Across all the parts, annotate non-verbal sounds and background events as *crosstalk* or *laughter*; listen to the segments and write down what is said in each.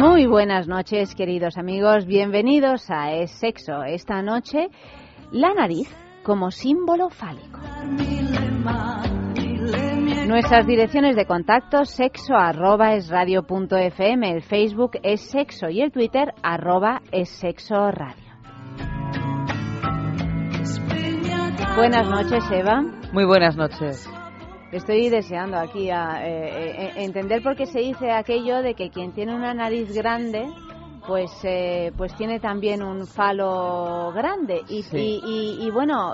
Muy buenas noches, queridos amigos. Bienvenidos a Es Sexo. Esta noche, la nariz como símbolo fálico. Nuestras direcciones de contacto sexo arroba es el Facebook es sexo y el Twitter arroba es sexo radio. Buenas noches, Eva. Muy buenas noches. Estoy deseando aquí a, eh, eh, entender por qué se dice aquello de que quien tiene una nariz grande pues eh, pues tiene también un falo grande. Y, y, bueno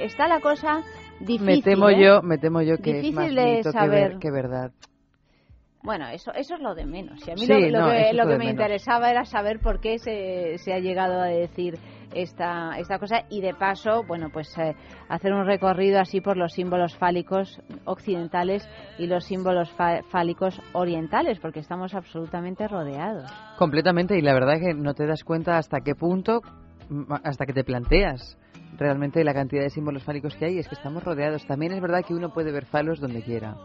está la cosa difícil me temo yo me temo yo que es más mito saber. Que, verdad. Bueno, eso, eso es lo de menos. Y a mí lo, que, lo que me interesaba era saber por qué se, se ha llegado a decir esta, esta cosa y de paso, bueno, pues eh, hacer un recorrido así por los símbolos fálicos occidentales y los símbolos fálicos orientales, porque estamos absolutamente rodeados. Completamente, y la verdad es que no te das cuenta hasta qué punto, hasta que te planteas realmente la cantidad de símbolos fálicos que hay, es que estamos rodeados. También es verdad que uno puede ver falos donde quiera.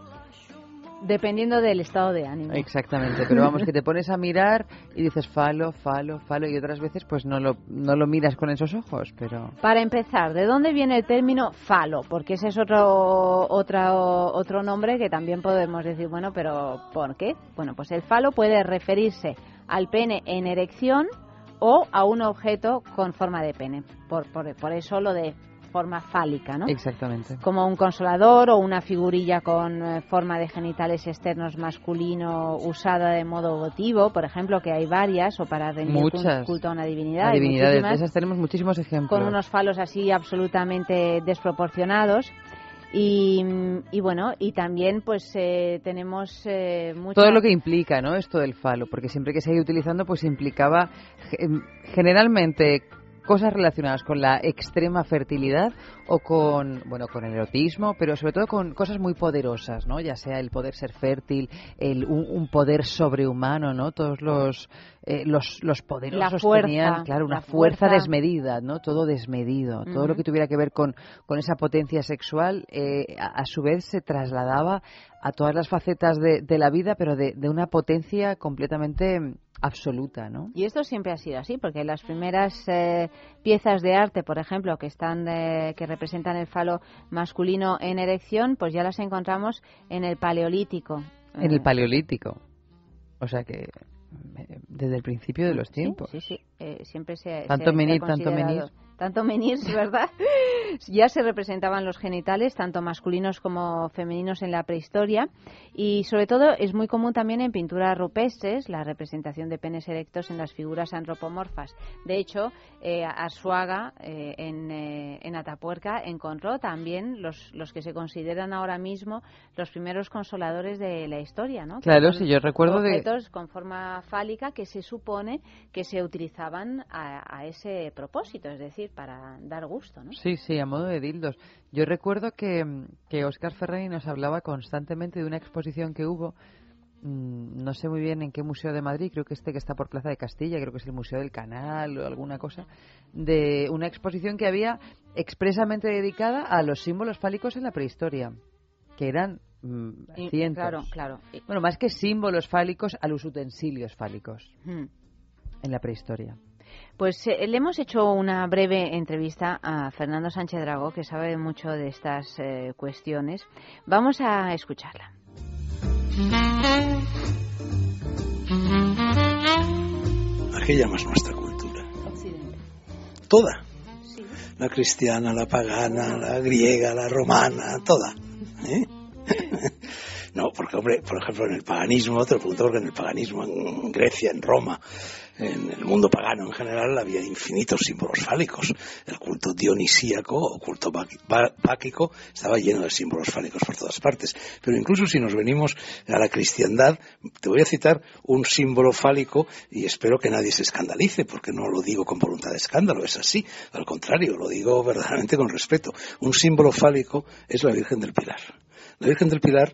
Dependiendo del estado de ánimo. Exactamente, pero vamos, que te pones a mirar y dices falo, falo, falo, y otras veces pues no lo, no lo miras con esos ojos, pero... Para empezar, ¿de dónde viene el término falo? Porque ese es otro, otro, otro nombre que también podemos decir, bueno, pero ¿por qué? Bueno, pues el falo puede referirse al pene en erección o a un objeto con forma de pene. Por, por, por eso lo de forma fálica, ¿no? Exactamente. Como un consolador o una figurilla con eh, forma de genitales externos masculino usada de modo votivo, por ejemplo, que hay varias, o para rendir culto a una divinidad. divinidades, esas tenemos muchísimos ejemplos. Con unos falos así absolutamente desproporcionados. Y, bueno, y también pues eh, tenemos eh, Todo lo que implica, ¿no? Esto del falo, porque siempre que se ha ido utilizando pues implicaba generalmente cosas relacionadas con la extrema fertilidad o con, bueno, con el erotismo, pero sobre todo con cosas muy poderosas, ¿no? Ya sea el poder ser fértil, el, un, poder sobrehumano, ¿no? Todos los, eh, los, los poderosos tenían, claro, una fuerza, desmedida, ¿no? Todo desmedido. Todo lo que tuviera que ver con, con esa potencia sexual, eh, a, su vez se trasladaba a todas las facetas de, de la vida, pero de, de una potencia completamente absoluta, ¿no? Y esto siempre ha sido así, porque las primeras eh, piezas de arte, por ejemplo, que están eh, que representan el falo masculino en erección, pues ya las encontramos en el Paleolítico. En el eh, Paleolítico. O sea que desde el principio de los tiempos. Sí, sí, siempre se, tanto menir, tanto menir tanto menir, *laughs* ¿verdad? ya se representaban los genitales, tanto masculinos como femeninos en la prehistoria. Y sobre todo es muy común también en pinturas rupestres la representación de penes erectos en las figuras antropomorfas. De hecho, eh, Arzuaga eh, en, eh, en, Atapuerca encontró también los, los que se consideran ahora mismo los primeros consoladores de la historia, ¿no? Claro, sí, yo recuerdo de... con forma fálica que se supone que se utilizaban a ese propósito, es decir, para dar gusto, ¿no? Sí, sí, a modo de dildos. Yo recuerdo que, que Oscar Ferrari nos hablaba constantemente de una exposición que hubo, mm, no sé muy bien en qué museo de Madrid, creo que este que está por Plaza de Castilla, creo que es el Museo del Canal o alguna cosa, de una exposición que había expresamente dedicada a los símbolos fálicos en la prehistoria, que eran mm, cientos. Claro, claro. Bueno, más que símbolos fálicos, a los utensilios fálicos hmm. en la prehistoria. Pues eh, le hemos hecho una breve entrevista a Fernando Sánchez Drago, que sabe mucho de estas eh, cuestiones. Vamos a escucharla. ¿A qué llamas nuestra cultura? Occidente. Toda. La cristiana, la pagana, la griega, la romana, toda. ¿eh? *laughs* no, porque hombre, por ejemplo, en el paganismo, te lo pregunto porque en el paganismo, en Grecia, en Roma, en el mundo pagano en general había infinitos símbolos fálicos. El culto dionisíaco o culto báquico estaba lleno de símbolos fálicos por todas partes. Pero incluso si nos venimos a la cristiandad, te voy a citar un símbolo fálico y espero que nadie se escandalice, porque no lo digo con voluntad de escándalo, es así. Al contrario, lo digo verdaderamente con respeto. Un símbolo fálico es la Virgen del Pilar. La Virgen del Pilar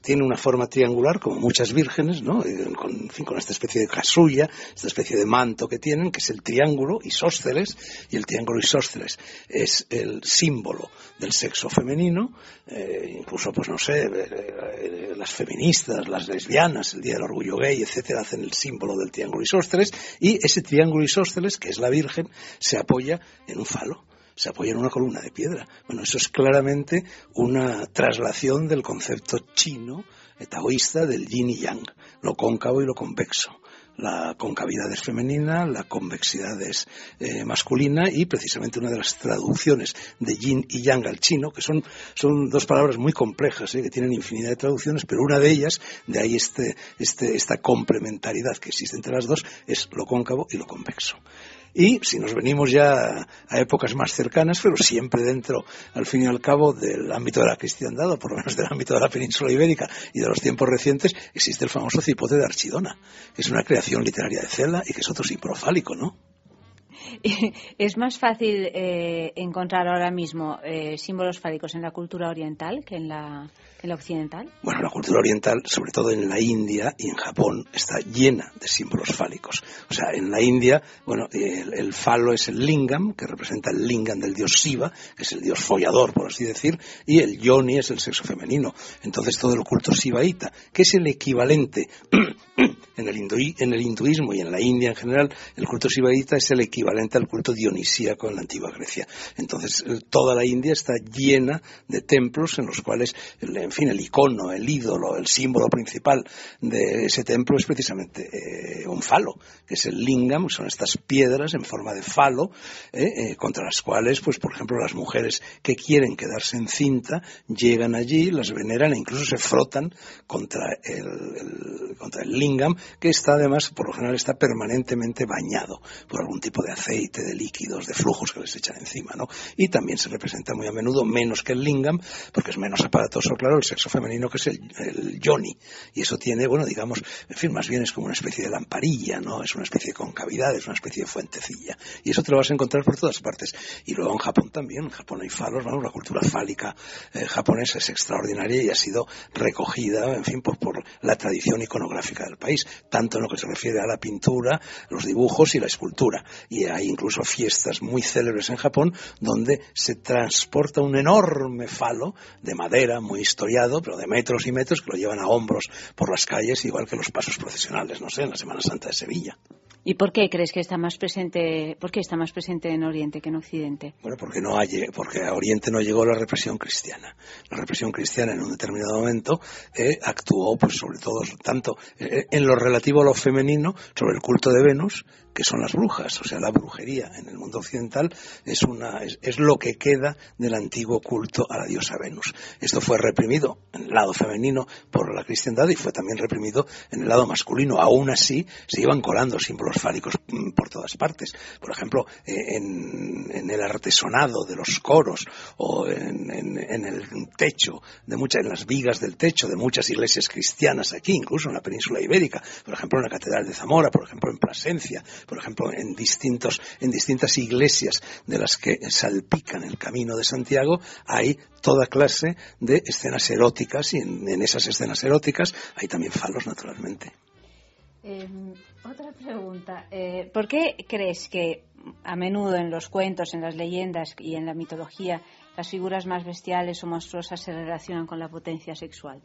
tiene una forma triangular, como muchas vírgenes, ¿no? Eh, con, con esta especie de casulla, esta especie de manto que tienen, que es el triángulo isósceles, y el triángulo isósceles es el símbolo del sexo femenino, eh, incluso, pues no sé, eh, las feministas, las lesbianas, el Día del Orgullo Gay, etcétera, hacen el símbolo del triángulo isósceles, y ese triángulo isósceles, que es la Virgen, se apoya en un falo se apoya en una columna de piedra. Bueno, eso es claramente una traslación del concepto chino taoísta del yin y yang, lo cóncavo y lo convexo. La concavidad es femenina, la convexidad es eh, masculina y precisamente una de las traducciones de yin y yang al chino, que son, son dos palabras muy complejas, eh, que tienen infinidad de traducciones, pero una de ellas, de ahí este, este, esta complementariedad que existe entre las dos, es lo cóncavo y lo convexo. Y si nos venimos ya a épocas más cercanas, pero siempre dentro, al fin y al cabo, del ámbito de la cristiandad, o por lo menos del ámbito de la península ibérica y de los tiempos recientes, existe el famoso cipote de Archidona, que es una creación literaria de Cela y que es otro simprofálico, ¿no? *laughs* ¿Es más fácil eh, encontrar ahora mismo eh, símbolos fálicos en la cultura oriental que en la, occidental? Bueno, la cultura oriental, sobre todo en la India y en Japón, está llena de símbolos fálicos. O sea, en la India, bueno, el, falo es el lingam, que representa el lingam del dios Shiva, que es el dios follador, por así decir, y el yoni es el sexo femenino. Entonces todo el culto shivaíta, que es el equivalente *clears throat* en el, en el hinduismo y en la India en general, el culto shivaíta es el equivalente al culto dionisíaco en la antigua Grecia. Entonces, toda la India está llena de templos en los cuales, en fin, el icono, el ídolo, el símbolo principal de ese templo es precisamente eh, un falo, que es el lingam, son estas piedras en forma de falo, eh, eh, contra las cuales, pues, por ejemplo, las mujeres que quieren quedarse en cinta llegan allí, las veneran e incluso se frotan contra el, contra el lingam, que está además, por lo general, está permanentemente bañado por algún tipo de aceite, de líquidos, de flujos que les echan encima, ¿no? Y también se representa muy a menudo menos que el lingam, porque es menos aparatoso, claro, el sexo femenino que es el, el yoni. Y eso tiene, bueno, digamos, en fin, más bien es como una especie de lamparilla, ¿no? Es una especie de concavidad, es una especie de fuentecilla. Y eso te lo vas a encontrar por todas partes. Y luego en Japón también, en Japón hay falos, ¿no? La cultura fálica eh, japonesa es extraordinaria y ha sido recogida, en fin, por, por la tradición iconográfica del país, tanto en lo que se refiere a la pintura, los dibujos y la escultura. Hay incluso fiestas muy célebres en Japón donde se transporta un enorme falo de madera muy historiado, pero de metros y metros, que lo llevan a hombros por las calles, igual que los pasos procesionales, no sé, en la Semana Santa de Sevilla. ¿Y por qué crees que está más presente, por qué está más presente en Oriente que en Occidente? Bueno, porque no hay, porque a Oriente no llegó la represión cristiana. La represión cristiana en un determinado momento eh, actuó, pues sobre todo, tanto eh, en lo relativo a lo femenino, sobre el culto de Venus, que son las brujas, o sea, la brujería en el mundo occidental es, una, es, lo que queda del antiguo culto a la diosa Venus. Esto fue reprimido en el lado femenino por la cristiandad y fue también reprimido en el lado masculino. Aún así, se iban colando símbolos fálicos mm, por todas partes. Por ejemplo, eh, en, el artesonado de los coros o en, el techo, de muchas, en las vigas del techo de muchas iglesias cristianas aquí, incluso en la península ibérica, por ejemplo en la Catedral de Zamora, por ejemplo en Plasencia, por ejemplo, en, distintos, en distintas iglesias de las que salpican el camino de Santiago, hay toda clase de escenas eróticas y en, esas escenas eróticas hay también falos, naturalmente. Em, otra pregunta. Eh, ¿Por qué crees que a menudo en los cuentos, en las leyendas y en la mitología las figuras más bestiales o monstruosas se relacionan con la potencia sexual?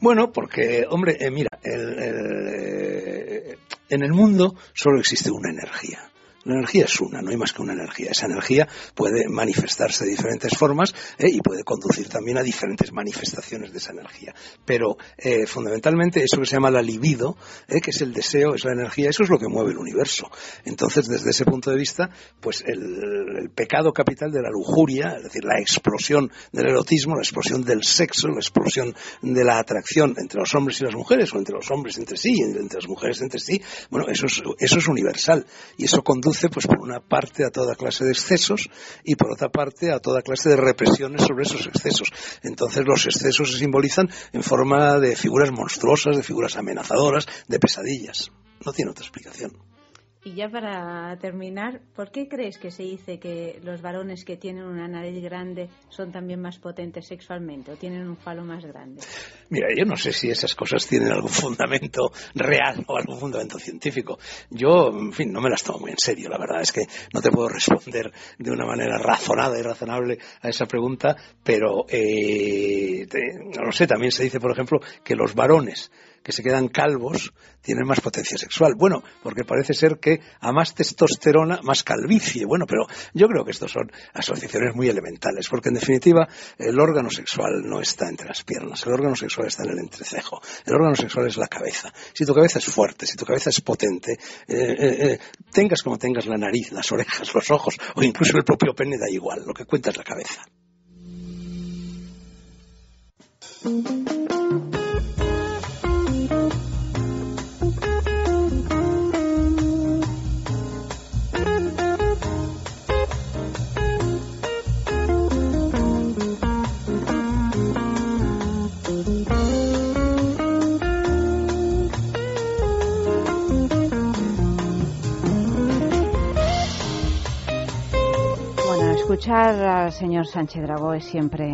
Bueno, porque, hombre, eh, mira, el, eh, en el mundo solo existe una energía, La energía es una, no hay más que una energía. Esa energía puede manifestarse de diferentes formas ¿eh? y puede conducir también a diferentes manifestaciones de esa energía. Pero eh, fundamentalmente eso que se llama la libido, ¿eh? que es el deseo, es la energía, eso es lo que mueve el universo. Entonces, desde ese punto de vista, pues el, pecado capital de la lujuria, es decir, la explosión del erotismo, la explosión del sexo, la explosión de la atracción entre los hombres y las mujeres, o entre los hombres entre sí, y entre las mujeres entre sí, bueno, eso es, eso es universal. Y eso conduce, pues, por una parte a toda clase de excesos y por otra parte a toda clase de represiones sobre esos excesos. Entonces, los excesos se simbolizan en forma de figuras monstruosas, de figuras amenazadoras, de pesadillas. No tiene otra explicación. Y ya para terminar, ¿por qué crees que se dice que los varones que tienen una nariz grande son también más potentes sexualmente o tienen un falo más grande? Mira, yo no sé si esas cosas tienen algún fundamento real o algún fundamento científico. Yo, en fin, no me las tomo muy en serio. La verdad es que no te puedo *laughs* responder de una manera razonada y razonable a esa pregunta, pero eh, no lo sé. También se dice, por ejemplo, que los varones que se quedan calvos tienen más potencia sexual. Bueno, porque parece ser que a más testosterona, más calvicie. Bueno, pero yo creo que estos son asociaciones muy elementales, porque en definitiva el órgano sexual no está entre las piernas, el órgano sexual está en el entrecejo, el órgano sexual es la cabeza. Si tu cabeza es fuerte, si tu cabeza es potente, eh, eh, eh, tengas como tengas la nariz, las orejas, los ojos o incluso el propio pene, da igual, lo que cuenta es la cabeza. Escuchar al señor Sánchez Dragó es siempre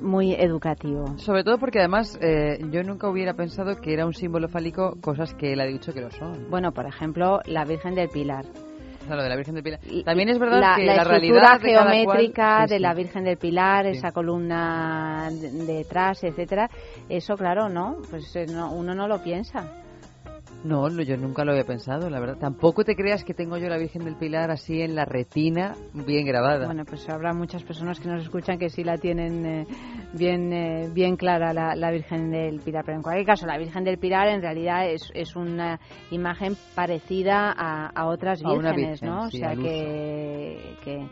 muy educativo. Sobre todo porque además eh, yo nunca hubiera pensado que era un símbolo fálico cosas que él ha dicho que lo son. Bueno, por ejemplo, la Virgen del Pilar. lo de la Virgen del Pilar. También es verdad la, que la, la realidad geométrica de la Virgen del Pilar, esa columna detrás, etcétera, eso claro, ¿no? Pues eh, uno no lo piensa. No, yo nunca lo había pensado, la verdad. Tampoco te creas que tengo yo la Virgen del Pilar así en la retina, bien grabada. Bueno, pues habrá muchas personas que nos escuchan que sí la tienen eh, bien, eh, bien clara la, Virgen del Pilar. Pero en cualquier caso, la Virgen del Pilar en realidad es, es una imagen parecida a, otras vírgenes, ¿no? o sea que, que...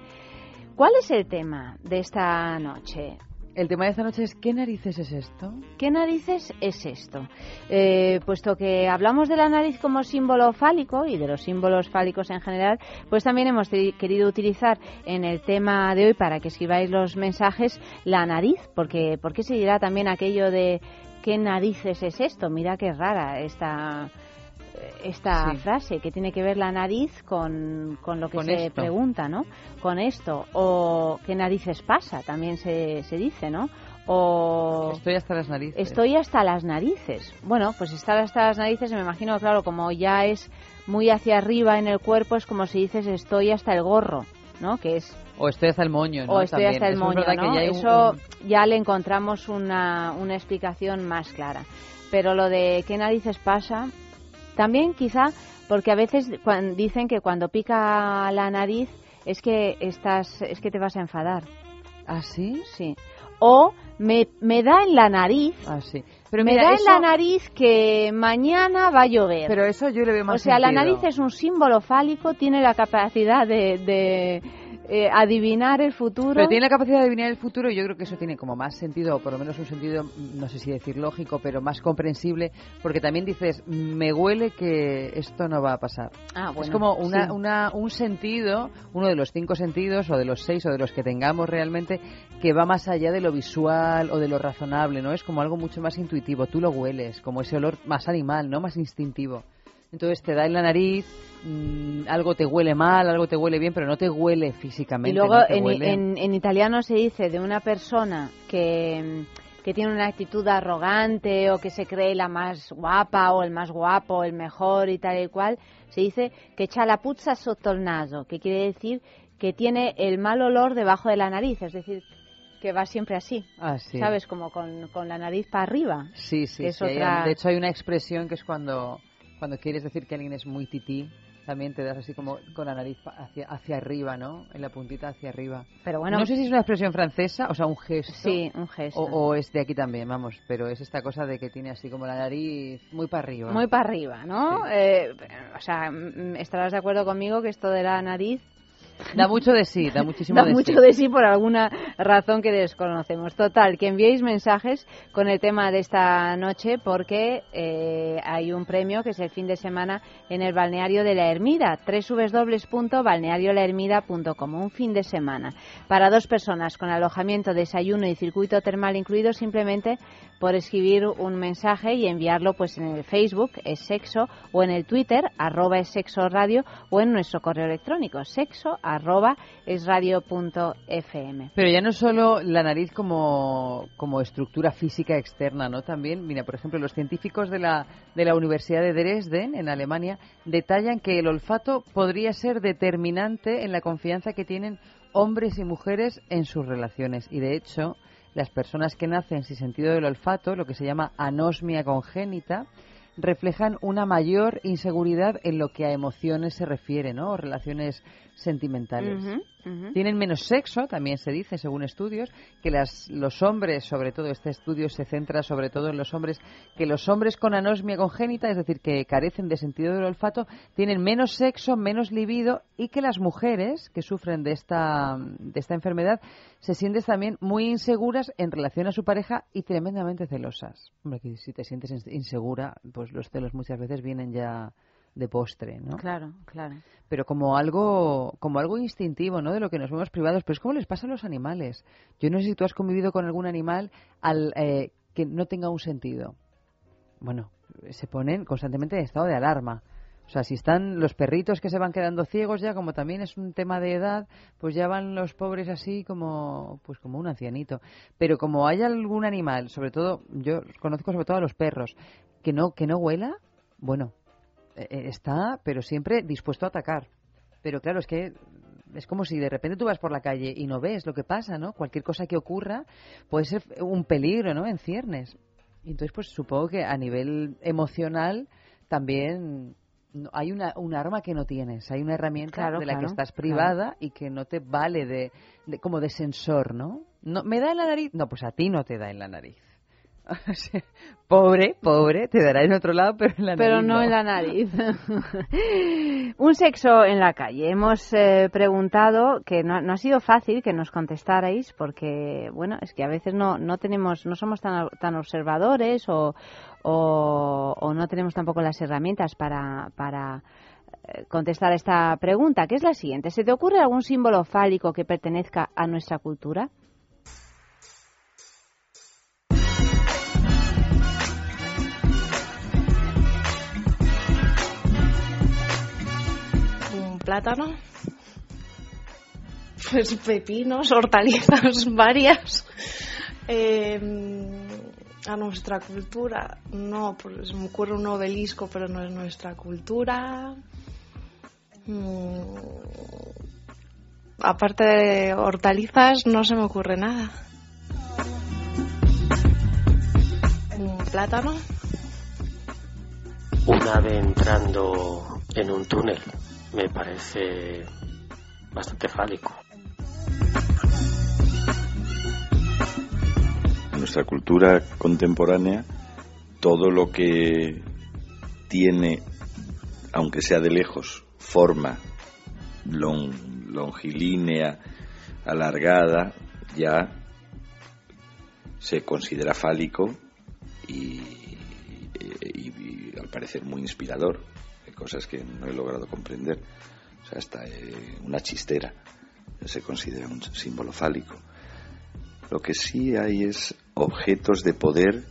¿Cuál es el tema de esta noche? El tema de esta noche es ¿qué narices es esto? ¿Qué narices es esto? Eh, puesto que hablamos de la nariz como símbolo fálico y de los símbolos fálicos en general, pues también hemos querido utilizar en el tema de hoy para que escribáis los mensajes la nariz, porque ¿por qué se dirá también aquello de ¿qué narices es esto? Mira qué rara esta esta frase, que tiene que ver la nariz con, con lo que se pregunta, ¿no? Con esto. O qué narices pasa, también se, se dice, ¿no? O estoy hasta las narices. Estoy hasta las narices. Bueno, pues estar hasta las narices, me imagino, claro, como ya es muy hacia arriba en el cuerpo, es como si dices estoy hasta el gorro, ¿no? Que es o estoy hasta el moño, ¿no? O estoy hasta el moño, ¿no? ya Eso ya le encontramos una, una explicación más clara. Pero lo de qué narices pasa, también quizá porque a veces dicen que cuando pica la nariz es que estás es que te vas a enfadar. ¿Ah, sí? Sí. O me, me da en la nariz. Ah, sí. Pero me da en la nariz que mañana va a llover. Pero eso yo le veo más O sea, la nariz es un símbolo fálico, tiene la capacidad de, de eh, adivinar el futuro. Pero tiene la capacidad de adivinar el futuro y yo creo que eso tiene como más sentido, o por lo menos un sentido, no sé si decir lógico, pero más comprensible, porque también dices, me huele que esto no va a pasar. Ah, es como una, una, un sentido, uno de los cinco sentidos, o de los seis, o de los que tengamos realmente, que va más allá de lo visual o de lo razonable, ¿no? Es como algo mucho más intuitivo. Tú lo hueles, como ese olor más animal, ¿no? Más instintivo. Entonces te da en la nariz, mm, algo te huele mal, algo te huele bien, pero no te huele físicamente. Y luego en, en, italiano se dice de una persona que, que tiene una actitud arrogante o que se cree la más guapa o el más guapo, el mejor y tal y cual, se dice que echa la puzza sotto el naso, que quiere decir que tiene el mal olor debajo de la nariz, es decir, que va siempre así, ah, ¿sabes? Como con, con, la nariz para arriba. Sí, sí, sí. De hecho hay una expresión que es cuando cuando quieres decir que alguien es muy tití, también te das así como con la nariz hacia, hacia arriba, ¿no? En la puntita hacia arriba. Pero bueno, no sé si es una expresión francesa, o sea, un gesto. Sí, un gesto. O, es de aquí también, vamos, pero es esta cosa de que tiene así como la nariz muy para arriba. Muy para arriba, ¿no? Eh, o sea, estarás de acuerdo conmigo que esto de la nariz Da mucho de sí, da muchísimo da mucho de sí por alguna razón que desconocemos. Total, que enviéis mensajes con el tema de esta noche porque eh, hay un premio que es el fin de semana en el balneario de la Ermida, www.balneariolahermida.com, un fin de semana para dos personas con alojamiento, desayuno y circuito termal incluido, simplemente por escribir un mensaje y enviarlo pues en el Facebook, es sexo, o en el Twitter, arroba es sexo radio, o en nuestro correo electrónico, sexo arroba es radio punto fm. Pero ya no solo la nariz como, como estructura física externa, ¿no? También, mira, por ejemplo, los científicos de la, de la Universidad de Dresden, en Alemania, detallan que el olfato podría ser determinante en la confianza que tienen hombres y mujeres en sus relaciones. Y de hecho, las personas que nacen sin sentido del olfato, lo que se llama anosmia congénita, reflejan una mayor inseguridad en lo que a emociones se refiere, ¿no? O relaciones sentimentales. Tienen menos sexo, también se dice, según estudios, que las, los hombres, sobre todo este estudio se centra sobre todo en los hombres, que los hombres con anosmia congénita, es decir, que carecen de sentido del olfato, tienen menos sexo, menos libido y que las mujeres que sufren de esta, de esta enfermedad se sienten también muy inseguras en relación a su pareja y tremendamente celosas. Hombre, que si te sientes insegura, pues los celos muchas veces vienen ya de postre, ¿no? Claro, claro. Pero como algo, como algo instintivo, ¿no? De lo que nos vemos privados. Pero es como les pasa a los animales. Yo no sé si tú has convivido con algún animal al eh, que no tenga un sentido. Bueno, se ponen constantemente en estado de alarma. O sea, si están los perritos que se van quedando ciegos ya, como también es un tema de edad, pues ya van los pobres así como, pues como un ancianito. Pero como hay algún animal, sobre todo, yo conozco sobre todo a los perros, que no, que no huela, bueno, está, pero siempre dispuesto a atacar. Pero claro, es que es como si de repente tú vas por la calle y no ves lo que pasa, ¿no? Cualquier cosa que ocurra puede ser un peligro, ¿no? En ciernes. Y entonces, pues supongo que a nivel emocional también hay una, un arma que no tienes, hay una herramienta de la que estás privada y que no te vale de, de, como de sensor, ¿no? ¿no? ¿Me da en la nariz? No, pues a ti no te da en la nariz. *laughs* pobre, pobre, te dará en otro lado, pero en la pero no, en la nariz. *laughs* Un sexo en la calle. Hemos eh, preguntado, que no, ha sido fácil que nos contestarais, porque, bueno, es que a veces no, no tenemos, no somos tan, tan observadores o, o, no tenemos tampoco las herramientas para, para eh, contestar a esta pregunta, que es la siguiente. ¿Se te ocurre algún símbolo fálico que pertenezca a nuestra cultura? Plátano, pues pepinos, hortalizas *laughs* varias. Em, a nuestra cultura, no, pues me ocurre un obelisco, pero no es nuestra cultura. Mm, aparte de hortalizas, no se me ocurre nada. Un plátano. Un ave entrando en un túnel me parece bastante fálico. En nuestra cultura contemporánea, todo lo que tiene, aunque sea de lejos, forma longilínea, alargada, ya se considera fálico y, al parecer muy inspirador cosas que no he logrado comprender. O sea, hasta eh, una chistera se considera un símbolo fálico. Lo que sí hay es objetos de poder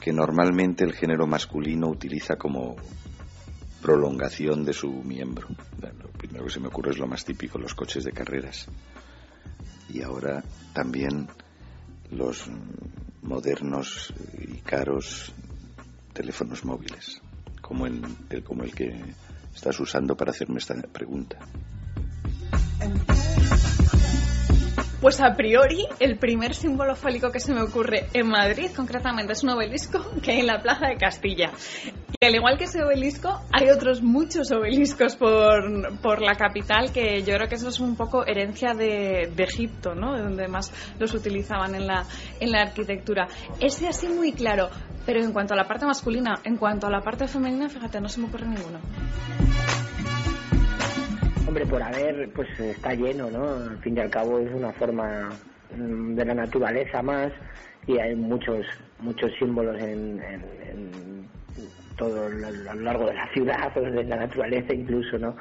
que normalmente el género masculino utiliza como prolongación de su miembro. lo primero que se me ocurre es lo más típico, los coches de carreras. Y ahora también los modernos y caros teléfonos móviles como el, como el que estás usando para hacerme esta pregunta? Pues a priori, el primer símbolo fálico que se me ocurre en Madrid, concretamente, es un obelisco que hay en la Plaza de Castilla. Al igual que ese obelisco, hay otros muchos obeliscos por, por la capital que yo creo que eso es un poco herencia de, de Egipto, ¿no? De donde más los utilizaban en la, en la arquitectura. Ese así muy claro, pero en cuanto a la parte masculina, en cuanto a la parte femenina, fíjate, no se me ocurre ninguno. Hombre, por haber, pues está lleno, ¿no? Al fin y al cabo es una forma mm, de la naturaleza más y hay muchos muchos símbolos en todo a lo largo de la ciudad o de la naturaleza incluso, ¿no?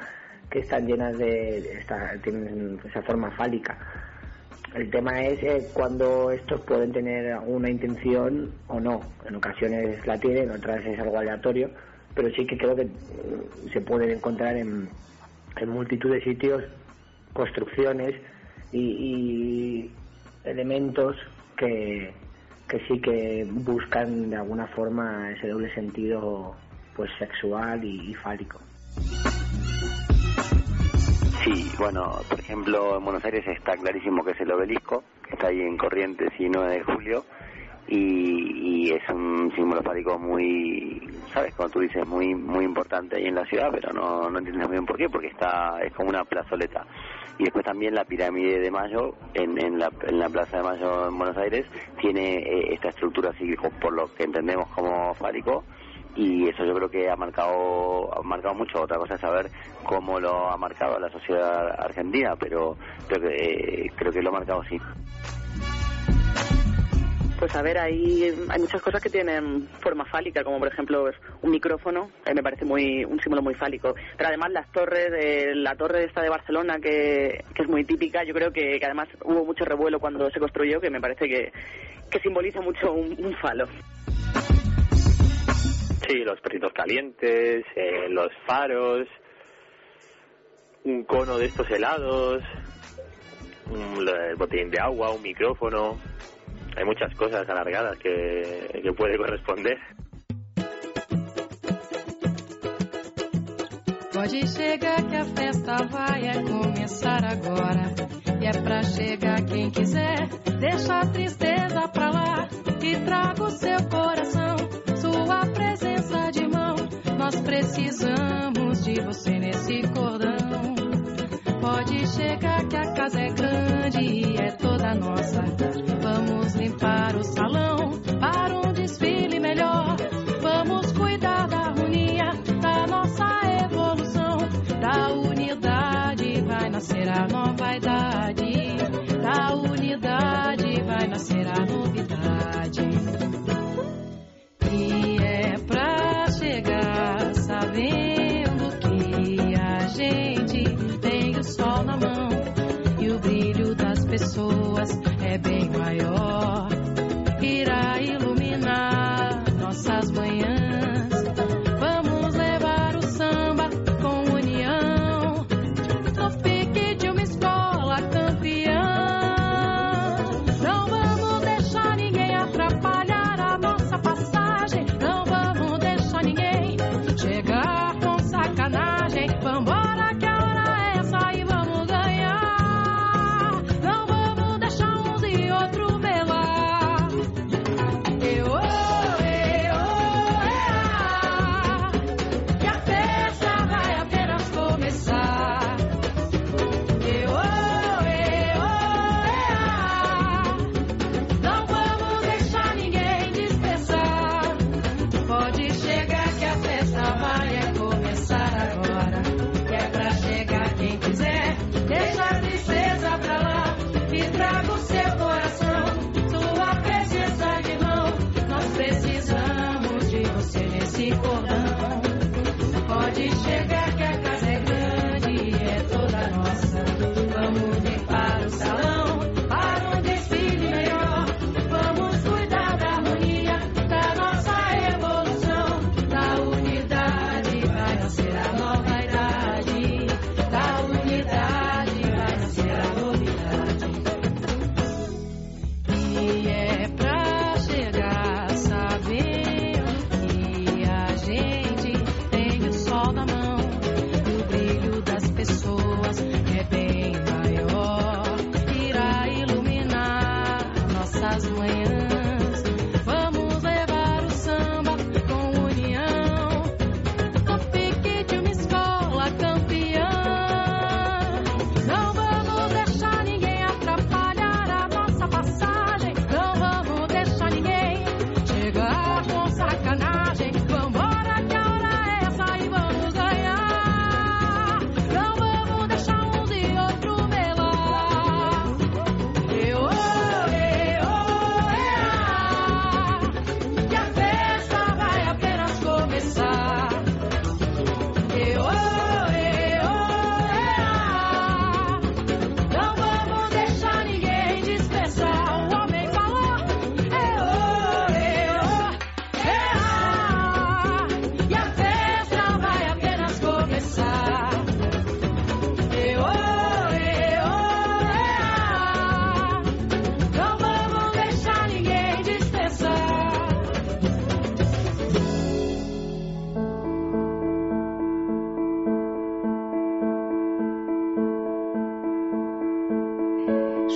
Que están llenas de, esta- tienen esa forma fálica. El tema es eh, cuando estos pueden tener una intención o no. En ocasiones la tienen, otras es algo aleatorio, pero sí que creo que mm, se pueden encontrar en, en multitud de sitios construcciones y, y elementos que, que sí que buscan de alguna forma ese doble sentido pues sexual y, fálico. Sí, bueno, por ejemplo, en Buenos Aires está clarísimo que es el obelisco, que está ahí en Corrientes y 9 de julio, y, y es un símbolo fálico muy, ¿sabes? Como tú dices, muy muy importante ahí en la ciudad, pero no, no entiendes muy bien por qué, porque está es como una plazoleta. Y después también la pirámide de Mayo, en, en, la, en la Plaza de Mayo en Buenos Aires, tiene eh, esta estructura así, por lo que entendemos como fálico, y eso yo creo que ha marcado ha marcado mucho. Otra cosa es saber cómo lo ha marcado la sociedad argentina pero creo que eh, creo que lo ha marcado sí Pues a ver, hay, muchas cosas que tienen forma fálica, como por ejemplo pues, un micrófono, eh, me parece muy un símbolo muy fálico. Pero además las torres, eh, la torre esta de Barcelona, que, que es muy típica, yo creo que, que además hubo mucho revuelo cuando se construyó, que me parece que, que simboliza mucho un, un falo. Sí, los perritos calientes, eh, los faros, un cono de estos helados, el botellín de agua, un micrófono. Hay muchas cosas alargadas que, que puede corresponder. Pode chegar que a festa vai é começar agora. E é pra chegar quem quiser, deixa a tristeza pra lá e traga o seu coração, sua presença de mão. Nós precisamos de você nesse cordão. Pode chegar que a casa é grande e é toda nossa. Limpar o salão para um desfile melhor. Vamos cuidar da harmonia da nossa evolução. Da unidade vai nascer a nova idade. Da unidade vai nascer a novidade.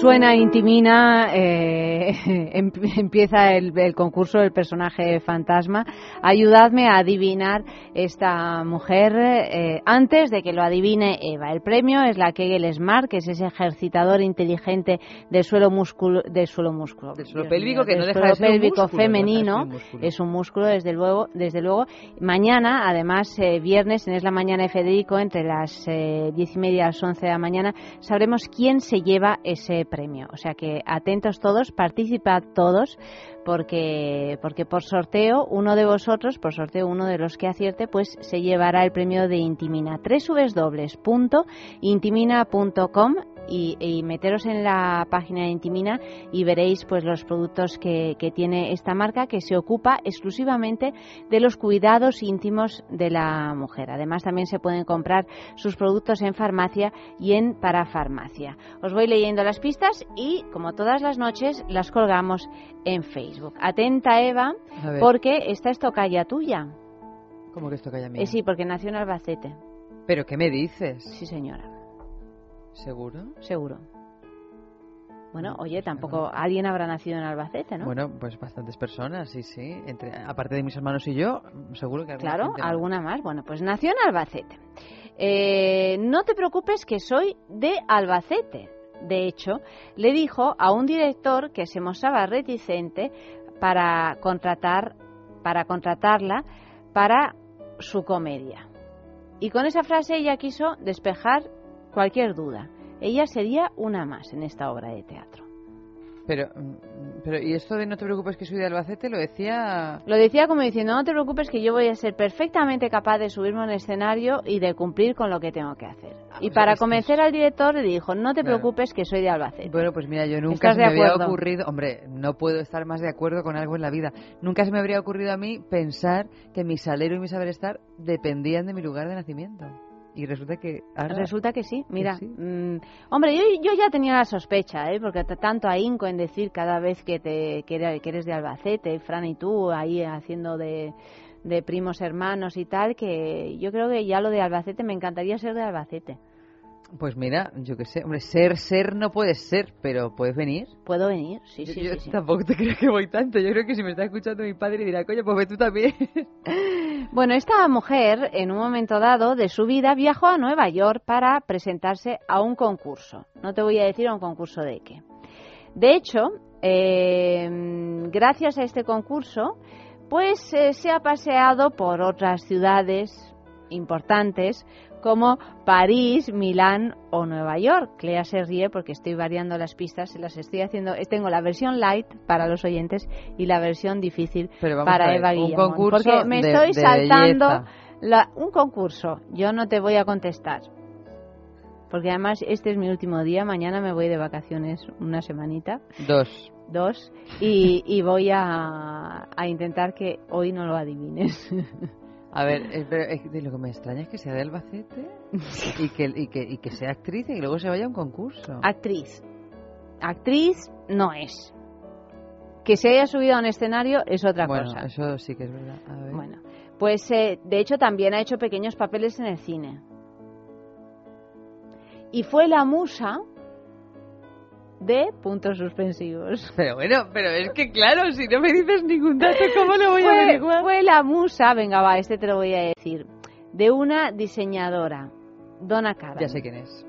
Suena Intimina, eh, empieza el, el concurso del personaje fantasma. Ayudadme a adivinar esta mujer eh, antes de que lo adivine Eva. El premio es la Kegel Smart, que es ese ejercitador inteligente del suelo músculo, del suelo músculo, Del suelo pélvico, que no deja de ser pélvico músculo, no deja de ser femenino. Es un músculo, desde luego, desde luego. Mañana, además, eh, viernes, en Es la Mañana de Federico, entre las eh, diez y media y las once de la mañana, sabremos quién se lleva ese premio. O sea que atentos todos, participad todos, porque, porque por sorteo, uno de vosotros, por sorteo, uno de los que acierte, pues se llevará el premio de Intimina. www.intimina.com y, y meteros en la página de Intimina y veréis pues los productos que, que tiene esta marca que se ocupa exclusivamente de los cuidados íntimos de la mujer. Además también se pueden comprar sus productos en farmacia y en parafarmacia. Os voy leyendo las pistas y como todas las noches las colgamos en Facebook. Atenta Eva porque esta es tocaya tuya. ¿Cómo que esto calla mía? Eh, sí, porque nació en Albacete. ¿Pero qué me dices? Sí, señora. ¿Seguro? Seguro. Bueno, oye, tampoco alguien habrá nacido en Albacete, ¿no? Bueno, pues bastantes personas, sí, sí. Entre, aparte de mis hermanos y yo, seguro que alguna claro, alguna más. Bueno, pues nació en Albacete. Eh, no te preocupes que soy de Albacete. De hecho, le dijo a un director que se mostraba reticente para contratar, para contratarla para su comedia. Y con esa frase ella quiso despejar cualquier duda. Ella sería una más en esta obra de teatro. Pero, mm, pero, ¿y esto de no te preocupes que soy de Albacete? Lo decía... Lo decía como diciendo, no te preocupes que yo voy a ser perfectamente capaz de subirme a un escenario y de cumplir con lo que tengo que hacer. y pues para convencer al director le dijo, no te Claro. preocupes que soy de Albacete. Bueno, pues mira, yo nunca ¿Estás se me había ocurrido, hombre, no puedo estar más de acuerdo con algo en la vida. Nunca se me habría ocurrido a mí pensar que mi salero y mi saber estar dependían de mi lugar de nacimiento. Y resulta que ahora Resulta que sí, mira. sí. mm, hombre, yo, yo ya tenía la sospecha, ¿eh? porque tanto ahínco en decir cada vez que, te, que eres de Albacete, Fran y tú ahí haciendo de, de primos hermanos y tal, que yo creo que ya lo de Albacete me encantaría ser de Albacete. Pues mira, yo qué sé, hombre, ser, ser no puedes ser, pero puedes venir. Puedo venir, sí, sí, yo sí, sí. tampoco te *laughs* creo que voy tanto. Yo creo que si me está escuchando mi padre dirá, coño, pues ve tú también. *laughs* Bueno, esta mujer, en un momento dado de su vida, viajó a Nueva York para presentarse a un concurso. No te voy a decir a un concurso de qué. De hecho, eh, gracias a este concurso, pues eh, se ha paseado por otras ciudades importantes como París, Milán o Nueva York. Clea se ríe porque estoy variando las pistas, se las estoy haciendo. Tengo la versión light para los oyentes y la versión difícil para Eva Guillamón. porque me de- estoy de saltando la- un concurso. Yo no te voy a contestar. Porque además este es mi último día, mañana me voy de vacaciones una semanita, Dos. dos, y, y voy a, a intentar que hoy no lo adivines. *laughs* A ver, pero es que lo que me extraña es que sea de Albacete y que, y, que, y que sea actriz y que luego se vaya a un concurso. Actriz. Actriz no es. Que se haya subido a un escenario es otra bueno, cosa. eso sí que es verdad. A ver. Bueno, pues eh, de hecho también ha hecho pequeños papeles en el cine. Y fue la musa de puntos suspensivos. *laughs* Pero bueno, pero es que claro, si no me dices ningún dato, ¿cómo lo voy a fue, averiguar? fue la musa, venga va, este te lo voy a decir, de una diseñadora, Donna Karan. Ya sé quién es.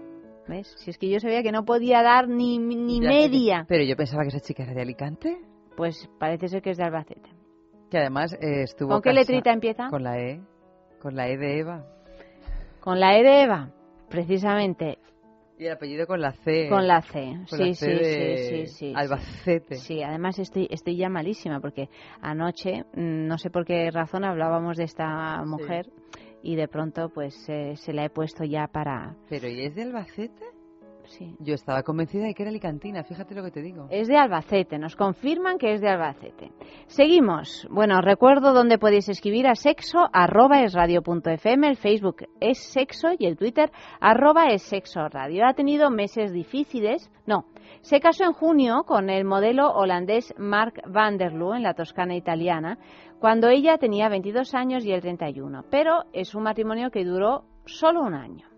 ¿Ves? Si es que yo sabía que no podía dar ni, ni Ya media. Pero yo pensaba que esa chica era de Alicante. Pues parece ser que es de Albacete. Que además eh, estuvo. ¿Con qué letrita empieza? Con la E. Con la E de Eva. Con la E de Eva, precisamente. Y el apellido con la C. Con la C, Con sí, la C sí, de sí, sí, sí. Albacete. Sí, además estoy, estoy ya malísima porque anoche, mm, no sé por qué razón, hablábamos de esta mujer y de pronto pues eh, se la he puesto ya para... Pero ¿y es de Albacete? Sí. Yo estaba convencida de que era alicantina, fíjate lo que te digo. Es de Albacete, nos confirman que es de Albacete. Seguimos. Bueno, recuerdo dónde podéis escribir a sexo arroba es radio fm, el Facebook es sexo y el Twitter arroba es sexo radio. Ha tenido meses difíciles, no, se casó en junio con el modelo holandés Mark van der Loo en la Toscana italiana, cuando ella tenía 22 años y él 31, pero es un matrimonio que duró solo un año.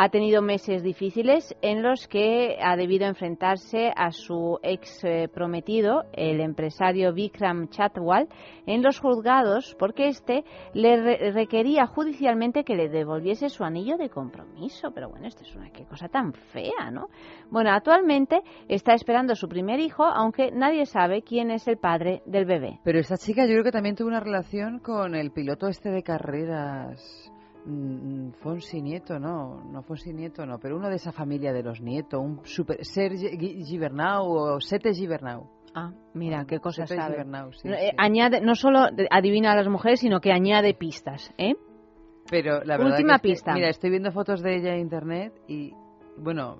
Ha tenido meses difíciles en los que ha debido enfrentarse a su ex eh, prometido, el empresario Vikram Chatwal, en los juzgados porque este le re- requería judicialmente que le devolviese su anillo de compromiso. Pero bueno, esto es una qué cosa tan fea, ¿no? Bueno, actualmente está esperando su primer hijo, aunque nadie sabe quién es el padre del bebé. Pero esta chica yo creo que también tuvo una relación con el piloto este de carreras. Mm, Fonsi Nieto, no, no Fonsi Nieto, no, pero uno de esa familia de los Nieto, un super, Serge Gi- Gibernau o Sete Gibernau. Ah, mira, qué cosa Sete sabe. Gibernau, sí, No, sí. eh, Añade, no solo adivina a las mujeres, sino que añade pistas, ¿eh? Pero la verdad Última que es que, pista. mira, estoy viendo fotos de ella en internet y, bueno,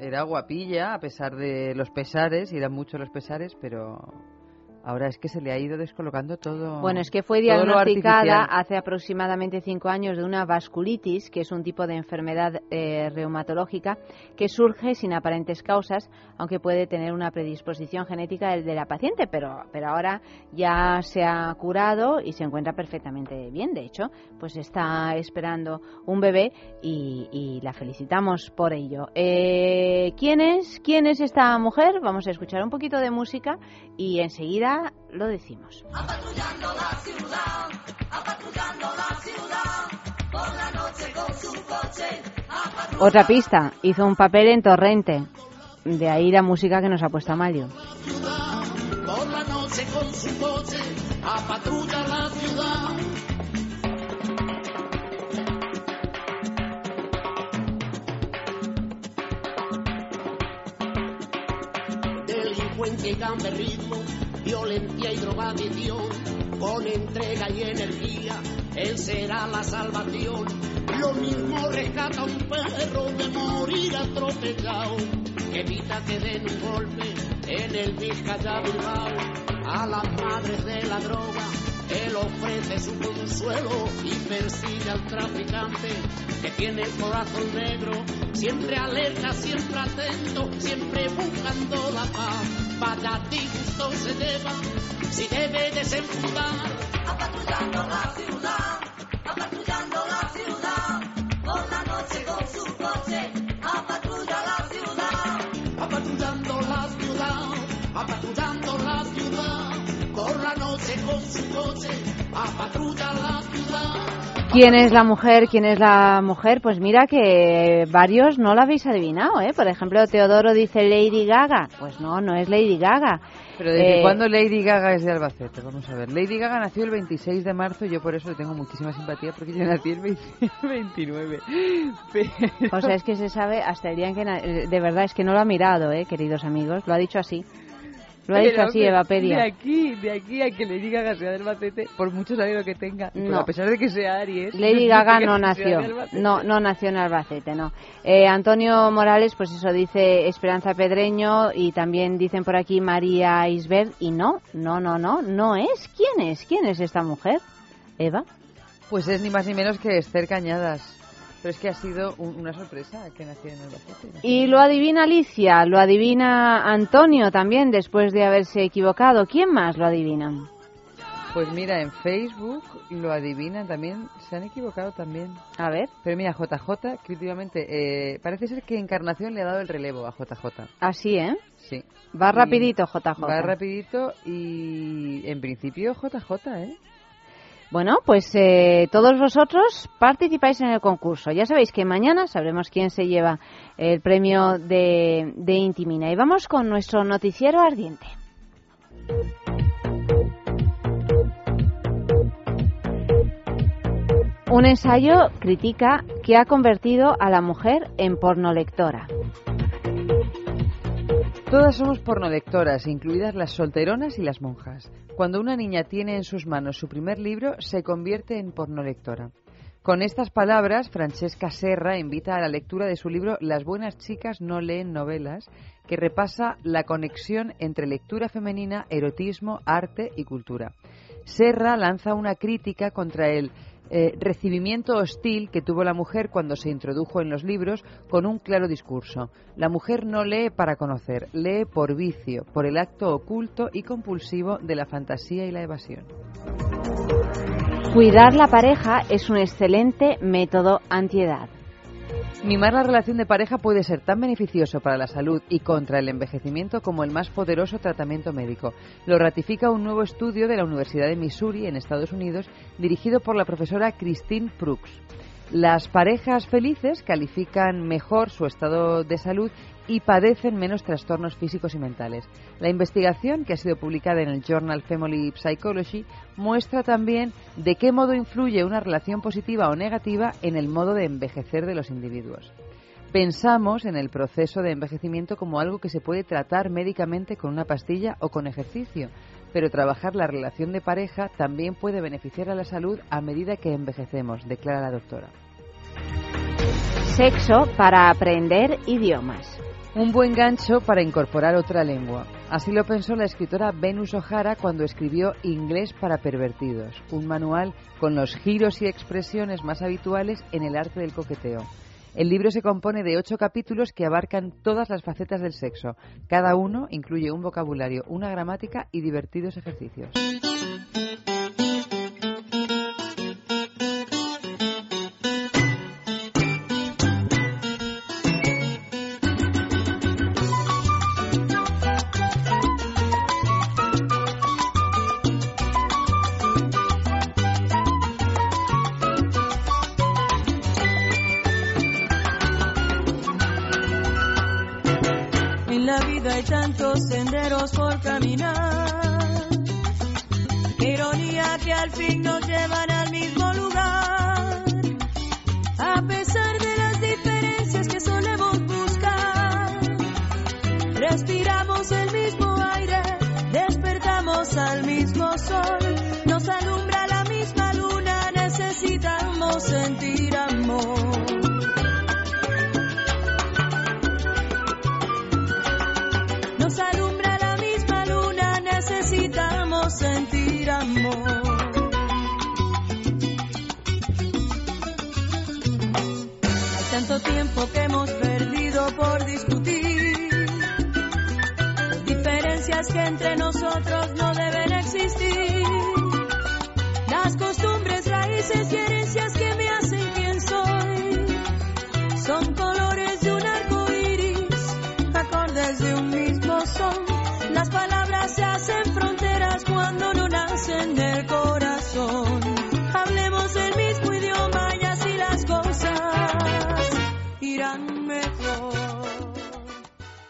era guapilla a pesar de los pesares, y eran muchos los pesares, pero ahora es que se le ha ido descolocando todo. Bueno, es que fue diagnosticada hace aproximadamente cinco años de una vasculitis, que es un tipo de enfermedad eh, reumatológica que surge sin aparentes causas, aunque puede tener una predisposición genética del de la paciente, pero, pero ahora ya se ha curado y se encuentra perfectamente bien. De hecho, pues está esperando un bebé y, y la felicitamos por ello. Eh, ¿Quién es? ¿Quién es esta mujer? Vamos a escuchar un poquito de música y enseguida lo decimos. Otra pista, hizo un papel en Torrente. De ahí la música que nos ha puesto Amalia. Por la noche con su coche a patrullar la ciudad. Delincuencia y gamberrismo, violencia y drogadicción, con entrega y energía, él será la salvación. Lo mismo rescata un perro de morir atropellado, que evita que den un golpe en el Vizcaya Bilbao. A las madres de la droga, él ofrece su consuelo y persigue al traficante que tiene el corazón negro, siempre alerta, siempre atento, siempre buscando la paz. Vaya disgusto se lleva, si debe desenfundar. Apatrullando la ciudad, ¿Quién es la mujer? ¿Quién es la mujer? Pues mira que varios no la habéis adivinado, ¿eh? Por ejemplo, Teodoro dice Lady Gaga. Pues no, no es Lady Gaga. Pero ¿desde Eh, cuándo Lady Gaga es de Albacete? Vamos a ver. Lady Gaga nació el 26 de marzo y yo por eso le tengo muchísima simpatía porque yo nací el 20 29. *laughs* Pero- O sea, es que se sabe hasta el día en que... na- eh, De verdad, es que no lo ha mirado, ¿eh, queridos amigos? Lo ha dicho así. Lo ha dicho así, que Evapedia. De aquí, de aquí a que Lady Gaga sea del Albacete, por mucho sabido que tenga, No. a pesar de que sea Aries. Lady *laughs* no Gaga no que sea nació, no, no nació en Albacete, no. Eh, Antonio Morales, pues eso dice Esperanza Pedreño y también dicen por aquí María Isbert y no, no, no, no, no es. ¿Quién es? ¿Quién es esta mujer? Eva. Pues es ni más ni menos que Esther Cañadas. Pero es que ha sido un- una sorpresa que naciera en Albacete. Y lo adivina Alicia, lo adivina Antonio también después de haberse equivocado. ¿Quién más lo adivina? Pues mira, en Facebook lo adivinan también, se han equivocado también. A ver. Pero mira, JJ, que últimamente, eh, parece ser que Encarnación le ha dado el relevo a JJ. Así, ¿eh? Sí. Va Y- rapidito, JJ. Va rapidito y en principio JJ, ¿eh? Bueno, pues eh, todos vosotros participáis en el concurso. Ya sabéis que mañana sabremos quién se lleva el premio de, de Intimina. Y vamos con nuestro noticiero ardiente. Un ensayo critica que ha convertido a la mujer en pornolectora. Todas somos pornolectoras, incluidas las solteronas y las monjas. Cuando una niña tiene en sus manos su primer libro, se convierte en pornolectora. Con estas palabras, Francesca Serra invita a la lectura de su libro Las buenas chicas no leen novelas, que repasa la conexión entre lectura femenina, erotismo, arte y cultura. Serra lanza una crítica contra el eh, recibimiento hostil que tuvo la mujer cuando se introdujo en los libros con un claro discurso. La mujer no lee para conocer, lee por vicio, por el acto oculto y compulsivo de la fantasía y la evasión. Cuidar la pareja es un excelente método antiedad. Mimar la relación de pareja puede ser tan beneficioso para la salud y contra el envejecimiento como el más poderoso tratamiento médico. Lo ratifica un nuevo estudio de la Universidad de Missouri en Estados Unidos dirigido por la profesora Christine Prux. Las parejas felices califican mejor su estado de salud y padecen menos trastornos físicos y mentales. La investigación, que ha sido publicada en el Journal Family Psychology, muestra también de qué modo influye una relación positiva o negativa en el modo de envejecer de los individuos. Pensamos en el proceso de envejecimiento como algo que se puede tratar médicamente con una pastilla o con ejercicio, pero trabajar la relación de pareja también puede beneficiar a la salud a medida que envejecemos, declara la doctora. Sexo para aprender idiomas. Un buen gancho para incorporar otra lengua. Así lo pensó la escritora Venus O'Hara cuando escribió Inglés para pervertidos, un manual con los giros y expresiones más habituales en el arte del coqueteo. El libro se compone de ocho capítulos que abarcan todas las facetas del sexo. Cada uno incluye un vocabulario, una gramática y divertidos ejercicios. Por caminar. Ironía que al fin nos llevan al mismo lugar. A pesar de las diferencias que solemos buscar, respiramos el mismo aire, despertamos al mismo sol, tiempo que hemos perdido por discutir. Diferencias que entre nosotros no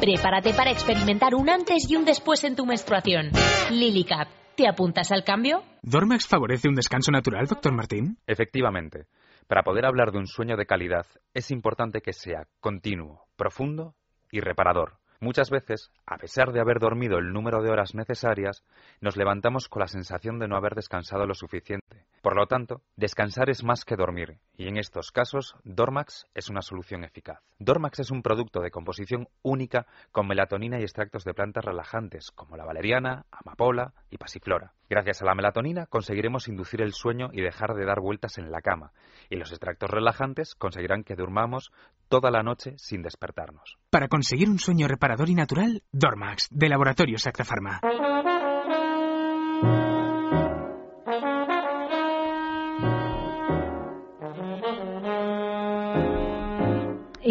Prepárate para experimentar un antes y un después en tu menstruación. Lily Cap, ¿te apuntas al cambio? ¿Dormax favorece un descanso natural, doctor Martín? Efectivamente. Para poder hablar de un sueño de calidad es importante que sea continuo, profundo y reparador. Muchas veces, a pesar de haber dormido el número de horas necesarias, nos levantamos con la sensación de no haber descansado lo suficiente. Por lo tanto, descansar es más que dormir, y en estos casos, Dormax es una solución eficaz. Dormax es un producto de composición única con melatonina y extractos de plantas relajantes como la valeriana, amapola y pasiflora. Gracias a la melatonina conseguiremos inducir el sueño y dejar de dar vueltas en la cama, y los extractos relajantes conseguirán que durmamos toda la noche sin despertarnos. Para conseguir un sueño reparador y natural, Dormax, de Laboratorios Acta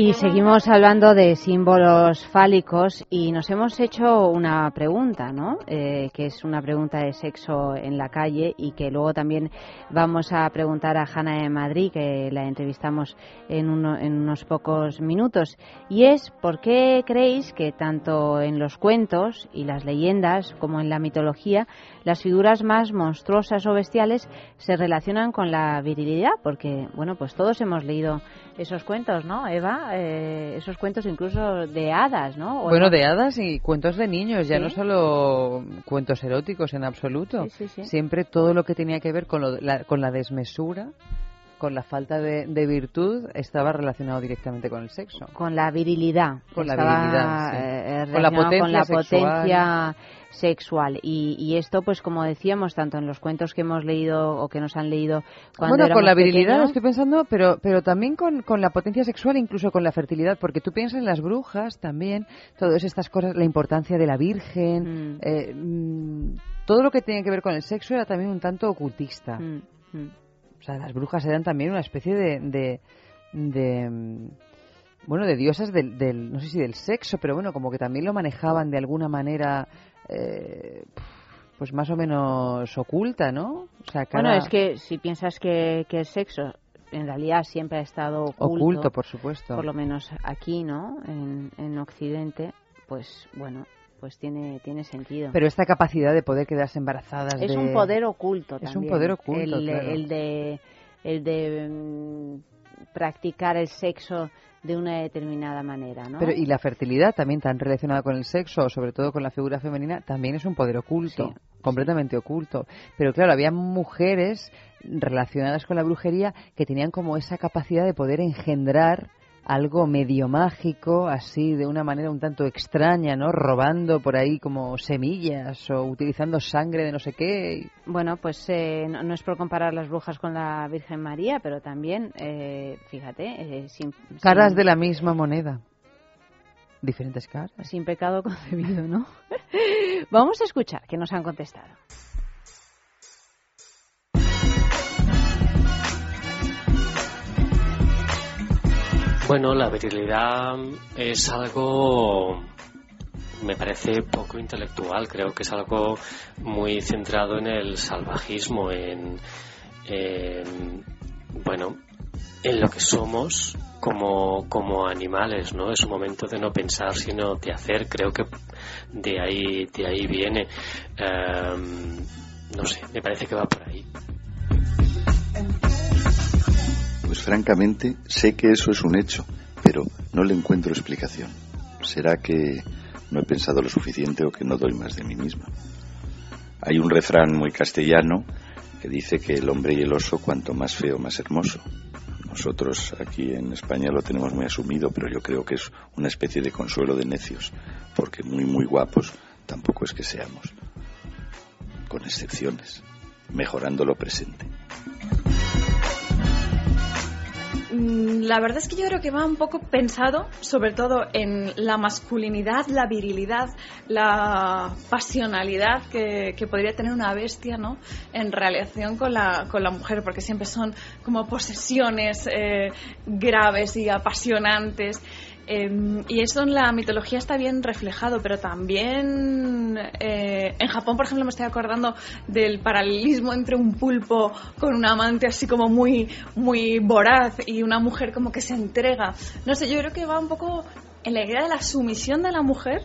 Y seguimos hablando de símbolos fálicos y nos hemos hecho una pregunta, ¿no? Eh, que es una pregunta de sexo en la calle y que luego también vamos a preguntar a Hanna de Madrid, que la entrevistamos en, uno- en unos pocos minutos. Y es, ¿por qué creéis que tanto en los cuentos y las leyendas como en la mitología las figuras más monstruosas o bestiales se relacionan con la virilidad? Porque, bueno, pues todos hemos leído esos cuentos, ¿no, Eva? Eh, esos cuentos incluso de hadas, ¿no? ¿O Bueno, no? de hadas y cuentos de niños, ya Sí. no solo cuentos eróticos en absoluto. Sí, sí, sí. Siempre todo lo que tenía que ver con, lo- la, con la desmesura, con la falta de, de virtud, estaba relacionado directamente con el sexo. Con la virilidad. Con la virilidad, sí. eh, Con la relacionado potencia con la sexual. potencia sexual. Y, y esto, pues como decíamos, tanto en los cuentos que hemos leído o que nos han leído cuando bueno, con la virilidad pequeños, estoy pensando, pero, pero también con, con la potencia sexual, incluso con la fertilidad, porque tú piensas en las brujas también, todas estas cosas, la importancia de la Virgen, eh, mm, todo lo que tiene que ver con el sexo era también un tanto ocultista. Mm, mm. O sea, las brujas eran también una especie de, de, de, mm, bueno, de diosas del, del, no sé si del sexo, pero bueno, como que también lo manejaban de alguna manera, eh, pues más o menos oculta, ¿no? O sea, Bueno, es que si piensas que, que el sexo en realidad siempre ha estado oculto, Oculto, por supuesto. por lo menos aquí, ¿no? En, en Occidente, pues bueno, pues tiene, tiene sentido. Pero esta capacidad de poder quedarse embarazadas es de- un poder oculto Es un también. poder oculto, el, claro. el de el de mm, practicar el sexo de una determinada manera, ¿no? Pero y la fertilidad también tan relacionada con el sexo, o sobre todo con la figura femenina, también es un poder oculto, completamente oculto. Pero claro, había mujeres relacionadas con la brujería que tenían como esa capacidad de poder engendrar algo medio mágico, así de una manera un tanto extraña, ¿no? Robando por ahí como semillas o utilizando sangre de no sé qué. Bueno, pues eh, no, no es por comparar las brujas con la Virgen María, pero también, eh, fíjate, eh, sin, Caras sin- de la misma moneda. Diferentes caras. sin pecado *laughs* concebido, ¿no? *laughs* Vamos a escuchar que nos han contestado. Bueno, la virilidad es algo, me parece poco intelectual, creo que es algo muy centrado en el salvajismo, en, en, bueno, en lo que somos como, como animales, ¿no? Es un momento de no pensar, sino de hacer, creo que de ahí, de ahí viene. Em, no sé, me parece que va por ahí. Francamente sé que eso es un hecho, pero no le encuentro explicación. ¿Será que no he pensado lo suficiente o que no doy más de mí misma? Hay un refrán muy castellano que dice que el hombre y el oso cuanto más feo más hermoso. Nosotros aquí en España lo tenemos muy asumido, pero yo creo que es una especie de consuelo de necios, porque muy muy guapos tampoco es que seamos, con excepciones, mejorando lo presente. La verdad es que yo creo que va un poco pensado, sobre todo en la masculinidad, la virilidad, la pasionalidad que, podría tener una bestia, ¿no? En relación con la, con la mujer, porque siempre son como posesiones eh, graves y apasionantes. Eh, y eso en la mitología está bien reflejado, pero también eh, en Japón, por ejemplo, me estoy acordando del paralelismo entre un pulpo con un amante así como muy, muy voraz y una mujer como que se entrega. No sé, yo creo que va un poco en la idea de la sumisión de la mujer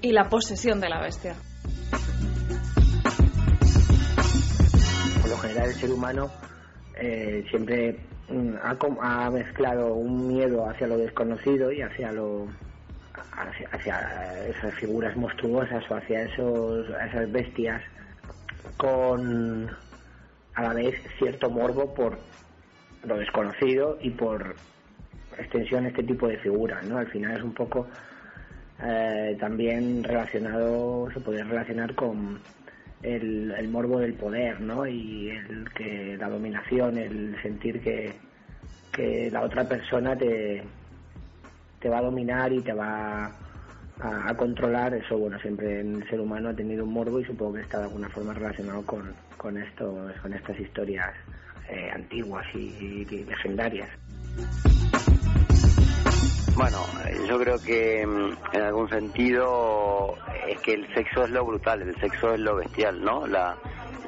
y la posesión de la bestia. por lo general el ser humano eh, siempre ha, com- ha mezclado un miedo hacia lo desconocido y hacia lo hacia esas figuras monstruosas o hacia esos esas bestias con a la vez cierto morbo por lo desconocido y por extensión este tipo de figuras no al final es un poco eh, también relacionado se puede relacionar con el, el morbo del poder, ¿no? Y el que la dominación, el sentir que, la otra persona te, te va a dominar y te va a, controlar, eso bueno, siempre el ser humano ha tenido un morbo y supongo que está de alguna forma relacionado con, con esto, con estas historias eh, antiguas y legendarias. Bueno, yo creo que mm, en algún sentido es que el sexo es lo brutal, el sexo es lo bestial, ¿no? La,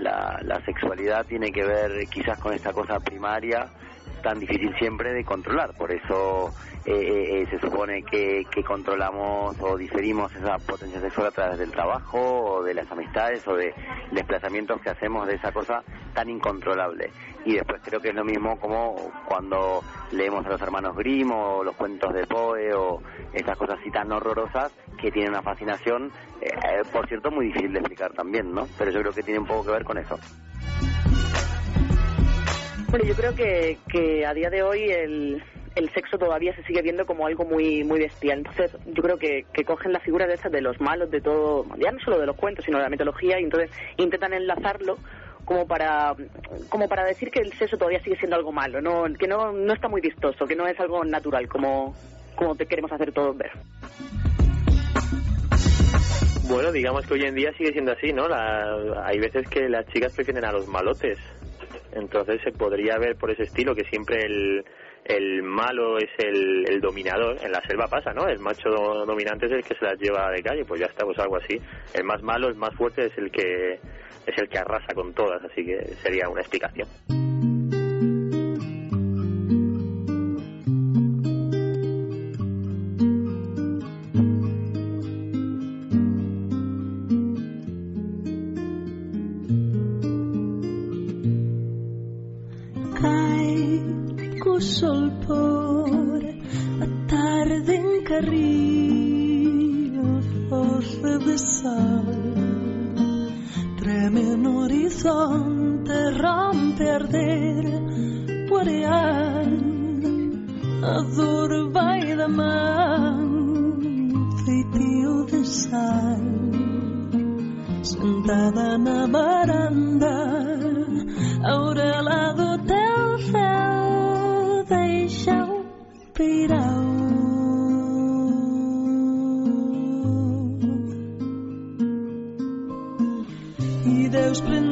la, la sexualidad tiene que ver quizás con esta cosa primaria tan difícil siempre de controlar, por eso eh, eh, eh, se supone que, que controlamos o diferimos esa potencia sexual a través del trabajo o de las amistades o de desplazamientos que hacemos de esa cosa tan incontrolable. Y después creo que es lo mismo como cuando leemos a los hermanos Grimm o los cuentos de Poe o esas cosas así tan horrorosas que tienen una fascinación, eh, por cierto, muy difícil de explicar también, ¿no? Pero yo creo que tiene un poco que ver con eso. Bueno, yo creo que, que a día de hoy el, el sexo todavía se sigue viendo como algo muy muy bestial. Entonces, yo creo que, que cogen la figura de esas de los malos, de todo, ya no solo de los cuentos, sino de la mitología, y entonces intentan enlazarlo como para como para decir que el sexo todavía sigue siendo algo malo, no que no, no está muy vistoso, que no es algo natural como, como te queremos hacer todos ver. Bueno, digamos que hoy en día sigue siendo así, ¿no? Hay veces que las chicas prefieren a los malotes. Entonces se podría ver por ese estilo que siempre el, el malo es el, el dominador. En la selva pasa, ¿no? El macho do- dominante es el que se las lleva de calle. Pues ya está, pues algo así. El más malo, el más fuerte es el que es el que arrasa con todas. Así que sería una explicación. Carrillo forre de sal. Treme no horizonte rompe arder a dor vai da man feitio de sal. Sentada na varanda a orelha do teu céu deixa o pirau e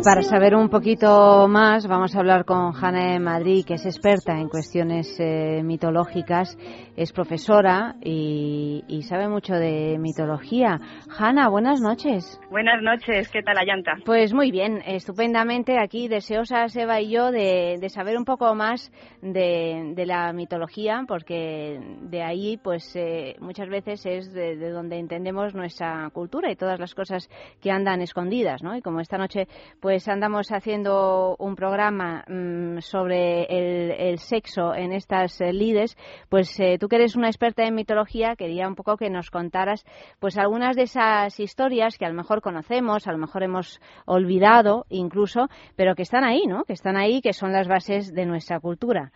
Y para saber un poquito más, vamos a hablar con Hanna de Madrid, que es experta en cuestiones eh, mitológicas, es profesora y, y sabe mucho de mitología. Hanna, buenas noches. Buenas noches, ¿qué tal la llanta? Pues muy bien, estupendamente aquí, deseosas Eva y yo de, de saber un poco más de, de la mitología, porque de ahí, pues eh, muchas veces es de, de donde entendemos nuestra cultura y todas las cosas que andan escondidas, ¿no? Y como esta noche, pues andamos haciendo un programa mm, sobre el, el sexo en estas eh, lides, pues eh, tú que eres una experta en mitología, quería un poco que nos contaras, pues algunas de esas historias que a lo mejor conocemos, a lo mejor hemos olvidado incluso, pero que están ahí, ¿no? Que están ahí, que son las bases de nuestra cultura.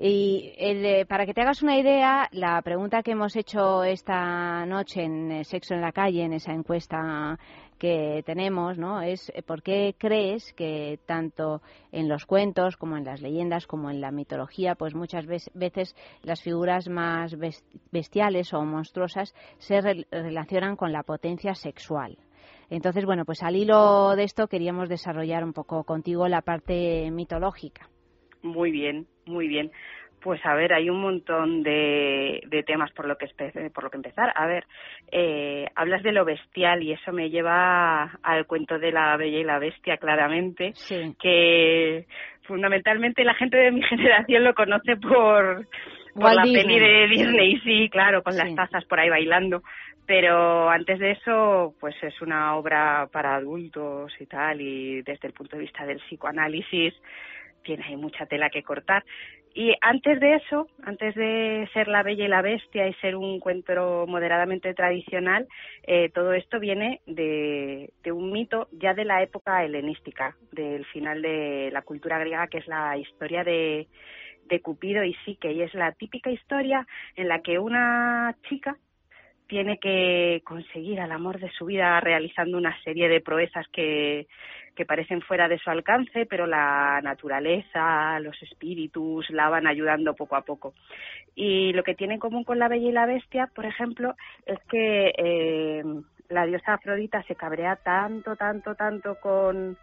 Y el, eh, para que te hagas una idea, la pregunta que hemos hecho esta noche en eh, Sexo en la Calle, en esa encuesta que tenemos, ¿no? Es eh, por qué crees que tanto en los cuentos como en las leyendas como en la mitología, pues muchas veces las figuras más bes- bestiales o monstruosas se re- relacionan con la potencia sexual. Entonces, bueno, pues al hilo de esto queríamos desarrollar un poco contigo la parte mitológica. Muy bien, muy bien. Pues a ver, hay un montón de, de temas por lo que espe- por lo que empezar. A ver, eh, hablas de lo bestial y eso me lleva al cuento de la Bella y la Bestia, claramente, que fundamentalmente la gente de mi *laughs* generación lo conoce por, por la Disney. peli de Disney, sí, claro, con las tazas por ahí bailando. Pero antes de eso, pues es una obra para adultos y tal, y desde el punto de vista del psicoanálisis, tiene ahí mucha tela que cortar. Y antes de eso, antes de ser La Bella y la Bestia y ser un cuento moderadamente tradicional, eh, todo esto viene de, de un mito ya de la época helenística, del final de la cultura griega, que es la historia de, de Cupido y Psique. Y es la típica historia en la que una chica tiene que conseguir al amor de su vida realizando una serie de proezas que, parecen fuera de su alcance, pero la naturaleza, los espíritus la van ayudando poco a poco. Y lo que tiene en común con la Bella y la Bestia, por ejemplo, es que eh, la diosa Afrodita se cabrea tanto, tanto, tanto con,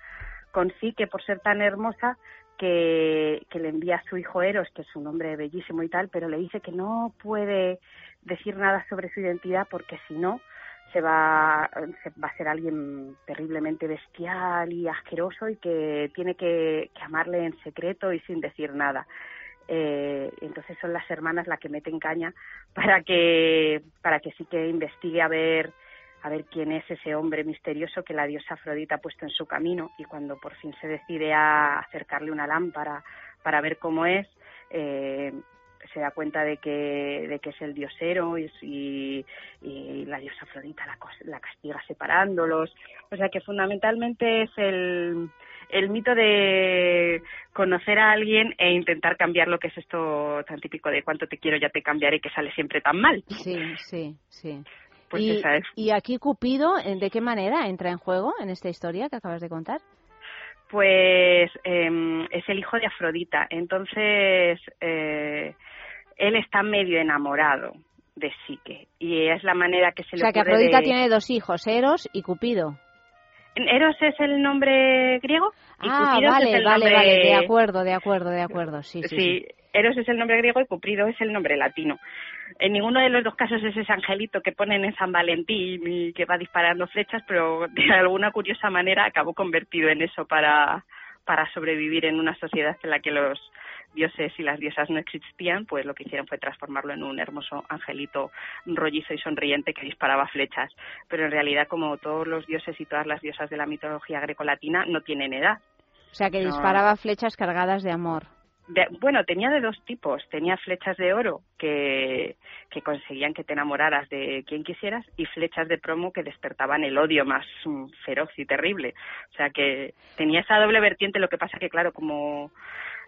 con Psique por ser tan hermosa que, que le envía a su hijo Eros, que es un hombre bellísimo y tal, pero le dice que no puede decir nada sobre su identidad porque si no se va, se va a ser alguien terriblemente bestial y asqueroso y que tiene que, amarle en secreto y sin decir nada. Eh, entonces son las hermanas las que meten caña para que para que sí que investigue a ver a ver quién es ese hombre misterioso que la diosa Afrodita ha puesto en su camino y cuando por fin se decide a acercarle una lámpara para ver cómo es eh, se da cuenta de que, de que es el diosero y, y, y la diosa Afrodita la, la castiga separándolos. O sea que fundamentalmente es el, el mito de conocer a alguien e intentar cambiar lo que es esto tan típico de cuánto te quiero ya te cambiaré que sale siempre tan mal. Sí, sí, sí. Pues y, esa es. y aquí Cupido, ¿eh, ¿de qué manera entra en juego en esta historia que acabas de contar? Pues eh, es el hijo de Afrodita. Entonces, eh, él está medio enamorado de Psique. Y es la manera que se O le sea, que Afrodita de- tiene dos hijos, Eros y Cupido. Eros es el nombre griego y Ah, Cupido vale, es el vale, nombre... vale, de acuerdo, de acuerdo, de acuerdo, sí, sí. Sí, sí. Eros es el nombre griego y Cupido es el nombre latino. En ninguno de los dos casos es ese angelito que ponen en San Valentín y que va disparando flechas, pero de alguna curiosa manera acabó convertido en eso para, para sobrevivir en una sociedad en la que los dioses y las diosas no existían, pues lo que hicieron fue transformarlo en un hermoso angelito rollizo y sonriente que disparaba flechas. Pero en realidad, como todos los dioses y todas las diosas de la mitología grecolatina, no tienen edad. O sea, que No. disparaba flechas cargadas de amor. De- bueno, tenía de dos tipos. Tenía flechas de oro que, que conseguían que te enamoraras de quien quisieras y flechas de promo que despertaban el odio más mm, feroz y terrible. O sea que tenía esa doble vertiente, lo que pasa que, claro, como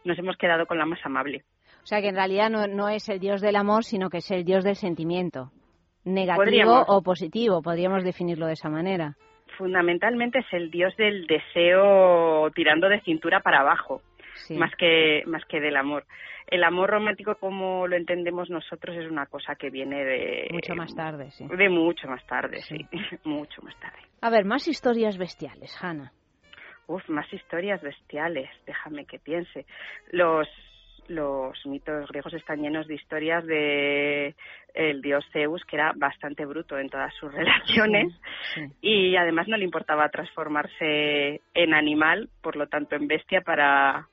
nos hemos quedado con la más amable. O sea, que en realidad no, no es el dios del amor, sino que es el dios del sentimiento. Negativo Podríamos. o positivo, podríamos definirlo de esa manera. Fundamentalmente es el dios del deseo tirando de cintura para abajo. Sí. más que más que del amor. El amor romántico como lo entendemos nosotros es una cosa que viene de Mucho más tarde, sí. de mucho más tarde, sí, *laughs* mucho más tarde. A ver, más historias bestiales, Hanna. Uf, más historias bestiales, déjame que piense. Los los mitos griegos están llenos de historias de el dios Zeus que era bastante bruto en todas sus *laughs* relaciones y además no le importaba transformarse en animal, por lo tanto en bestia para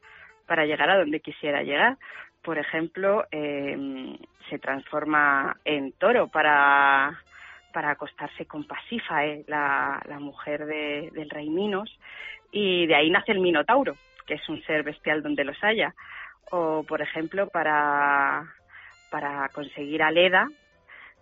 para llegar a donde quisiera llegar. Por ejemplo, eh, se transforma en toro para para acostarse con Pasífae, la, la mujer de- del rey Minos, y de ahí nace el Minotauro, que es un ser bestial donde los haya. O, por ejemplo, para, para conseguir a Leda,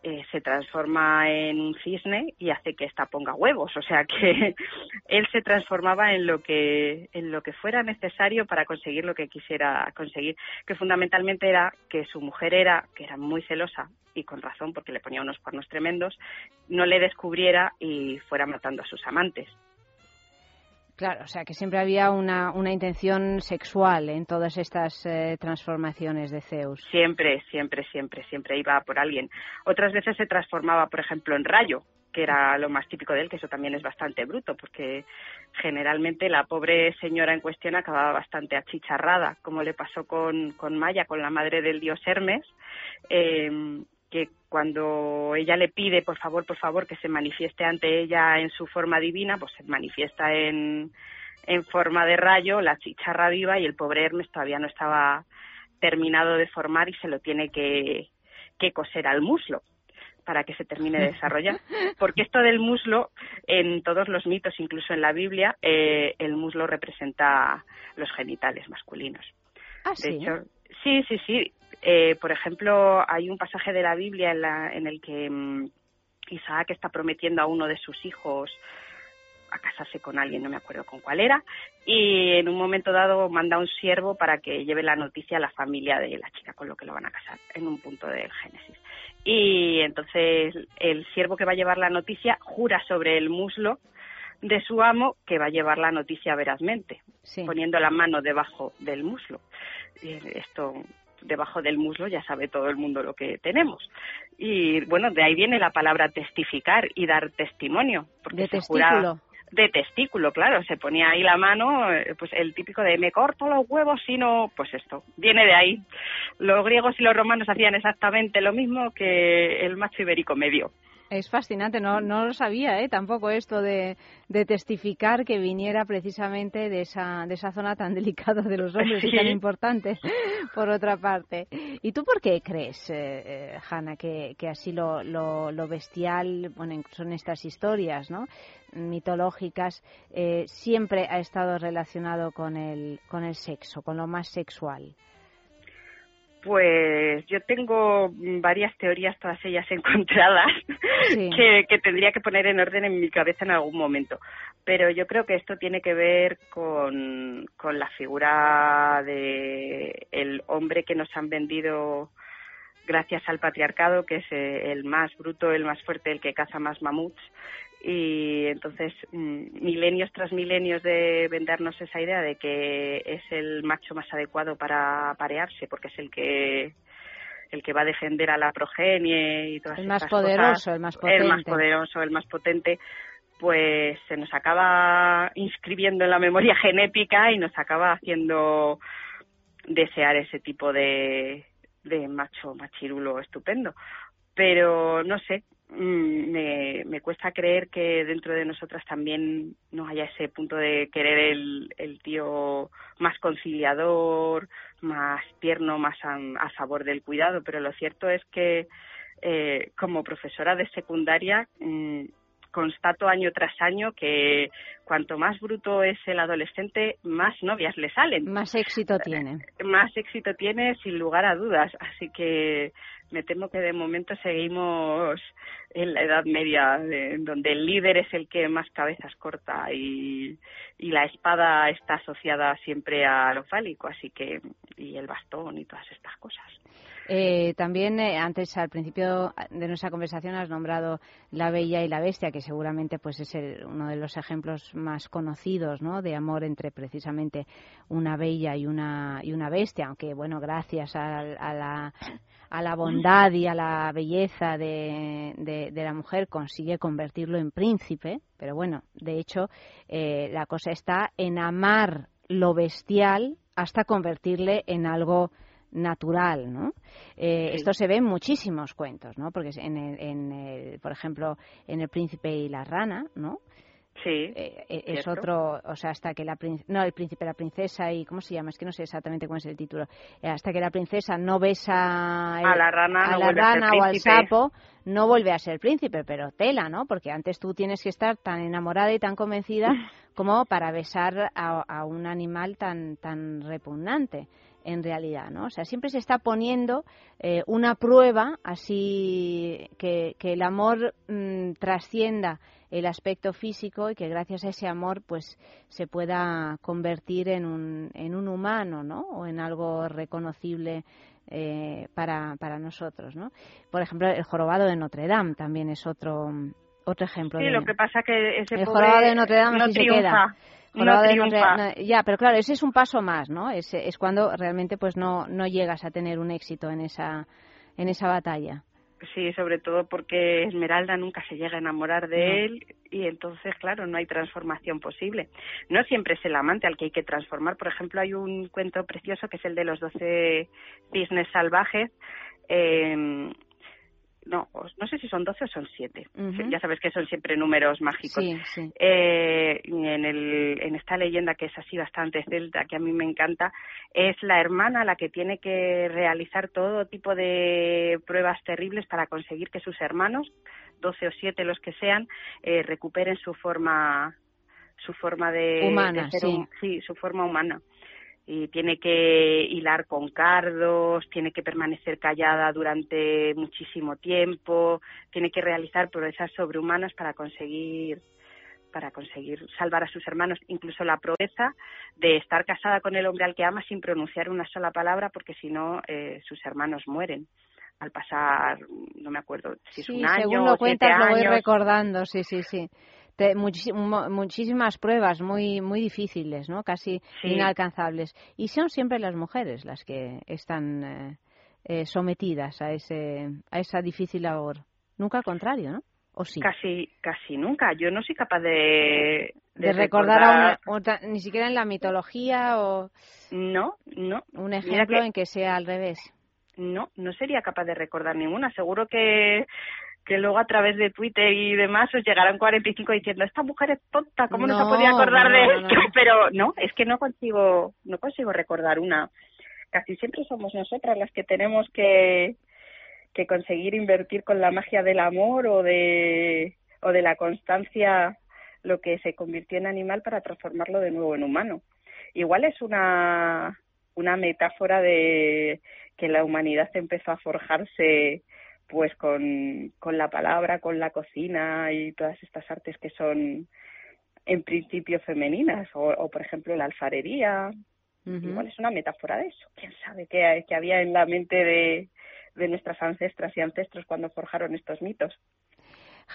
eh, se transforma en un cisne y hace que ésta ponga huevos. O sea que *laughs* él se transformaba en lo que en lo que fuera necesario para conseguir lo que quisiera conseguir. Que fundamentalmente era que su mujer era, que era muy celosa y con razón porque le ponía unos cuernos tremendos, no le descubriera y fuera matando a sus amantes. Claro, o sea, que siempre había una, una intención sexual en todas estas eh, transformaciones de Zeus. Siempre, siempre, siempre, siempre iba por alguien. Otras veces se transformaba, por ejemplo, en rayo, que era lo más típico de él, que eso también es bastante bruto, porque generalmente la pobre señora en cuestión acababa bastante achicharrada, como le pasó con, con Maya, con la madre del dios Hermes, eh, que cuando ella le pide, por favor, por favor, que se manifieste ante ella en su forma divina, pues se manifiesta en, en forma de rayo, la chicharra viva, y el pobre Hermes todavía no estaba terminado de formar y se lo tiene que, que coser al muslo para que se termine de desarrollar. *laughs* Porque esto del muslo, en todos los mitos, incluso en la Biblia, eh, el muslo representa los genitales masculinos. Ah, De hecho, sí, sí, sí. Eh, por ejemplo, hay un pasaje de la Biblia en, la- en el que mm, Isaac está prometiendo a uno de sus hijos a casarse con alguien, no me acuerdo con cuál era, y en un momento dado manda a un siervo para que lleve la noticia a la familia de la chica con lo que lo van a casar, en un punto del Génesis. Y entonces el siervo que va a llevar la noticia jura sobre el muslo de su amo que va a llevar la noticia verazmente, poniendo la mano debajo del muslo. Y esto debajo del muslo ya sabe todo el mundo lo que tenemos. Y bueno, de ahí viene la palabra testificar y dar testimonio. Porque De se testículo. de testículo, claro, se ponía ahí la mano, eh, pues el típico de me corto los huevos, sino, pues esto, viene de ahí. Los griegos y los romanos hacían exactamente lo mismo que el macho ibérico medio. Es fascinante, no, no lo sabía ¿eh? tampoco esto de, de testificar que viniera precisamente de esa, de esa zona tan *laughs* delicada de los hombres y tan importante, por otra parte. ¿Y tú por qué crees, eh, eh, Hanna, que, que así lo, lo, lo bestial, bueno, en estas historias ¿no? mitológicas, eh, siempre ha estado relacionado con el, con el sexo, con lo más sexual? Pues yo tengo varias teorías, todas ellas *laughs* encontradas, Sí. que, que tendría que poner en orden en mi cabeza en algún momento. Pero yo creo que esto tiene que ver con, con la figura de el hombre que nos han vendido gracias al patriarcado, que es eh, el más bruto, el más fuerte, el que caza más mamuts. Y entonces, mm, milenios tras milenios de vendernos esa idea de que es el macho más adecuado para parearse, porque es el que el que va a defender a la progenie y todas El más poderoso, cosas, el más el más potente. poderoso, el más potente, pues se nos acaba inscribiendo en la memoria *laughs* genética y nos acaba haciendo desear ese tipo de, de macho machirulo estupendo. Pero no sé, me, me cuesta creer que dentro de nosotras también no haya ese punto de querer el, el tío más conciliador, más tierno, más a, a favor del cuidado. Pero lo cierto es que eh, como profesora de secundaria mm, constato año tras año que cuanto más bruto es el adolescente, más novias le salen. Más éxito tiene. Más éxito tiene sin lugar a dudas. Así que me temo que de momento seguimos en la Edad Media, donde el líder es el que más cabezas corta y, y la espada está asociada siempre a lo fálico, así que y el bastón y todas estas cosas. Eh, también eh, antes al principio de nuestra conversación has nombrado la bella y la bestia que seguramente pues es el- uno de los ejemplos más conocidos ¿no? de amor entre precisamente una bella y una y una bestia aunque bueno gracias a, la a la bondad y a la belleza de, de- de la mujer consigue convertirlo en príncipe pero bueno de hecho eh, la cosa está en amar lo bestial hasta convertirle en algo natural, ¿no? Eh, Sí. Esto se ve en muchísimos cuentos, ¿no? Porque en el, en el- por ejemplo, en El Príncipe y la Rana, ¿no? Sí. Eh, eh, es otro, o sea, hasta que la no, el príncipe, la princesa y ¿cómo se llama? Es que no sé exactamente cómo es el título. Eh, hasta que la princesa no besa A la rana a no la vuelve a ser rana o al sapo, no vuelve a ser príncipe, pero tela, ¿no? Porque antes tú tienes que estar tan enamorada y tan convencida *laughs* como para besar a, a un animal tan tan repugnante en realidad, ¿no? O sea, siempre se está poniendo eh, una prueba así que, que el amor mm, trascienda el aspecto físico y que gracias a ese amor pues se pueda convertir en un, en un humano, ¿no? O en algo reconocible eh, para, para nosotros, ¿no? Por ejemplo, el jorobado de Notre Dame también es otro otro ejemplo Sí, de lo que pasa que ese el jorobado de Notre Dame no se queda. No triunfa. No, ya, pero claro, ese es un paso más, ¿no? Es, es cuando realmente pues no, no llegas a tener un éxito en esa en esa batalla. Sí, sobre todo porque Esmeralda nunca se llega a enamorar de No. él y entonces, claro, no hay transformación posible. No siempre es el amante al que hay que transformar. Por ejemplo, hay un cuento precioso que es el de los doce cisnes salvajes. Eh, no, no sé si son doce o son siete. Ujú. Ya sabes que son siempre números mágicos. Sí, sí. Eh, en, el, en esta leyenda que es así bastante celta, que a mí me encanta, es la hermana la que tiene que realizar todo tipo de pruebas terribles para conseguir que sus hermanos, 12 o 7 los que sean, eh, recuperen su forma su forma de, Humana, de ser sí. sí, su forma humana y tiene que hilar con cardos, tiene que permanecer callada durante muchísimo tiempo, tiene que realizar proezas sobrehumanas para conseguir para conseguir salvar a sus hermanos, incluso la proeza de estar casada con el hombre al que ama sin pronunciar una sola palabra, porque si no eh, sus hermanos mueren al pasar, no me acuerdo si es Sí, un año según o lo siete cuentas lo voy recordando, sí, sí, sí. Te- muchis- mo- muchísimas pruebas muy muy difíciles, ¿no? Casi Sí. inalcanzables. Y son siempre las mujeres las que están eh, eh, sometidas a ese a esa difícil labor. Nunca al contrario, ¿no? ¿O sí? Casi, casi nunca. Yo no soy capaz de, De, recordar, a una, otra, ni siquiera en la mitología o... No, no. Un ejemplo que- en que sea al revés. No, no sería capaz de recordar ninguna. Seguro que que luego a través de Twitter y demás os llegarán 45 diciendo esta mujer es tonta, ¿cómo no, No, se podía acordar no, de esto? no. *laughs* Pero no, es que no consigo, no consigo recordar una. Casi siempre somos nosotras las que tenemos que, que conseguir invertir con la magia del amor o de, o de la constancia lo que se convirtió en animal para transformarlo de nuevo en humano. Igual es una, una metáfora de que la humanidad empezó a forjarse pues con, con la palabra, con la cocina y todas estas artes que son en principio femeninas. O, o, por ejemplo la alfarería. Igual es una metáfora de eso. Quién sabe qué, qué había en la mente de, de nuestras ancestras y ancestros cuando forjaron estos mitos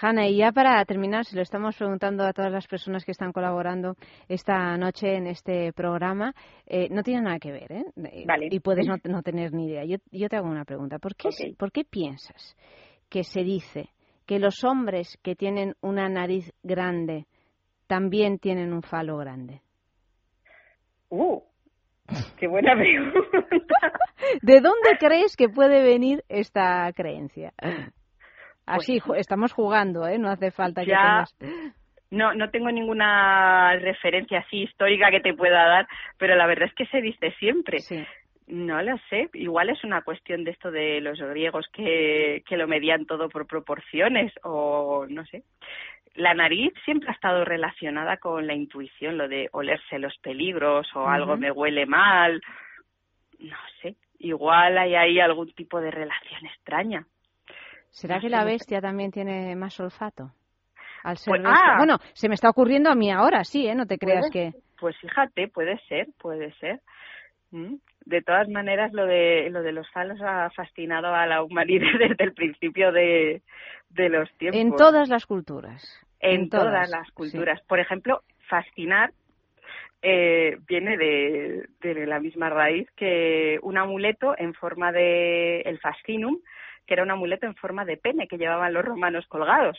Hanna, y ya para terminar, se lo estamos preguntando a todas las personas que están colaborando esta noche en este programa, eh, no tiene nada que ver, ¿eh? Eh, Vale. Y puedes no, no tener ni idea. Yo, yo te hago una pregunta. ¿Por qué. ¿Por qué piensas que se dice que los hombres que tienen una nariz grande también tienen un falo grande? uh qué buena *laughs* pregunta ¿De dónde crees que puede venir esta creencia? Así, estamos jugando, ¿eh? No hace falta que tengas... No, no tengo ninguna referencia así histórica que te pueda dar, pero la verdad es que se dice siempre. No lo sé, igual es una cuestión de esto de los griegos que, que lo medían todo por proporciones o no sé. La nariz siempre ha estado relacionada con la intuición, lo de olerse los peligros o algo me huele mal. No sé, igual hay ahí algún tipo de relación extraña. ¿Será que la bestia también tiene más olfato? Al ser Pues- bestia. ah. Bueno, se me está ocurriendo a mí ahora, sí, ¿eh? No te creas Puede- que... Pues fíjate, puede ser, puede ser. Mm. De todas maneras, lo de lo de los falos ha fascinado a la humanidad *laughs* desde el principio de, de los tiempos. En todas las culturas. En en todas, todas, las sí. culturas. Por ejemplo, fascinar eh, viene de, de la misma raíz que un amuleto en forma de el fascinum, que era un amuleto en forma de pene que llevaban los romanos colgados.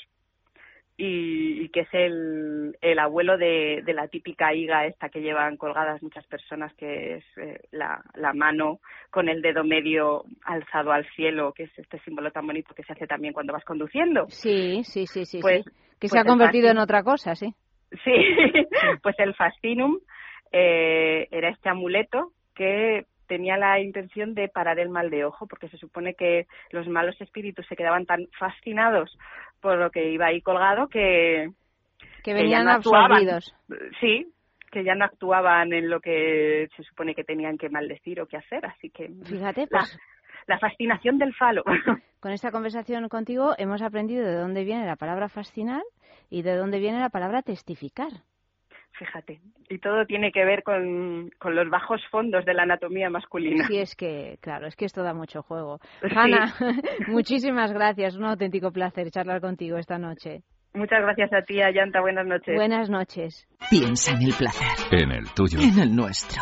Y, y que es el, el abuelo de, de la típica higa esta que llevan colgadas muchas personas, que es eh, la, la mano con el dedo medio alzado al cielo, que es este símbolo tan bonito que se hace también cuando vas conduciendo. Sí, sí, sí, sí. Pues- sí. Que pues se ha el convertido en otra cosa, sí. Sí, *laughs* pues el fascinum eh, era este amuleto que tenía la intención de parar el mal de ojo, porque se supone que los malos espíritus se quedaban tan fascinados por lo que iba ahí colgado que, Que venían no absorbidos. Sí, que ya no actuaban en lo que se supone que tenían que maldecir o que hacer, así que Fíjate, la, pues la fascinación del falo. *laughs* con esta conversación contigo hemos aprendido de dónde viene la palabra fascinar y de dónde viene la palabra testificar. Fíjate, y todo tiene que ver con, con los bajos fondos de la anatomía masculina. Sí, es que, claro, es que esto da mucho juego. Sí. Hanna, *laughs* *laughs* muchísimas gracias. Un auténtico placer charlar contigo esta noche. Muchas gracias a ti, Ayanta. Buenas noches. Buenas noches. Piensa en el placer, En el tuyo. en el nuestro,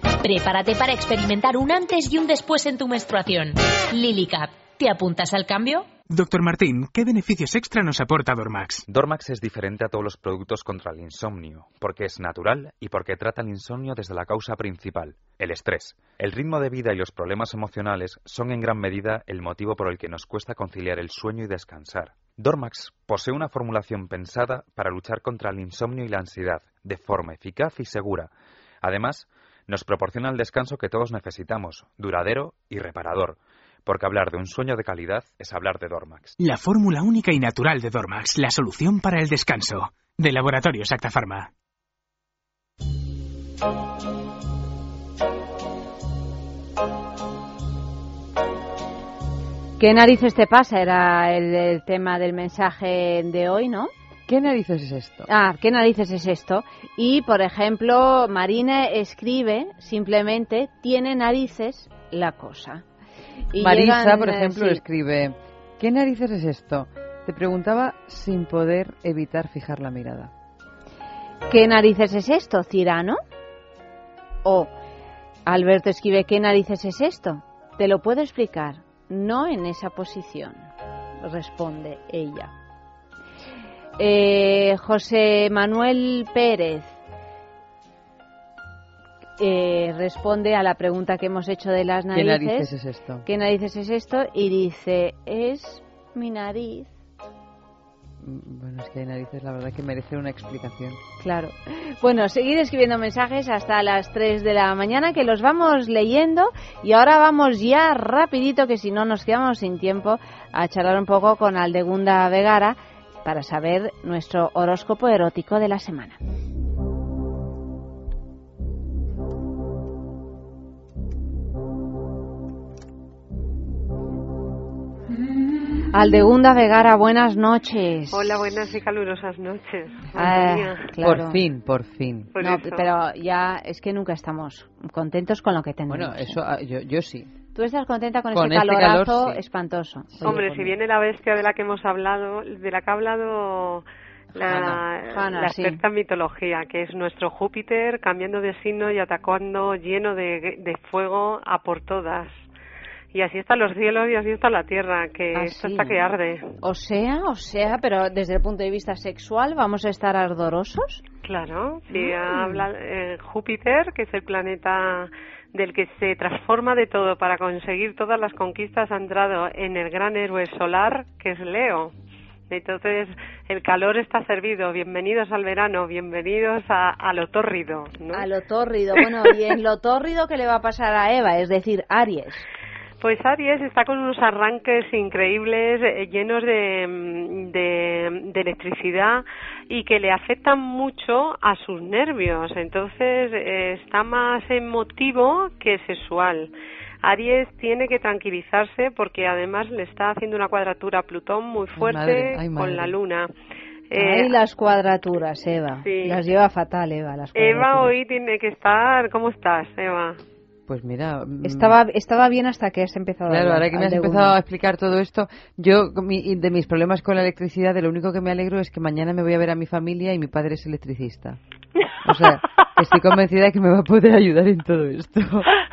Prepárate para experimentar un antes y un después en tu menstruación. Lily Cap, ¿te apuntas al cambio? Doctor Martín, ¿qué beneficios extra nos aporta Dormax? Dormax es diferente a todos los productos contra el insomnio, porque es natural y porque trata el insomnio desde la causa principal, el estrés. El ritmo de vida y los problemas emocionales son en gran medida el motivo por el que nos cuesta conciliar el sueño y descansar. Dormax posee una formulación pensada para luchar contra el insomnio y la ansiedad, de forma eficaz y segura. Además, nos proporciona el descanso que todos necesitamos, duradero y reparador, porque hablar de un sueño de calidad es hablar de Dormax. La fórmula única y natural de Dormax, la solución para el descanso. De Laboratorios Acta Pharma. ¿Qué narices te pasa? Era el, el tema del mensaje de hoy, ¿no? ¿Qué narices es esto? Ah, ¿qué narices es esto? Y, por ejemplo, Marina escribe simplemente, tiene narices la cosa. Y Marisa, llegan, por eh, ejemplo, sí. escribe, ¿qué narices es esto? Te preguntaba sin poder evitar fijar la mirada. ¿Qué narices es esto, Cirano? O Alberto escribe, ¿qué narices es esto? Te lo puedo explicar, no en esa posición, responde ella. Eh, José Manuel Pérez eh, responde a la pregunta que hemos hecho de las ¿Qué narices. narices es esto? ¿Qué narices es esto? Y dice, es mi nariz. Mm, Bueno, es que hay narices, la verdad, que merecen una explicación. Claro. Bueno, seguid escribiendo mensajes hasta las 3 de la mañana que los vamos leyendo y ahora vamos ya rapidito que si no nos quedamos sin tiempo a charlar un poco con Aldegunda Vegara para saber nuestro horóscopo erótico de la semana. Aldegunda Vegara, buenas noches. Hola, buenas y calurosas noches. Ah, claro. Por fin, por fin. Por no, eso. pero ya es que nunca estamos contentos con lo que tenemos. Bueno, eso ah, yo, yo sí. ¿Tú estás contenta con, Con este este calorazo calor, sí. espantoso? Oye, Hombre, pues si viene la bestia de la que hemos hablado, de la que ha hablado la, Hanna. Hanna, la sí. experta en mitología, que es nuestro Júpiter cambiando de signo y atacando lleno de, de fuego a por todas. Y así están los cielos y así está la tierra, que esto Así. está que arde. O sea, o sea, pero desde el punto de vista sexual, ¿vamos a estar ardorosos? Claro, sí, Mm. habla eh, Júpiter, que es el planeta del que se transforma de todo para conseguir todas las conquistas, ha entrado en el gran héroe solar, que es Leo. Entonces, el calor está servido. Bienvenidos al verano, bienvenidos a, a lo tórrido. ¿no? A lo tórrido. Bueno, ¿y en lo *laughs* tórrido qué le va a pasar a Eva? Es decir, Aries. Pues Aries está con unos arranques increíbles, eh, llenos de, mm, de, de electricidad y que le afectan mucho a sus nervios. Entonces eh, está más emotivo que sexual. Aries tiene que tranquilizarse porque además le está haciendo una cuadratura a Plutón muy fuerte madre, ay, con la Luna. Eh, Ay, las cuadraturas, Eva. sí. Las lleva fatal, Eva, las Eva hoy tiene que estar. ¿Cómo estás, Eva? Pues mira... mm, Estaba, estaba bien hasta que has empezado a Claro, hablar, ahora que me has empezado a explicar todo esto, yo mi- de mis problemas con la electricidad, de lo único que me alegro es que mañana me voy a ver a mi familia y mi padre es electricista. *laughs* O sea, estoy convencida de que me va a poder ayudar en todo esto.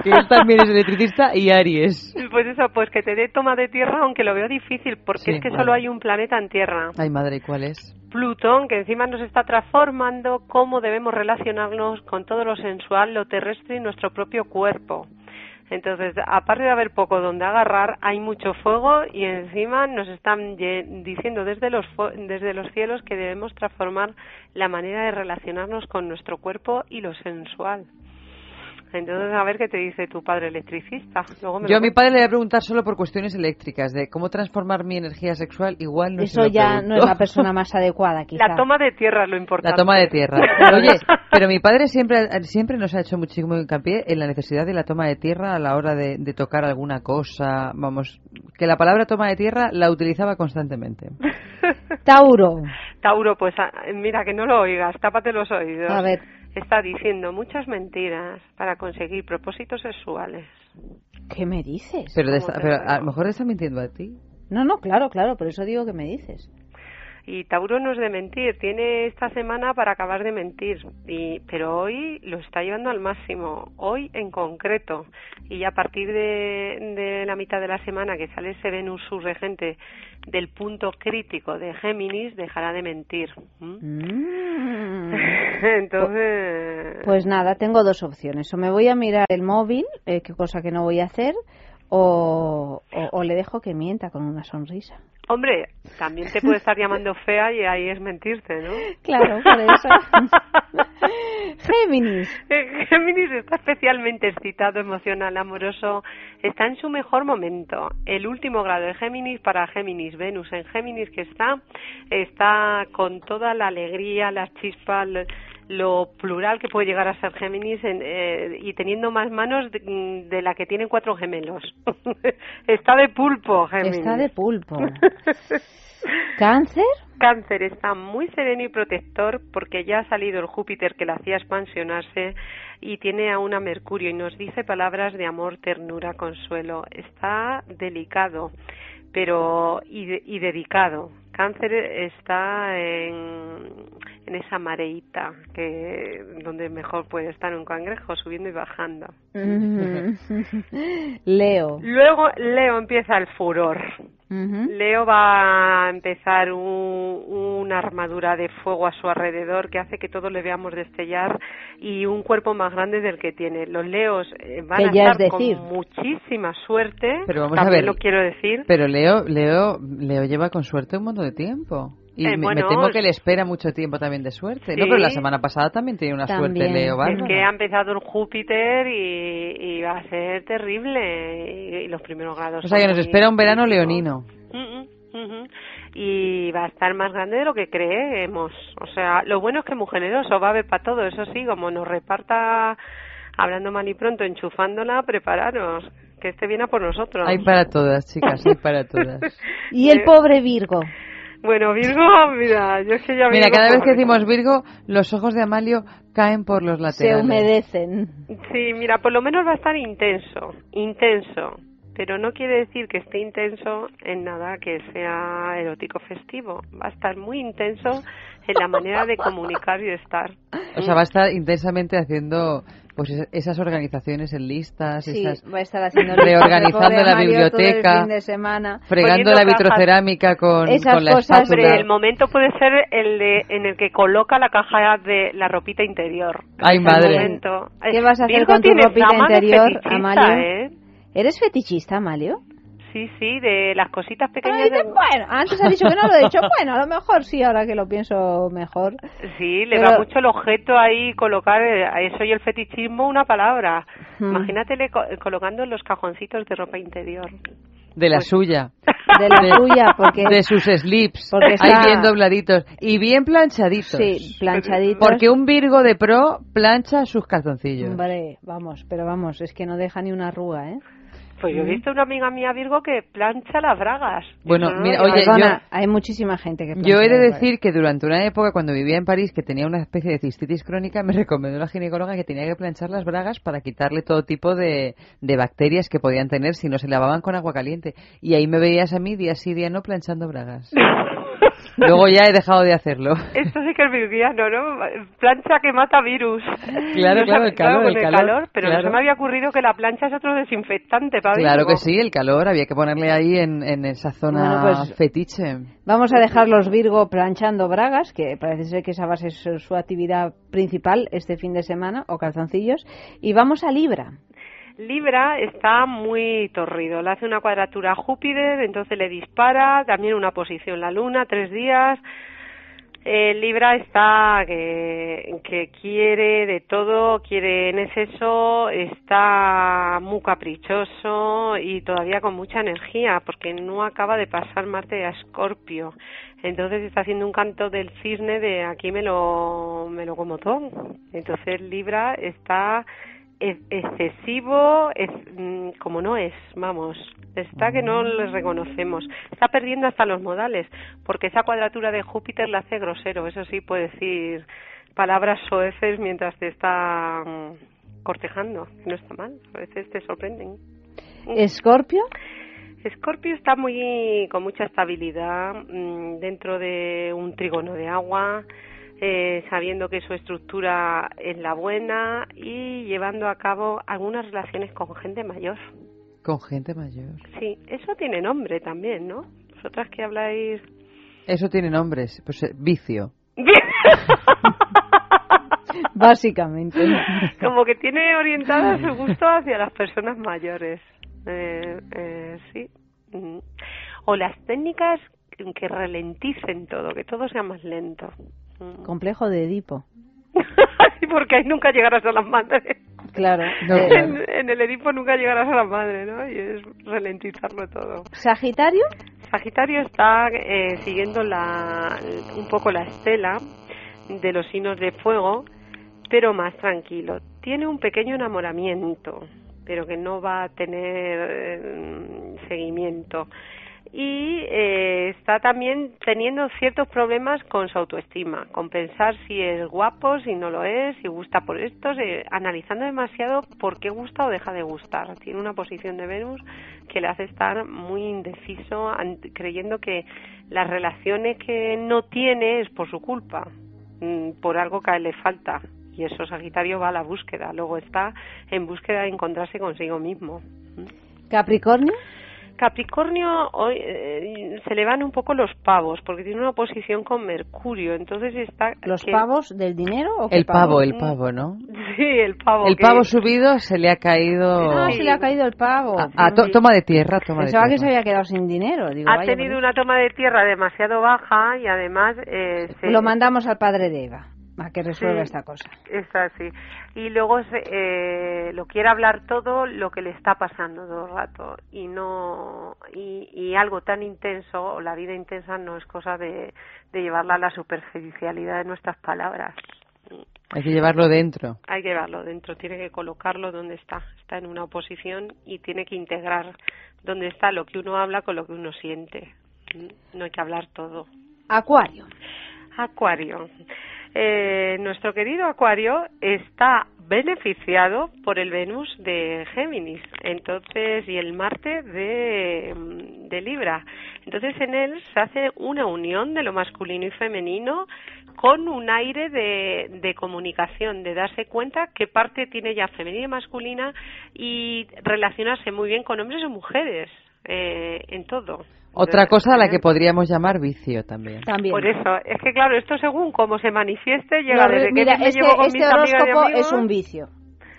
Que él también es electricista y Aries. Pues eso, pues que te dé toma de tierra, aunque lo veo difícil, porque Sí, es que vale. solo hay un planeta en tierra. Ay, madre, ¿y cuál es? Plutón, que encima nos está transformando cómo debemos relacionarnos con todo lo sensual, lo terrestre y nuestro propio cuerpo. Entonces, aparte de haber poco donde agarrar, hay mucho fuego y encima nos están diciendo desde los, desde los cielos que debemos transformar la manera de relacionarnos con nuestro cuerpo y lo sensual. Entonces, a ver qué te dice tu padre electricista. Luego me Yo a mi padre le voy a preguntar solo por cuestiones eléctricas, de cómo transformar mi energía sexual, igual no se Eso lo ya pregunto. no es la persona más adecuada, *laughs* quizá. La toma de tierra es lo importante. La toma de tierra. *laughs* Oye, pero mi padre siempre, siempre nos ha hecho muchísimo hincapié en la necesidad de la toma de tierra a la hora de, de tocar alguna cosa. Vamos, que la palabra toma de tierra la utilizaba constantemente. Tauro. *laughs* Tauro, pues ah, mira, que no lo oigas, tápate los oídos. A ver. Está diciendo muchas mentiras para conseguir propósitos sexuales. ¿Qué me dices? Pero, a lo mejor está mintiendo a ti. No, no, claro, claro, por eso digo que me dices. Y Tauro no es de mentir, tiene esta semana para acabar de mentir, y, pero hoy lo está llevando al máximo, hoy en concreto. Y a partir de, de la mitad de la semana que sale ese Venus su regente del punto crítico de Géminis, dejará de mentir. ¿m? *laughs* Entonces... Pues nada, tengo dos opciones. O me voy a mirar el móvil, eh, qué cosa que no voy a hacer, o, o- o le dejo que mienta con una sonrisa. Hombre, también te puede estar llamando *laughs* fea y ahí es mentirte, ¿no? Claro, por eso. *laughs* Géminis. Géminis está especialmente excitado, emocional, amoroso, está en su mejor momento. El último grado de Géminis para Géminis, Venus en Géminis que está, está con toda la alegría, la chispa, l- lo plural que puede llegar a ser Géminis en- eh, y teniendo más manos de, de la que tienen cuatro gemelos. *laughs* está de pulpo, Géminis. Está de pulpo. *laughs* ¿Cáncer? Cáncer está muy sereno y protector porque ya ha salido el Júpiter que le hacía expansionarse y tiene a una Mercurio y nos dice palabras de amor, ternura, consuelo. Está delicado, pero y, y dedicado. Cáncer está en, en esa mareita que donde mejor puede estar un cangrejo subiendo y bajando. Mm. *laughs* Leo. Luego Leo empieza el furor. Leo va a empezar un- una armadura de fuego a su alrededor que hace que todos le veamos destellar y un cuerpo más grande del que tiene. Los Leos eh, van a es estar decir. con muchísima suerte. Pero vamos a ver. lo quiero decir. Pero Leo, Leo, Leo lleva con suerte un montón de tiempo. Y Eh, me, temo que le espera mucho tiempo también de suerte. No, pero la semana pasada también tenía una suerte Leo Es que ha empezado el Júpiter y, y va a ser terrible y, y los primeros grados. O sea que nos espera un verano leonino. Ujú. Y va a estar más grande de lo que creemos. O sea, lo bueno es que es muy generoso, va a haber para todo. Eso sí, como nos reparta, hablando mal y pronto, enchufándola, prepararos. Que este viene a por nosotros. Hay para todas, chicas, hay para todas. *laughs* ¿Y el Eh, pobre Virgo? Bueno, Virgo, mira, yo es que ya Mira, Virgo, cada vez que decimos Virgo, los ojos de Amalio caen por los Se laterales. humedecen. Sí, mira, por lo menos va a estar intenso, intenso. Pero no quiere decir que esté intenso en nada que sea erótico festivo. Va a estar muy intenso en la manera de comunicar y de estar. O sea, va a estar intensamente haciendo pues es- esas organizaciones en listas, Sí, esas va a estar haciendo listas de reorganizando la Mario todo el biblioteca, fin de semana. fregando la vitrocerámica con, Esas con la cosas Hombre, espátula. el momento puede ser el de en el que coloca la caja de la ropita interior. Ay, madre. momento. ¿Qué vas a hacer Virgo con tu tiene ropita interior, Amalio? ¿eh? ¿Eres fetichista, Amalio? Sí, sí, de las cositas pequeñas. Ay, de- Bueno, antes has dicho que no lo he dicho. *laughs* Bueno, a lo mejor sí, ahora que lo pienso mejor. Sí, le Pero- va mucho el objeto ahí colocar eh, a eso y el fetichismo una palabra. Hmm. Imagínatele co- colocando en los cajoncitos de ropa interior. De la Pues- suya. De la *laughs* suya, porque... De sus slips. Porque Ahí está- bien dobladitos. Y bien planchaditos. Sí, planchaditos. Porque un Virgo de pro plancha sus calzoncillos. Hombre, vamos, pero vamos, es que no deja ni una arruga, ¿eh? Pues yo he visto una amiga mía Virgo que plancha las bragas. Bueno, no mira, oye, hay muchísima gente que Yo he de decir que durante una época, cuando vivía en París, que tenía una especie de cistitis crónica, *laughs* me recomendó la ginecóloga que tenía que planchar las bragas para quitarle todo tipo de, de bacterias que podían tener si no se lavaban con agua caliente. Y ahí me veías a mí día sí día no planchando bragas. *laughs* Luego ya he dejado de hacerlo. Esto sí que es virgiano, ¿no? Plancha que mata virus. Claro, No claro, el calor, con el calor, pero claro. no se me había ocurrido que la plancha es otro desinfectante para Claro que sí, el calor, había que ponerle ahí en, en esa zona Bueno, pues- fetiche. Vamos a dejar los Virgo planchando bragas, que parece ser que esa va a ser su, su actividad principal este fin de semana, o calzoncillos, y vamos a Libra. Libra está muy torrido, le hace una cuadratura a Júpiter, entonces le dispara, también una posición la Luna, tres días. Eh, Libra está que, quiere de todo, quiere en exceso, está muy caprichoso y todavía con mucha energía porque no acaba de pasar Marte a Escorpio. Entonces está haciendo un canto del cisne de aquí me lo, me lo como todo. Entonces Libra está es- excesivo, es, mm, como no es, vamos, está que no le reconocemos. Está perdiendo hasta los modales, porque esa cuadratura de Júpiter la hace grosero, eso sí puede decir palabras soeces mientras te está mm, cortejando, no está mal, a veces te sorprenden. ¿Escorpio? Escorpio está muy con mucha estabilidad mm, dentro de un trígono de agua, eh, sabiendo que su estructura es la buena y llevando a cabo algunas relaciones con gente mayor. Con gente mayor. Sí, eso tiene nombre también, ¿no? Vosotras que habláis. Eso tiene nombres. Pues eh, vicio. *laughs* Básicamente. Como que tiene orientada *laughs* su gusto hacia las personas mayores. Eh, eh, sí. Mm. O las técnicas que ralenticen todo, que todo sea más lento. Mm. Complejo de Edipo. *laughs* Sí, porque ahí nunca llegarás a las madres. Claro. En, en el Edipo nunca llegarás a la madre, ¿no? Y es ralentizarlo todo. ¿Sagitario? Sagitario está eh, siguiendo la, un poco la estela de los signos de fuego pero más tranquilo. Tiene un pequeño enamoramiento, pero que no va a tener eh, seguimiento. Y eh, está también teniendo ciertos problemas con su autoestima, con pensar si es guapo, si no lo es, si gusta por esto, eh, analizando demasiado por qué gusta o deja de gustar. Tiene una posición de Venus que le hace estar muy indeciso, creyendo que las relaciones que no tiene es por su culpa, mm, por algo que a él le falta. Y eso Sagitario va a la búsqueda, luego está en búsqueda de encontrarse consigo mismo. Capricornio. Capricornio hoy eh, se le van un poco los pavos porque tiene una posición con Mercurio, entonces está ¿Los que- pavos del dinero o El pavo, el pavo, ¿no? Sí, el pavo. El que- pavo subido se le ha caído... Ah, se le ha caído el pavo. Ah, ah, to- toma de tierra, toma de Pensaba que tierra. se había quedado sin dinero. Digo, ha vaya, tenido una toma de tierra demasiado baja y además eh, se- Lo mandamos al padre de Eva a que resuelva Sí. esta cosa. Es así. Y luego se- eh, lo quiere hablar todo lo que le está pasando todo el rato. Y no y, y algo tan intenso, o la vida intensa, no es cosa de, de llevarla a la superficialidad de nuestras palabras. Hay que llevarlo dentro. Hay que llevarlo dentro, tiene que colocarlo donde está. Está en una oposición y tiene que integrar donde está lo que uno habla con lo que uno siente. No hay que hablar todo. Acuario. Acuario. Eh, nuestro querido Acuario está beneficiado por el Venus de Géminis, entonces y el Marte de, mm, de Libra. Entonces en él se hace una unión de lo masculino y femenino con un aire de, comunicación, de darse cuenta qué parte tiene ya femenina y masculina y relacionarse muy bien con hombres y mujeres eh, en todo. Otra cosa a la eh, que podríamos llamar vicio también. por eso, es que claro, esto según cómo se manifieste, llega No, desde mira, que me es llevo que con este mis horóscopo amigos. es un vicio.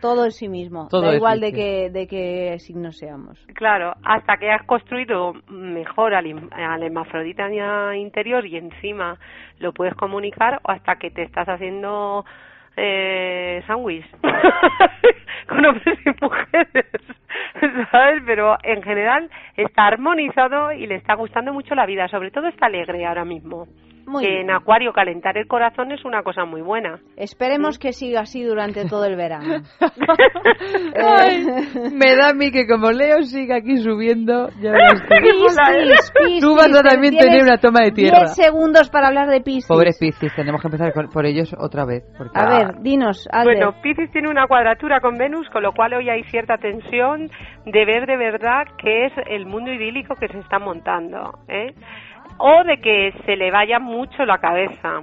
Todo en sí mismo. Todo da igual de vicio. que, de qué signo seamos. Claro, hasta que has construido mejor al, al hermafrodita interior y encima lo puedes comunicar o hasta que te estás haciendo eh, sándwich *laughs* con hombres y mujeres, *laughs* ¿sabes? Pero en general está armonizado y le está gustando mucho la vida, sobre todo está alegre ahora mismo. Muy que bien. en Acuario calentar el corazón es una cosa muy buena. Esperemos que siga así durante todo el verano. *laughs* Ay, me da a mí que como Leo siga aquí subiendo, ya verás *laughs* tú. Piscis, Piscis, Tú vas a también tener una toma de tierra. 10 segundos para hablar de Piscis. Pobres Piscis, tenemos que empezar por ellos otra vez. porque- A ver, dinos, Albert. Bueno, Piscis tiene una cuadratura con Venus, con lo cual hoy hay cierta tensión de ver de verdad qué es el mundo idílico que se está montando, ¿eh? O de que se le vaya mucho la cabeza.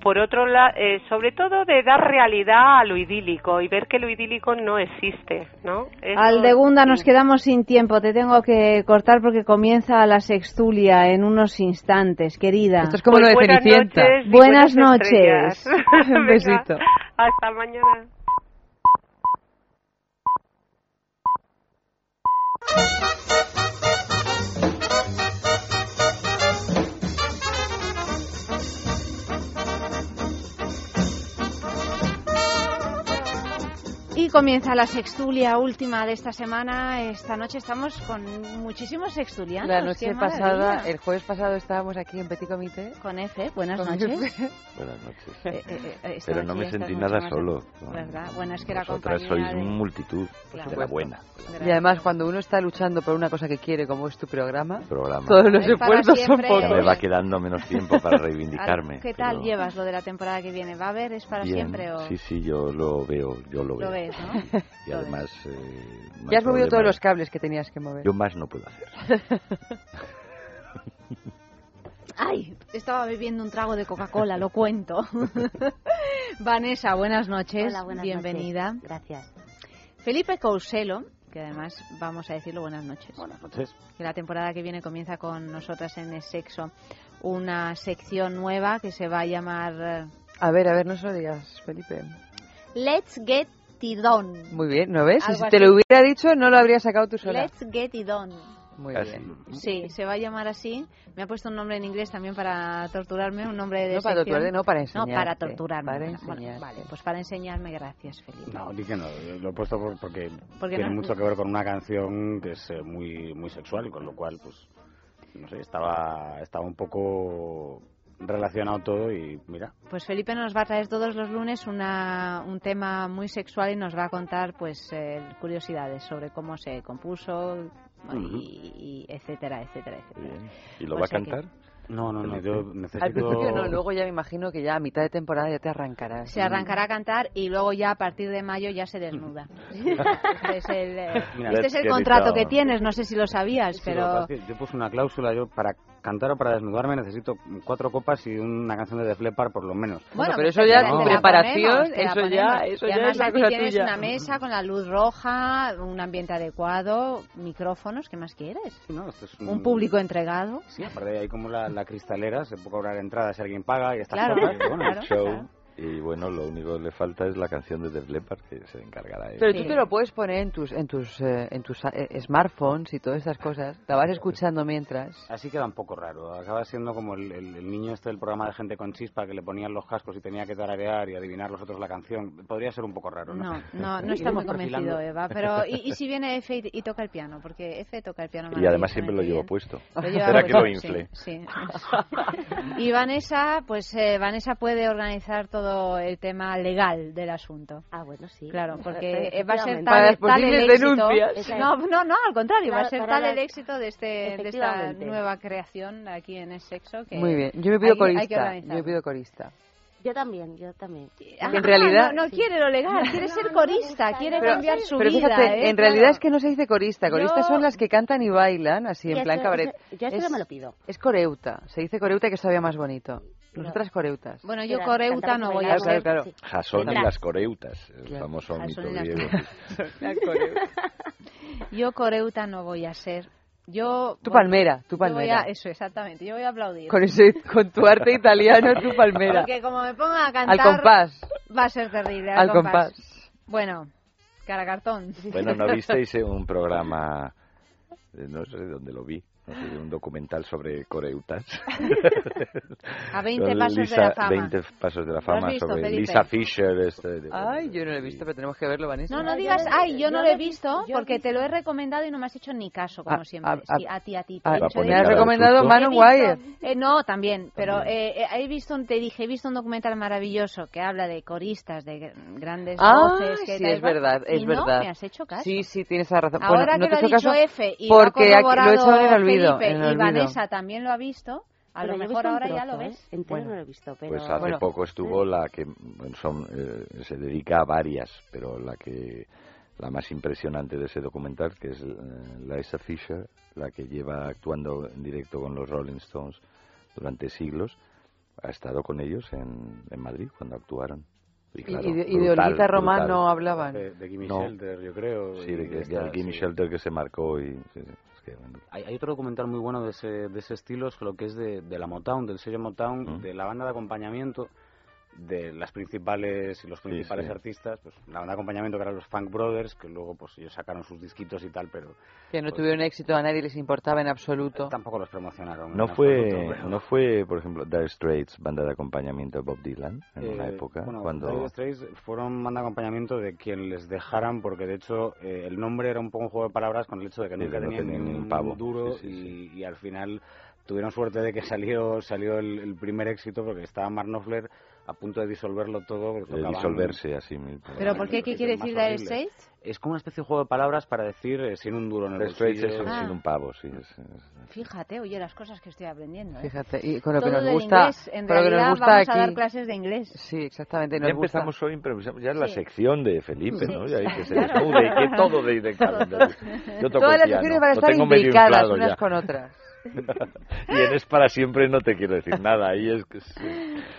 Por otro lado, sobre todo de dar realidad a lo idílico y ver que lo idílico no existe, ¿no? Eso- Aldegunda, nos quedamos sin tiempo. Te tengo que cortar porque comienza la sextulia en unos instantes, querida. Esto es como lo de buenas Cenicienta. noches Buenas buenas noches. *laughs* *laughs* Un Venga, besito. Hasta mañana. Comienza la sextulia última de esta semana. Esta noche estamos con muchísimos sextulianos. La noche ¡Qué pasada, el jueves pasado estábamos aquí en Petit Comité. Con F, buenas Con noches. *laughs* Buenas noches. Eh, eh, eh, esta Pero no me sentí nada más- solo. ¿Verdad? Bueno, es que era Vosotras sois de- multitud Claro. de la buena. Y además, cuando uno está luchando por una cosa que quiere, como es tu programa, Programa. todos los esfuerzos son. Ya me pocos. va quedando menos tiempo para *laughs* reivindicarme. ¿Qué tal pero llevas lo de la temporada que viene? ¿Va a haber? ¿Es para bien. siempre o...? Sí, sí, yo lo veo, yo lo, Lo veo. ves, ¿no? *laughs* Y además... eh, Ya has movido todos los cables que tenías que mover. Yo más no puedo hacer. *laughs* Ay, estaba bebiendo un trago de Coca-Cola, lo cuento. *laughs* Vanessa, buenas noches. Hola, buenas Bienvenida. noches. Gracias. Felipe Couselo, que además vamos a decirlo buenas noches. Buenas noches. Que la temporada que viene comienza con nosotras en el sexo. Una sección nueva que se va a llamar eh, A ver, a ver, no se lo digas, Felipe. Let's Get It Done. Muy bien, ¿no ves? Algo Si te así. lo hubiera dicho, no lo habrías sacado tú sola. Let's Get It Done. Muy Casi. bien. Sí, se va a llamar así. Me ha puesto un nombre en inglés también para torturarme, un nombre de No para sección. torturarte, no, para No, enseñarte. para torturarme. Para Bueno, vale, pues para enseñarme, gracias, Felipe. No, di que no, lo he puesto por- porque Porque tiene no- mucho que ver con una canción que es eh, muy muy sexual, con lo cual, pues, no sé, estaba, estaba un poco relacionado todo y mira. Pues Felipe nos va a traer todos los lunes una, un tema muy sexual y nos va a contar pues eh, curiosidades sobre cómo se compuso y, y etcétera, etcétera, etcétera. ¿Y lo O va a que- cantar? No, no, no, yo Al necesito... principio no, luego ya me imagino que ya a mitad de temporada ya te arrancarás. Se arrancará a cantar y luego ya a partir de mayo ya se desnuda. *laughs* *laughs* este es el, eh, Mira, este es el qué contrato rico. que tienes, no sé si lo sabías, pero... yo puse una cláusula, yo para cantar o para desnudarme necesito cuatro copas y una canción de Def Leppard por lo menos. Bueno, pero eso ya, tu la preparación, ponemos, eso ya, eso y ya además es la aquí cosa tienes tuya. una mesa con la luz roja, un ambiente adecuado, micrófonos, ¿qué más quieres? No, esto es Un público entregado. Sí, aparte ahí como la, la cristalera, se puede cobrar entrada si alguien paga y estas Claro, cosas. bueno, claro. show. Y bueno, lo único que le falta es la canción de Def Leppard que se encargará. Pero tú te lo puedes poner en tus en tus eh, en tus eh, smartphones y todas esas cosas. La vas escuchando mientras. Así queda un poco raro. Acaba siendo como el, el- el niño este del programa de gente con chispa que le ponían los cascos y tenía que tararear y adivinar los otros la canción. Podría ser un poco raro, ¿no? No, *laughs* no, no está muy convencido. Eva, pero ¿y, y si viene Efe y, y toca el piano? Porque Efe toca el piano Y además siempre lo llevo maravillosamente puesto. bien. Lo Espera que lo infle. sí, sí. *laughs* Y Vanessa, pues eh, Vanessa puede organizar todo el tema legal del asunto. Ah, bueno, sí. Claro, porque Eh, eh, va a ser tal, Para las tal el posibles éxito. denuncias. No, no, no, al contrario, va a Claro, ser tal las- el éxito de, este, de esta nueva creación aquí en el sexo que Muy bien. Yo me pido hay- hay corista. organizarlo. Yo me pido corista. Yo también, yo también. Ah, En realidad- no, no quiere lo legal, quiere ser corista, quiere Pero- cambiar su Pero vida. fíjate, ¿eh? en realidad Claro. es que no se dice corista. Coristas Yo- son las que cantan y bailan, así en plan eso- cabaret. eso- yo eso es, no me lo pido. Es coreuta. Se dice coreuta que es todavía más bonito. Nosotras coreutas. Bueno, yo coreuta no voy a ser. Claro, claro, Jasón y las coreutas, el Claro. famoso Jasón mito las griego. *laughs* Yo coreuta no voy a ser. Yo Tu voy- palmera, tu yo voy palmera. a- eso, exactamente. Yo voy a aplaudir. Con, ese, con tu arte italiano, tu palmera. Porque como me ponga a cantar... Al compás. Va a ser terrible. Al compás. Bueno, cara cartón. Bueno, ¿no *laughs* visteis eh, un programa, eh, no sé dónde lo vi, un documental sobre coreutas? *laughs* A 20 Con pasos de Lisa- la fama. 20 pasos de la ¿Lo fama visto, sobre Felipe? Lisa Fisher. Este, de- Ay, yo no lo he visto, pero tenemos que verlo, Vanessa. No, no digas, lo- ay, yo no lo he lo he visto, he porque te lo he recomendado y no me has hecho ni caso, como Ah, siempre. ah, Sí, a ti, a ti. te ah, he a Me has de recomendado. Manon He Wire. eh, no, también, pero eh, eh, he visto, te dije, he visto un documental maravilloso que habla de coristas, de gr- grandes Ah, voces. Que sí, es verdad, es y verdad. no me has hecho caso. Sí, sí, tienes razón. Ahora bueno, no que te lo ha he hecho dicho caso F y lo ha porque lo he corroborado echado en el olvido. Felipe en el y olvido. Vanessa también lo ha visto, a Bueno, lo mejor ahora ya trozo, lo ¿eh? ves. Entero Bueno. no lo he visto, pero... Pues hace Bueno. poco estuvo la que son, eh, se dedica a varias, pero la que la más impresionante de ese documental, que es eh, Lisa Fisher, la que lleva actuando en directo con los Rolling Stones durante siglos, ha estado con ellos en, en Madrid cuando actuaron. Y, claro, y, de, y de brutal, Román no hablaban. De, de Gimme No. Shelter, yo creo. Sí, de del Gimme sí. Shelter que se marcó y... sí, sí, que, Hay, hay otro documental muy bueno de ese, de ese estilo, es lo que es de, de la Motown, del sello Motown, Mm. de la banda de acompañamiento de las principales y los Sí, principales sí. artistas, pues la banda de acompañamiento que eran los Funk Brothers, que luego pues ellos sacaron sus disquitos y tal, pero Que no tuvieron éxito, a nadie les importaba en absoluto. tampoco los promocionaron. No fue, absoluto, no fue, por ejemplo, Dire Straits, banda de acompañamiento de Bob Dylan, en una Eh, época, bueno, cuando... Dire Straits fueron banda de acompañamiento de quien les dejaran, porque de hecho eh, el nombre era un poco un juego de palabras con el hecho de que Sí, nunca no tenían tenían pavo. duro Sí, sí, y, y al final tuvieron suerte de que salió salió el, el primer éxito porque estaba Mark Knopfler a punto de disolverlo todo. de disolverse así mismo. ¿Pero por qué? ¿Qué quiere decir Dire horribles. Straits? Es como una especie de juego de palabras para decir eh, sin un duro en el bolsillo. es Ah. sin un pavo, sí. es- es- Fíjate, oye, las cosas que estoy aprendiendo. ¿eh? Fíjate, y con lo que Todo nos del gusta, inglés. En lo que realidad nos gusta vamos aquí. a dar clases de inglés. Sí, exactamente. Ya Nos gusta. empezamos hoy, improvisamos, ya es la Sí. sección de Felipe, Sí, ¿no? Ya hay que *laughs* se desnude y que todo de, de. *laughs* Yo toco Todas las secciones van a estar tengo medio imbricadas inflado unas ya. con otras. *laughs* y en Es para siempre no te quiero decir nada, ahí es que es,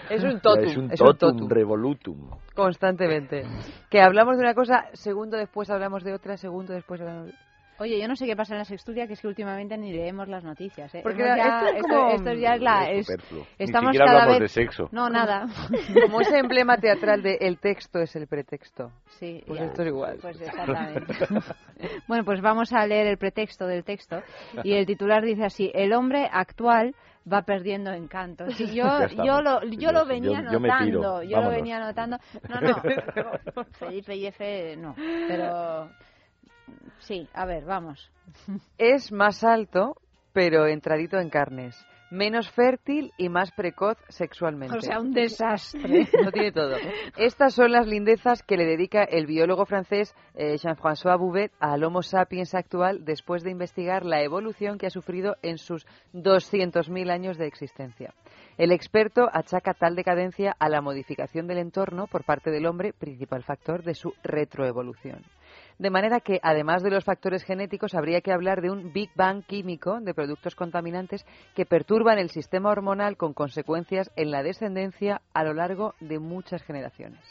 Es un totum, es un es un totum, totum. revolutum. Constantemente. Que hablamos de una cosa, segundo después hablamos de otra, segundo después hablamos de Oye, yo no sé qué pasa en la sexturia, que es que últimamente ni leemos las noticias. ¿eh? Porque ya- esto es como- esto ya es la... Es. Ni estamos siquiera cada hablamos vez... de sexo. No, nada. *laughs* Como ese emblema teatral de el texto es el pretexto. Sí, Pues ya. esto es igual. Pues exactamente. *laughs* bueno, pues vamos a leer el pretexto del texto. Y el titular dice así, el hombre actual va perdiendo encanto. Sí, yo, *laughs* yo lo, yo Yo- lo venía yo- yo me tiro. notando, yo lo venía notando. No, no, Felipe y Efe no, pero sí, a ver, vamos. Es más alto, pero entradito en carnes. menos fértil y más precoz sexualmente. O sea, un desastre. *laughs* No tiene todo. Estas son las lindezas que le dedica el biólogo francés eh, Jean-François Bouvet al Homo sapiens actual después de investigar la evolución que ha sufrido en sus 200.000 años de existencia. El experto achaca tal decadencia a la modificación del entorno por parte del hombre, principal factor de su retroevolución. De manera que, además de los factores genéticos, habría que hablar de un Big Bang químico de productos contaminantes que perturban el sistema hormonal con consecuencias en la descendencia a lo largo de muchas generaciones.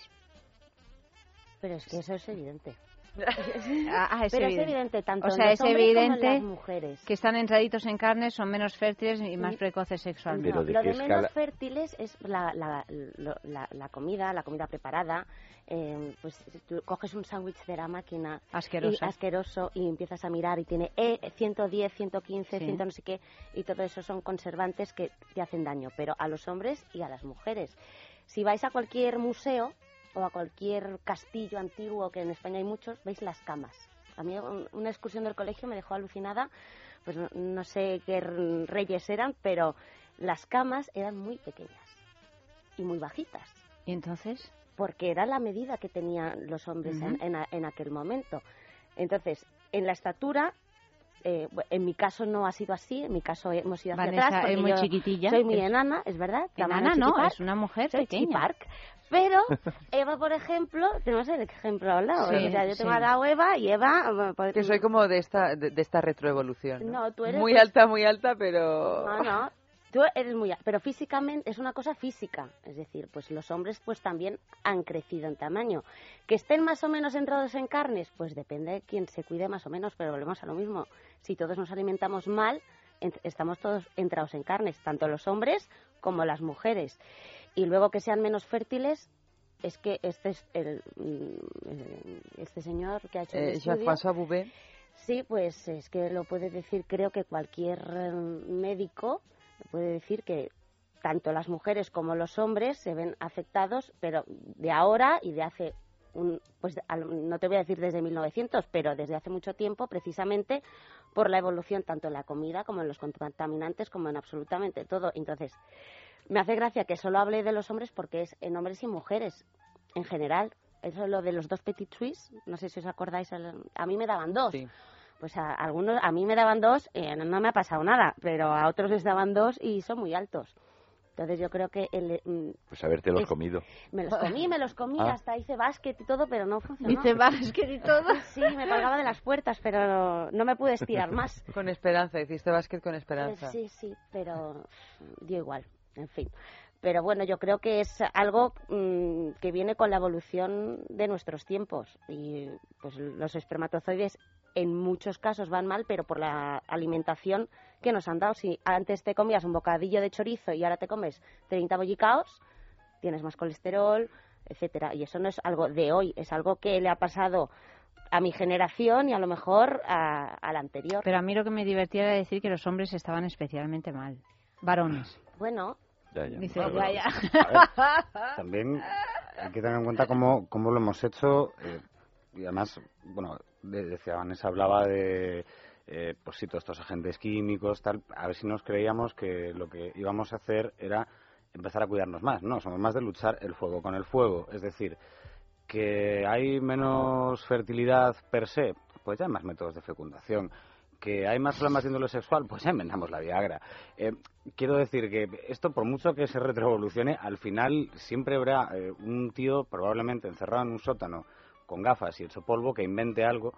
Pero es que eso es evidente. Ah, ah, es Pero evidente. es evidente tanto o sea, los es hombres como en evidente las mujeres. que están entraditos en carne, son menos fértiles y más precoces sexualmente. No, lo de menos fértiles es la, la, lo- la- la comida, la comida preparada. eh, pues tú coges un sándwich de la máquina Asqueroso. y asqueroso y empiezas a mirar y tiene E 110, 115, Sí. 100 no sé qué y todo eso son conservantes que te hacen daño, pero a los hombres y a las mujeres. Si vais a cualquier museo o a cualquier castillo antiguo, que en España hay muchos, veis las camas. A mí un- una excursión del colegio me dejó alucinada, pues no, no sé qué reyes eran, pero las camas eran muy pequeñas y muy bajitas. ¿Y entonces? Porque era la medida que tenían los hombres en- en aquel momento. Entonces, en la estatura, eh, en mi caso no ha sido así, en mi caso hemos ido hacia Vanessa atrás. porque es muy yo chiquitilla. Soy muy Es- enana, es verdad. Enana no, chiquipark. es una mujer Soy pequeña. chiquipark. Pero Eva, por ejemplo, tenemos el ejemplo al lado. Sí, o sea, yo tengo sí. a Eva y Eva... eh, pues- Que soy como de esta, de, de esta retroevolución. ¿no? No, tú eres Muy pues- alta, muy alta, pero... No, no. Tú eres muy... a- Pero físicamente es una cosa física. Es decir, pues los hombres pues también han crecido en tamaño. Que estén más o menos entrados en carnes, pues depende de quién se cuide más o menos, pero volvemos a lo mismo. Si todos nos alimentamos mal, estamos todos entrados en carnes, tanto los hombres como las mujeres. Y luego que sean menos fértiles, es que este es el, mm, este señor que ha hecho el Eh, estudio-. Sí, pues es que lo puede decir, creo que cualquier eh, médico puede decir que tanto las mujeres como los hombres se ven afectados, pero de ahora y de hace un, pues no te voy a decir desde 1900, pero desde hace mucho tiempo, precisamente por la evolución tanto en la comida como en los contaminantes, como en absolutamente todo. Entonces, me hace gracia que solo hable de los hombres porque es en hombres y mujeres en general. Eso es lo de los dos petit suisse, no sé si os acordáis, a mí me daban dos. Pues a algunos, a mí me daban dos, eh, no, no me ha pasado nada, pero a otros les daban dos y son muy altos. Entonces yo creo que el, mm, Pues haberte los Es- comido. me los comí, me los comí, *laughs* Ah. hasta hice básquet y todo, pero no funcionó. Hice básquet y todo. *laughs* Sí, me colgaba de las puertas, pero no, no me pude estirar más. *laughs* Con esperanza, hiciste básquet con Eh, esperanza. sí, sí, pero dio igual, en fin. Pero bueno, yo creo que es algo mm, que viene con la evolución de nuestros tiempos. Y pues los espermatozoides en muchos casos van mal, pero por la alimentación que nos han dado. Si antes te comías un bocadillo de chorizo y ahora te comes 30 bollicaos, tienes más colesterol, etcétera. Y eso no es algo de hoy, es algo que le ha pasado a mi generación y a lo mejor a, a la anterior. Pero a mí lo que me divertía era decir que los hombres estaban especialmente mal. Varones. Bueno, Dice, Bueno, ya, ya. a ver, *laughs* también hay que tener en cuenta cómo, cómo lo hemos hecho eh, y además, bueno, de- decía Vanessa, hablaba de, eh, pues sí, todos estos agentes químicos, tal, a ver si nos creíamos que lo que íbamos a hacer era empezar a cuidarnos más, no, somos más de luchar el fuego con el fuego, es decir, que hay menos fertilidad per se, pues ya hay más métodos de fecundación. Que hay más problemas de índole sexual, pues ya inventamos la Viagra. Eh, quiero decir que esto, por mucho que se retroevolucione, al final siempre habrá eh, un tío probablemente encerrado en un sótano con gafas y hecho polvo que invente algo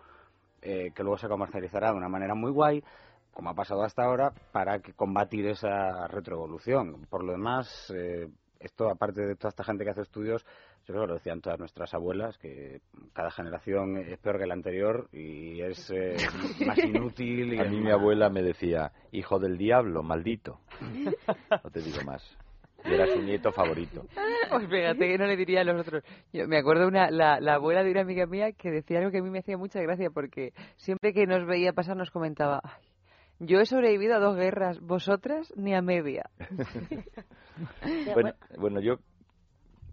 eh, que luego se comercializará de una manera muy guay, como ha pasado hasta ahora, para que combatir esa retroevolución. Por lo demás, eh, esto, aparte de toda esta gente que hace estudios, yo creo que lo decían todas nuestras abuelas, que cada generación es peor que la anterior y es eh, *laughs* más inútil. Y A mí mi abuela me decía, hijo del diablo, maldito. *laughs* No te digo más. Y era su nieto favorito. *laughs* Pues fíjate que no le diría a los otros. Yo me acuerdo una, la, la abuela de una amiga mía que decía algo que a mí me hacía mucha gracia porque siempre que nos veía pasar nos comentaba, "Ay, yo he sobrevivido a dos guerras, vosotras ni a media. *laughs* Bueno, bueno, yo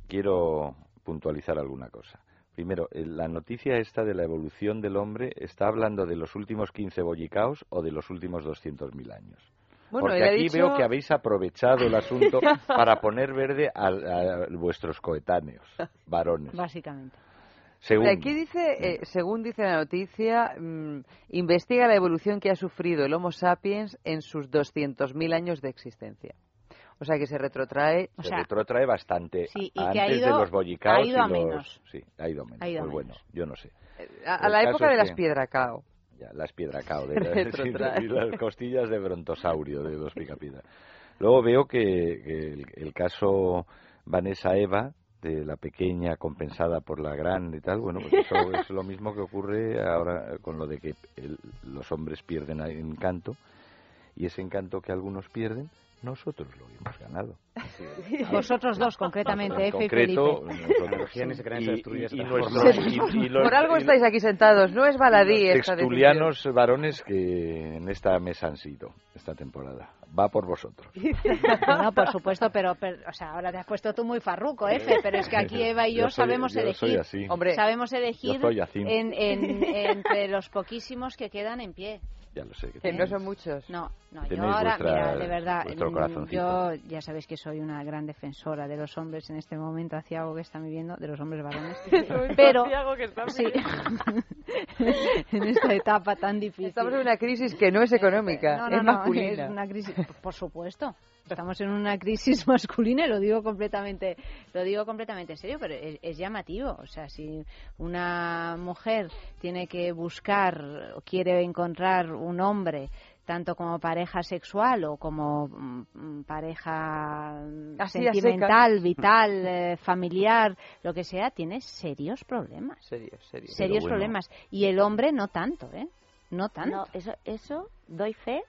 quiero puntualizar alguna cosa. Primero, eh, la noticia esta de la evolución del hombre está hablando de los últimos 15 bollicaos o de los últimos 200.000 años. Bueno, Porque aquí dicho- veo que habéis aprovechado el *laughs* asunto para poner verde a, a vuestros coetáneos, varones. Básicamente. Según. Aquí dice, eh, según dice la noticia, mm, investiga la evolución que ha sufrido el Homo sapiens en sus 200.000 años de existencia. O sea que se retrotrae. se retrotrae bastante Sí, y antes que ha ido- de los bollicaos ha ido y a los- menos. Sí, ha ido a menos. Ha ido a pues bueno, yo no sé. A, a El la época de las que- piedracao. Ya, las piedracao *laughs* *laughs* retrotrae. y las costillas de brontosaurio de los picapiedra. Luego veo que, que el, el caso Vanessa Eva de la pequeña compensada por la grande y tal, bueno, pues eso *laughs* es lo mismo que ocurre ahora con lo de que el- los hombres pierden encanto y ese encanto que algunos pierden, nosotros lo hemos ganado. Vosotros dos, *laughs* concretamente, En y concreto, *laughs* Felipe. Y- los- Por algo y- estáis aquí sentados, no es baladí los esta decisión. textulianos varones que en esta mesa han sido esta temporada. Va por vosotros. *laughs* Bueno, por supuesto, pero, pero, o sea, ahora te has puesto tú muy farruco, Efe, pero es que aquí Eva y yo, Yo soy- sabemos yo soy elegir. así. Hombre, sabemos elegir yo soy así. en, en- entre los poquísimos que quedan en pie. Ya lo sé. Que Que no son muchos. No, no, yo ahora, vuestra- mira, de verdad, mm, yo ya sabéis que soy una gran defensora de los hombres en este momento aciago que están viviendo, de los hombres varones, *laughs* pero aciago que están sí, *laughs* en esta etapa tan difícil. Estamos en una crisis que no es económica, No, no, es no, masculina. es una crisis, por supuesto. Estamos en una crisis *laughs* masculina y lo digo completamente, lo digo completamente en serio, pero es, es llamativo. O sea, si una mujer tiene que buscar o quiere encontrar un hombre tanto como pareja sexual o como mm, pareja mm, Así sentimental, vital, eh, familiar, lo que sea, tiene serios problemas. Serios, serios. Serios bueno. problemas. Y el hombre no tanto, ¿eh? No tanto. No, eso, eso doy fe.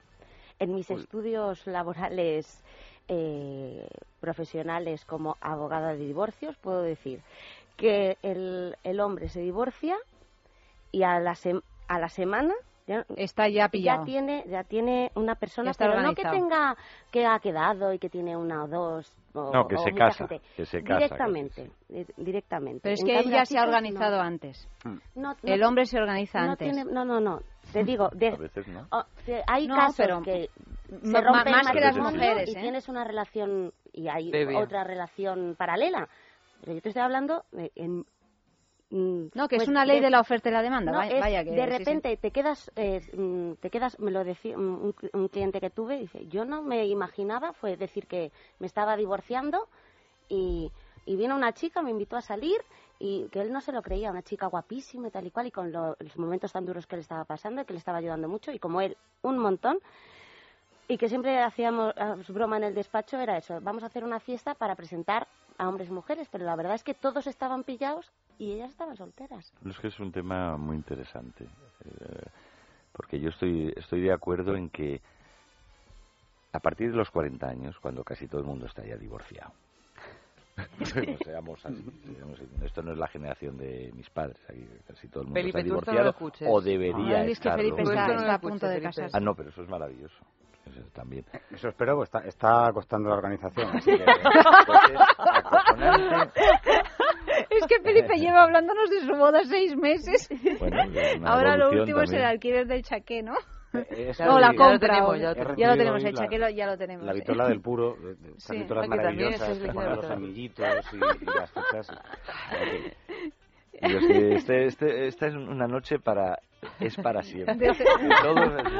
En mis estudios laborales eh, profesionales como abogada de divorcios, puedo decir que el, el hombre se divorcia y a la, sem- a la semana ya, está ya pillado. ya tiene ya tiene una persona pero no que tenga que ha quedado y que tiene una o dos o, No, que o se casa, gente. que se casa, directamente di- directamente Pero es En que cambio, él ya las se ha chicas, organizado no. antes. No, no- El hombre se organiza no antes. tiene- no no no te digo de, A veces no. Que hay No, casos pero que se rompen más que las mujeres, y ¿eh? tienes una relación y hay otra relación paralela. Pero yo te estoy hablando de, en, mm, No, que es pues una ley de- de la oferta y la demanda. no, vaya, es vaya que de sí, sí. repente te quedas, eh, mm, te quedas, me lo decía un, un cliente que tuve, dice, yo no me imaginaba, fue decir que me estaba divorciando y, y vino una chica, me invitó a salir y que él no se lo creía, una chica guapísima y tal y cual, y con lo- los momentos tan duros que le estaba pasando y que le estaba ayudando mucho, y como él, un montón. Y que siempre hacíamos ah, broma en el despacho, era eso, vamos a hacer una fiesta para presentar a hombres y mujeres, pero la verdad es que todos estaban pillados y ellas estaban solteras. Es que es un tema muy interesante. eh, porque yo estoy, estoy de acuerdo en que a partir de los 40 años, cuando casi todo el mundo está ya divorciado, *laughs* no seamos así, seamos así. esto no es la generación de mis padres, aquí casi todo el mundo Felipe, está tú esto no lo divorciado o debería Ah, es que. Felipe está, está a punto de casarse. Ah, no, pero eso es maravilloso. Eso también. Eso espero, pues está, está costando la organización. Así que. *laughs* Es que Felipe lleva hablándonos de su boda seis meses. Bueno, Ahora lo último es el también. alquiler del chaqué, ¿no? No, la ya lo compra. tenemos, ya lo He ya lo tenemos, el la- chaqué lo- ya lo tenemos. La vitola del puro, estas Sí, vitolas que maravillosas eso es que ponen los anillitos y, y las que *laughs* este, este, esta es una noche para... Es para siempre. *laughs* Me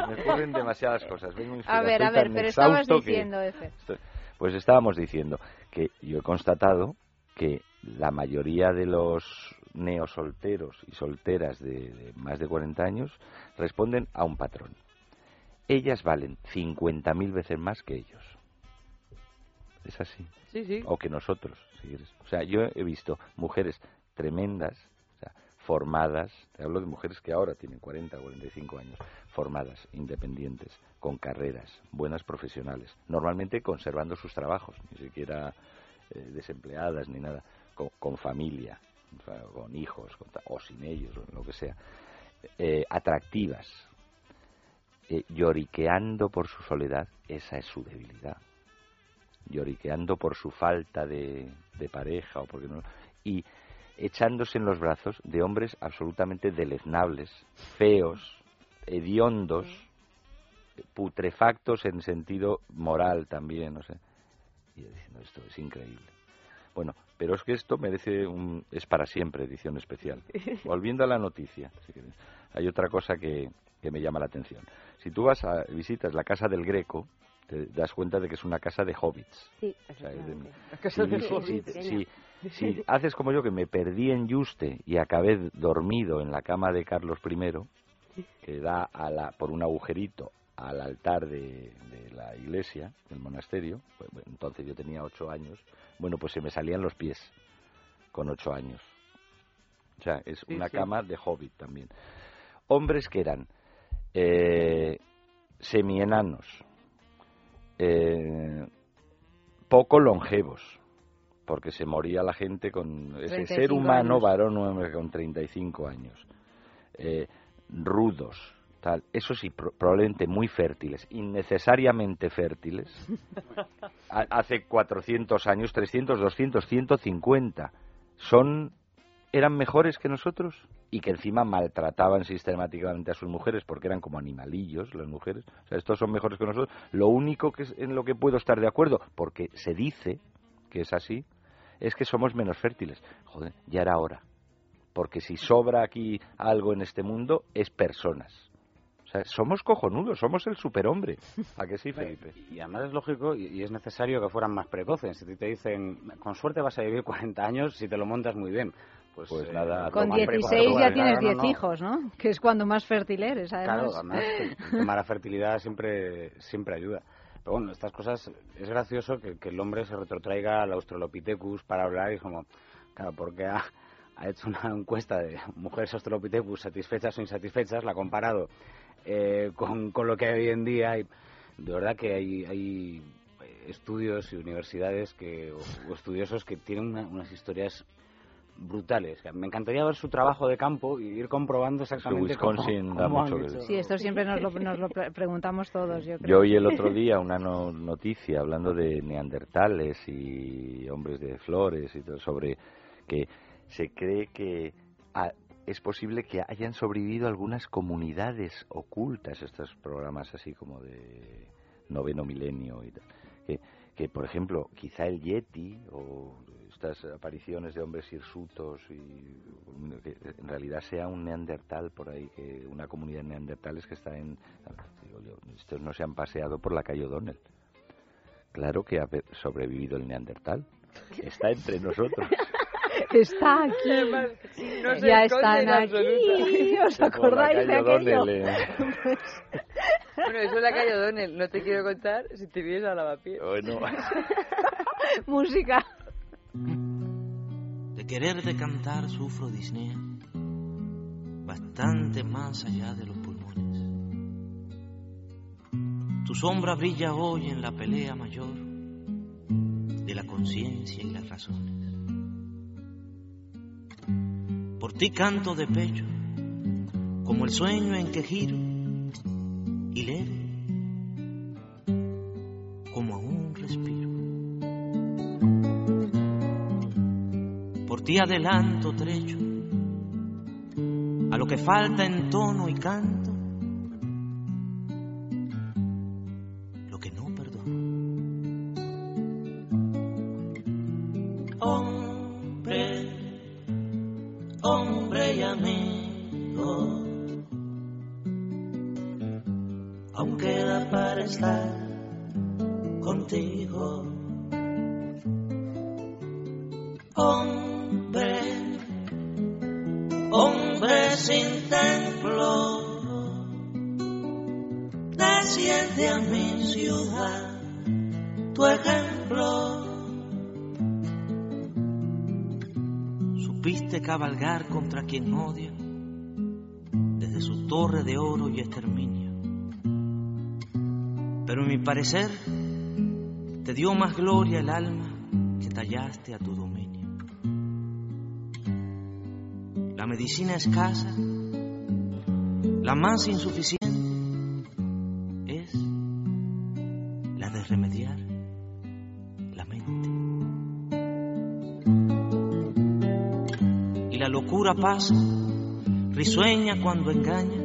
me ocurren demasiadas cosas. Vengo A ver, a ver, pero estabas que- diciendo, Efe. Estoy- Pues estábamos diciendo que yo he constatado que la mayoría de los neosolteros y solteras de, de más de 40 años responden a un patrón. Ellas valen 50.000 veces más que ellos. Es así. Sí, sí. O que nosotros, si quieres. O sea, yo he visto mujeres tremendas, o sea, formadas, te hablo de mujeres que ahora tienen 40 o 45 años, formadas, independientes, con carreras, buenas profesionales, normalmente conservando sus trabajos, ni siquiera eh, desempleadas ni nada, con, con familia, con hijos, o sin ellos, o lo que sea, eh, atractivas, eh, lloriqueando por su soledad, esa es su debilidad lloriqueando por su falta de, pareja o porque no y echándose en los brazos de hombres absolutamente deleznables, feos, hediondos, putrefactos en sentido moral también, no sé. Y diciendo, esto es increíble. Bueno, pero es que esto merece un... es para siempre edición especial. *laughs* Volviendo a la noticia, si quieres, hay otra cosa que, que me llama la atención. Si tú vas a visitas la casa del Greco, te das cuenta de que es una casa de hobbits. Sí, O sea, es de- efectivamente. La casa si- de si- hobbits. si- si haces como yo, que me perdí en Yuste y acabé dormido en la cama de Carlos I, que da a la, por un agujerito al altar de, de la iglesia, del monasterio, pues, entonces yo tenía ocho años, bueno, pues se me salían los pies con ocho años. O sea, es Sí, una sí. cama de hobbit también. Hombres que eran eh, semienanos, eh, poco longevos, porque se moría la gente con ese 35 ser humano años. varón con 35 años, eh, rudos, tal, eso sí, pro- probablemente muy fértiles, innecesariamente fértiles, *laughs* ha- hace 400 años, 300, 200, 150, son eran mejores que nosotros y que encima maltrataban sistemáticamente a sus mujeres porque eran como animalillos las mujeres. O sea, estos son mejores que nosotros. Lo único que es en lo que puedo estar de acuerdo, porque se dice que es así, es que somos menos fértiles. Joder, ya era hora. Porque si sobra aquí algo en este mundo, es personas. O sea, somos cojonudos, somos el superhombre. ¿A que sí, *laughs* Felipe? Y además es lógico y, y es necesario que fueran más precoces. Si te dicen, con suerte vas a vivir 40 años si te lo montas muy bien. Pues, Pues eh, nada, Con lo más precoz 16 ya tienes Claro, no, 10 no. hijos, ¿no? *laughs* Que es cuando más fértil eres, además. Claro, además el tema de la fertilidad siempre, siempre ayuda. Pero bueno, estas cosas, es gracioso que, que el hombre se retrotraiga al Australopithecus para hablar y es como, claro, porque ha, ha hecho una encuesta de mujeres Australopithecus satisfechas o insatisfechas, la ha comparado eh, con, con lo que hay hoy en día y de verdad que hay, hay estudios y universidades que, o, o estudiosos que tienen una- unas historias brutales. Me encantaría ver su trabajo de campo y ir comprobando exactamente cómo- Wisconsin da cómo mucho que. Sí, esto siempre nos lo, nos lo pre- preguntamos todos, yo creo. Yo oí el otro día una no- noticia hablando de neandertales y hombres de flores y todo sobre que se cree que ah, es posible que hayan sobrevivido algunas comunidades ocultas, estos programas así como de noveno milenio y tal. Que, que por ejemplo, quizá el Yeti o estas apariciones de hombres hirsutos y que en realidad sea un neandertal por ahí, que una comunidad de neandertales que está en... digo yo, estos no se han paseado por la calle O'Donnell. Claro que ha sobrevivido el neandertal. *laughs* Está entre nosotros. Está aquí. No se ya están en aquí. ¿Os acordáis de aquello? Eh. Bueno, eso es la calle O'Donnell. No te quiero contar si te vienes a lavapiés. Bueno. *laughs* Música. De quererte cantar sufro disnea, bastante más allá de los pulmones. Tu sombra brilla hoy en la pelea mayor de la conciencia y las razones. Por ti canto de pecho, como el sueño en que giro y leve, como aún respiro. Por ti adelanto trecho a lo que falta en tono y canto, cabalgar contra quien odia, desde su torre de oro y exterminio. Pero en mi parecer, te dio más gloria el alma que tallaste a tu dominio. La medicina escasa, la más insuficiente, locura pasa, risueña cuando engaña,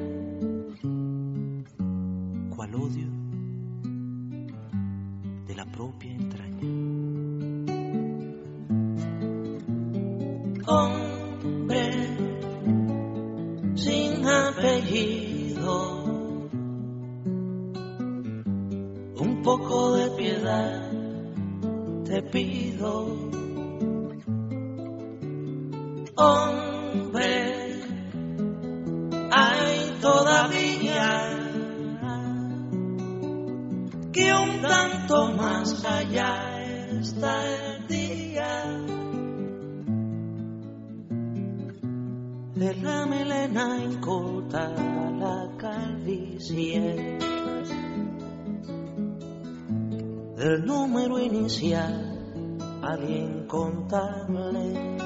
incontable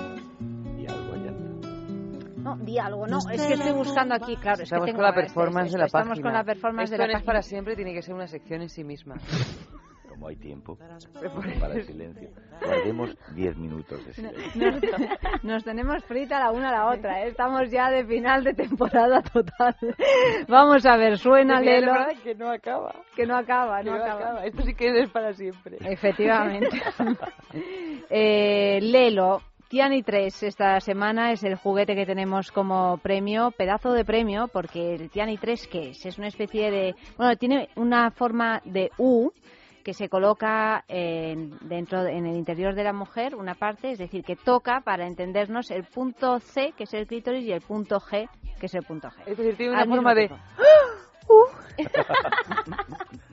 No, di algo, no, es que estoy buscando aquí, claro. Es que Estamos tengo- con la esto- performance esto- de la estamos página. con la performance Esto de la no es página. para siempre, tiene que ser una sección en sí misma. *laughs* Como hay tiempo para el silencio. Guardemos 10 minutos de silencio. Nos, nos tenemos frita la una a la otra, ¿eh? estamos ya de final de temporada total. Vamos a ver, suena Lelo. la verdad que no acaba. Que no acaba, no Que no acaba. acaba. Esto sí que es para siempre. Efectivamente. *laughs* eh, Lelo, Tiani 3 esta semana es el juguete que tenemos como premio, pedazo de premio, porque el Tiani 3, ¿qué es? Es una especie de... Bueno, tiene una forma de U que se coloca en, dentro en el interior de la mujer una parte, es decir, que toca para entendernos el punto C, que es el clítoris, y el punto G, que es el punto G. Es decir, tiene una Al forma de... tiempo. *laughs*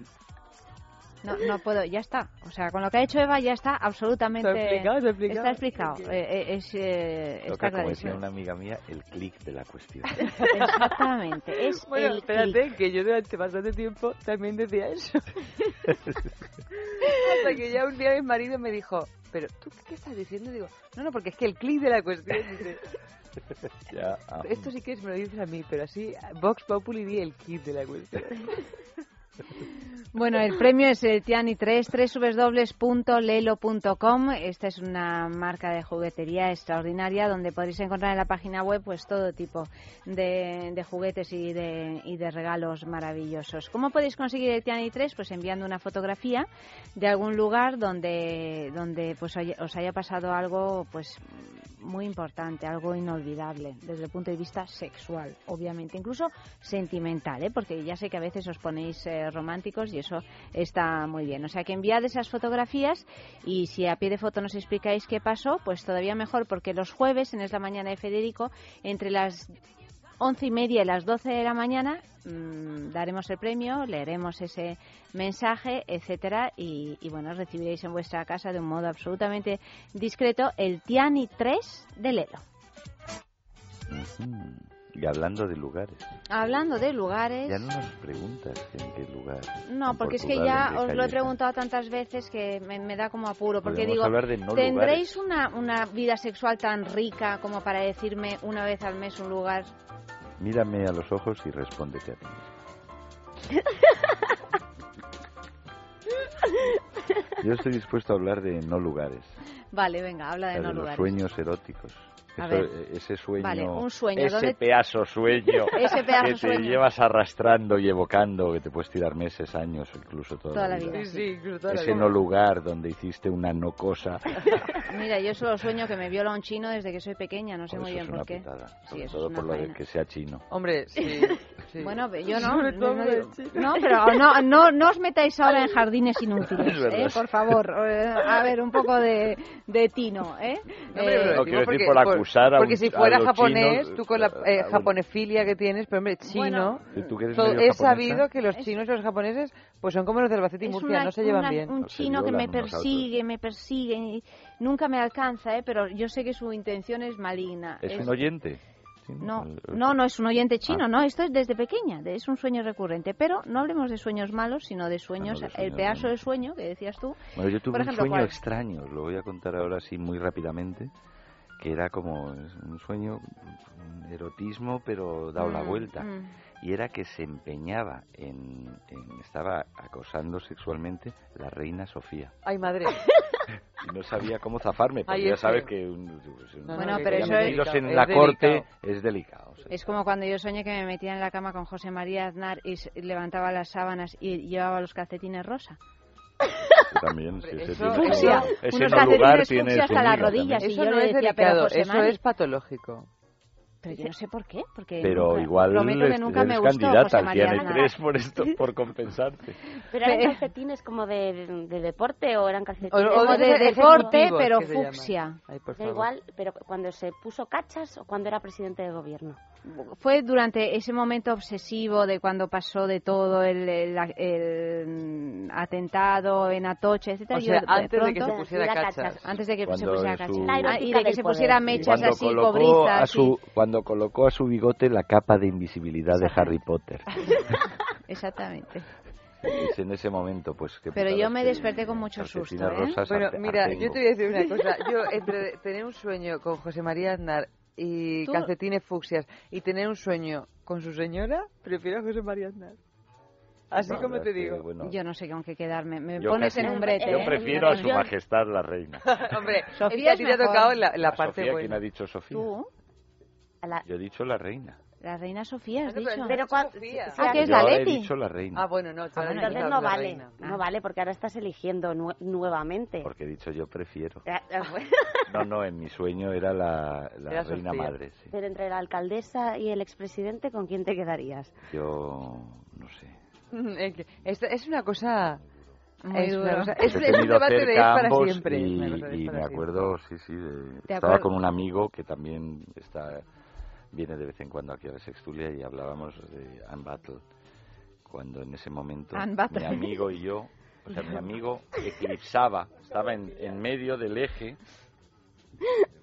No, no puedo, ya está. O sea, con lo que ha hecho Eva ya está absolutamente... Está explicado, está explicado. Está explicado. Eh, eh, es, eh, está como decía una amiga mía, el clic de la cuestión. *laughs* Exactamente. Es Bueno, el espérate, que yo durante bastante tiempo también decía eso. *laughs* Hasta que ya un día mi marido me dijo, pero ¿tú qué estás diciendo? Digo, no, no, porque es que el clic de la cuestión dice, *laughs* ya, ah, esto sí que es, me lo dices a mí, pero así Vox Populi di el kit de la cuestión. Bueno, el premio es el Tiani 3, www.lelo.com. Esta es una marca de juguetería extraordinaria donde podréis encontrar en la página web pues todo tipo de, de juguetes y de, y de regalos maravillosos. ¿Cómo podéis conseguir el Tiani 3? Pues enviando una fotografía de algún lugar donde, donde pues os haya pasado algo pues muy importante, algo inolvidable desde el punto de vista sexual, obviamente, incluso sentimental, ¿eh? porque ya sé que a veces os ponéis eh, románticos y eso está muy bien. O sea que enviad esas fotografías y si a pie de foto nos explicáis qué pasó, pues todavía mejor, porque los jueves, en Es la Mañana de Federico, entre las once y media y las 12 de la mañana mm, daremos el premio, leeremos ese mensaje, etcétera, y, y bueno, recibiréis en vuestra casa de un modo absolutamente discreto el Tiani 3 de Lelo. Y hablando de lugares, Hablando de lugares. ya no nos preguntas en qué lugar. No, porque es que ya os lo he preguntado tantas veces que me, me da como apuro. Porque digo, no ¿tendréis una, una vida sexual tan rica como para decirme una vez al mes un lugar? Mírame a los ojos y respóndete a ti. *laughs* Yo estoy dispuesto a hablar de no lugares, Vale, venga, habla de de no los lugares. sueños eróticos. A Eso, ver. eh, ese sueño, Vale, un sueño, ese ¿dónde- pedazo sueño *laughs* Ese pedazo que te sueño. llevas arrastrando y evocando, que te puedes tirar meses, años incluso toda, Toda la vida, Sí, sí. sí, toda la ese vida. no lugar donde hiciste una no cosa. *laughs* Mira, yo solo sueño que me viola un chino desde que soy pequeña, no sé muy bien por qué. putada, Sí, eso todo es por lo de que sea chino. Hombre, sí. sí. Bueno, yo *laughs* no. No, no- no, pero no, no, no os metáis ahora en jardines inútiles. ¿eh? por favor. Eh, A ver, un poco de, de tino, ¿eh? Eh, quiero decir por acusar a Porque un- si fuera japonés, chinos, tú con la eh, japonefilia que tienes, pero hombre, chino... ¿Y tú que eres todo- es japonesa? sabido que los chinos y los japoneses pues son como los del Albacete y Murcia, una- no se llevan una- bien. un chino que me persigue, me persigue y nunca me alcanza, ¿eh? pero yo sé que su intención es maligna. ¿Es Es- un oyente? No, no, no es un oyente chino, Ah. no, esto es desde pequeña, es un sueño recurrente, pero no hablemos de sueños malos, sino de sueños, de el sueños pedazo de sueño que decías tú. Bueno, yo tuve Por ejemplo, un sueño ¿cuál? extraño, lo voy a contar ahora así muy rápidamente, que era como un sueño, un erotismo, pero dado la Mm, vuelta. mm. Y era que se empeñaba en, en- estaba acosando sexualmente la reina Sofía. Ay, madre. *laughs* Y no sabía cómo zafarme, porque Ay, ya es sabes feo. que un- pues, Bueno, pero eso es- en Es la corte delicado. es delicado. sí. Es como cuando yo soñé que me metía en la cama con José María Aznar y levantaba las sábanas y llevaba los calcetines rosa. También. sí, sí, Eso- tiene- Fucsia. ese Unos lugar tiene hasta las rodillas. Y Eso yo no le es pero delicado, José eso Mari- es patológico. Pero yo no sé por qué. Porque Pero nunca- igual prometo que eres, nunca me gustó candidata José al María. 3 por esto, *laughs* por compensarte. ¿Pero eran calcetines como de, de deporte o eran calcetines? o de de deporte, pero fucsia. Ay, Da igual, pero cuando se puso cachas o cuando era presidente de gobierno. Fue durante ese momento obsesivo de cuando pasó de todo el, el- el atentado en Atoche, etcétera. O sea, antes de que se pusiera cachas. Antes de que se pusiera cachas. su- Ah, y de que se poder. pusiera mechas así, a cobrizas. cuando colocó a su bigote la capa de invisibilidad de Harry Potter. Exactamente. Es en ese momento, pues que Pero yo me desperté con mucho susto, ¿eh? rosas Bueno, arte- mira, artengo. yo te voy a decir una cosa. Yo, entre tener un sueño con José María Aznar y Tú- calcetines fucsias y tener un sueño con su señora, prefiero a José María Aznar. Así No, como te que, digo. bueno, Yo no sé con qué quedarme. Me pones casi- en un brete. Yo ¿eh? prefiero a Me su majestad la reina. *laughs* Hombre, Sofía es que a ti te ha tocado la, la A parte Sofía, buena. ¿quién ha dicho Sofía? Tú, Yo he dicho la reina. la reina Sofía, has Bueno, dicho. pero Sofía. Ah, que es yo la he Leti. dicho la reina. Ah, bueno, no, Ah, bueno, Entonces la no vale, reina. no vale porque ahora estás eligiendo nue- nuevamente. Porque he dicho yo prefiero. Ah, ah. *laughs* No, no, en mi sueño era la, la Era reina Sofía. madre. sí. Pero entre la alcaldesa y el expresidente, ¿con quién te quedarías? Yo no sé. *laughs* Es que Esto es una cosa... Muy es duro. cosa- Los es, he es un debate de para ambos siempre. y, y para me siempre. acuerdo, sí, sí, de- ¿Te estaba acuer- con un amigo que también está viene de vez en cuando aquí a la Sextulia y hablábamos de Anne Battle. Cuando en ese momento mi amigo y yo, o sea, mi amigo *laughs* eclipsaba, estaba en, en medio del eje,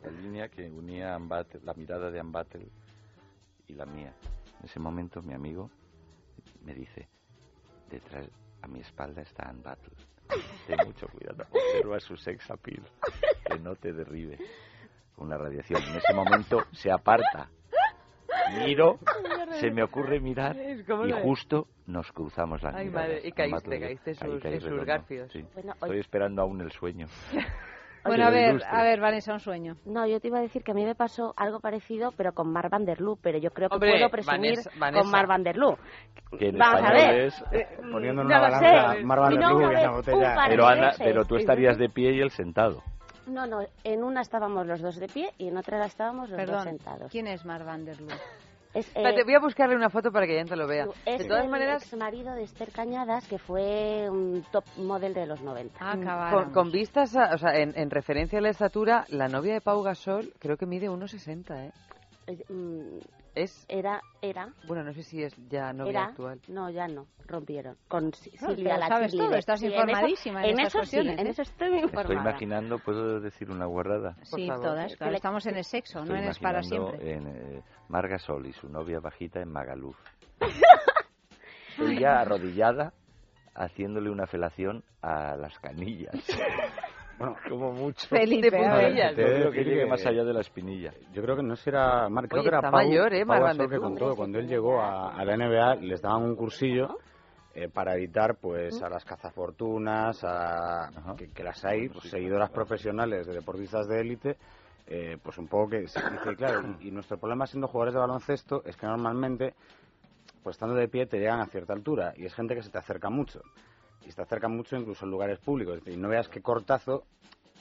la línea que unía Anne Battle- la mirada de Anne Battle y la mía. En ese momento mi amigo me dice, detrás a mi espalda está Anne Battle. Ten mucho cuidado, observa su sex appeal, que no te derribe con una radiación. En ese momento se aparta. Miro, *laughs* se me ocurre mirar y justo nos cruzamos las Ay, madre, y caíste, caíste sus- caí sus garfios. sí. Bueno, Estoy esperando aún el sueño. *laughs* Bueno, a ver, a ver, Vanessa, un sueño. No, yo te iba a decir que a mí me pasó algo parecido, pero con Mar Van der Loo, pero yo creo que Hombre, puedo presumir Vanessa- Vanessa. con Mar Van der Loo. Que en Vamos a ver. es- Poniendo en No una balanza sé. Mar Van Y der Loo una y una vez, botella. Ana, pero tú estarías de pie y él sentado. No, no, en una estábamos los dos de pie y en otra estábamos los dos Perdón, sentados. ¿quién es Mar Van der Loo? *laughs* Es, eh, Espérate, voy a buscarle una foto para que ya te lo vea. es de todas el maneras, ex marido de Esther Cañadas, que fue un top model de los 90. Ah, con, con vistas, a- o sea, en, en referencia a la estatura, la novia de Pau Gasol creo que mide 1,60, ¿eh? Eh, Es, Era, era, bueno, no sé si es ya novia era, actual. no, ya no, rompieron. Con Si- No, Silvia, pero la sabes todo, estás Sí, en eso- informadísima en En estas eso sí, cuestiones, en ¿eh? eso estoy Me estoy informada. imaginando, ¿puedo decir una guarrada? Sí, todas, claro, estamos en el sexo, no Estoy en el para siempre. en eh, Marga Sol y su novia bajita en Magaluf. *laughs* Ella arrodillada haciéndole una felación a las canillas. *laughs* Bueno, como mucho. Felipe, ver. creo que llegue que- más allá de la espinilla. Yo creo que no será Mar, creo Oye, que era Pau, mayor, ¿eh? Pau que contó que cuando él llegó a, a la NBA les daban un cursillo eh, para evitar pues a las cazafortunas, a que, que las hay, pues, seguidoras profesionales de deportistas de élite, eh, pues un poco que dice, claro, y, y nuestro problema siendo jugadores de baloncesto es que normalmente pues estando de pie te llegan a cierta altura y es gente que se te acerca mucho y se te acerca mucho incluso en lugares públicos y no veas qué cortazo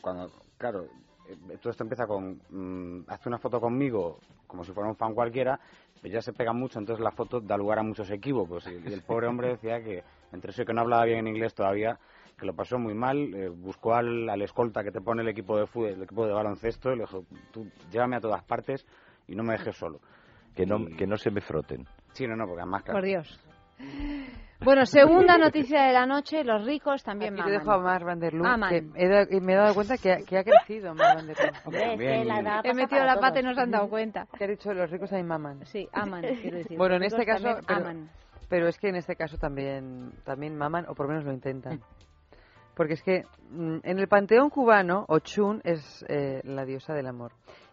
cuando claro eh, todo esto empieza con mm, hazte una foto conmigo como si fuera un fan cualquiera pero ya se pega mucho entonces la foto da lugar a muchos equívocos y, y el pobre hombre decía que entre eso y que no hablaba bien en inglés todavía que lo pasó muy mal, eh, buscó al, al escolta que te pone el equipo de fútbol, el equipo de baloncesto, y le dijo, tú llévame a todas partes y no me dejes solo. Que no, Y- que no se me froten. Sí, no, no, porque además, Por Dios. Bueno, segunda noticia de la noche, los ricos también Aquí te maman. dejo a Mar Van der que he da- y me he dado cuenta que, ha- que ha crecido Mar Van der. Hombre, edad He metido la pata y no se han dado cuenta. Que ha dicho los ricos ahí maman. Sí, aman, quiero decir. Bueno, en este caso, pero, aman. pero es que en este caso también, también maman, o por lo menos lo intentan. Porque es que mm, en el panteón cubano, Ochun es eh, la diosa del amor.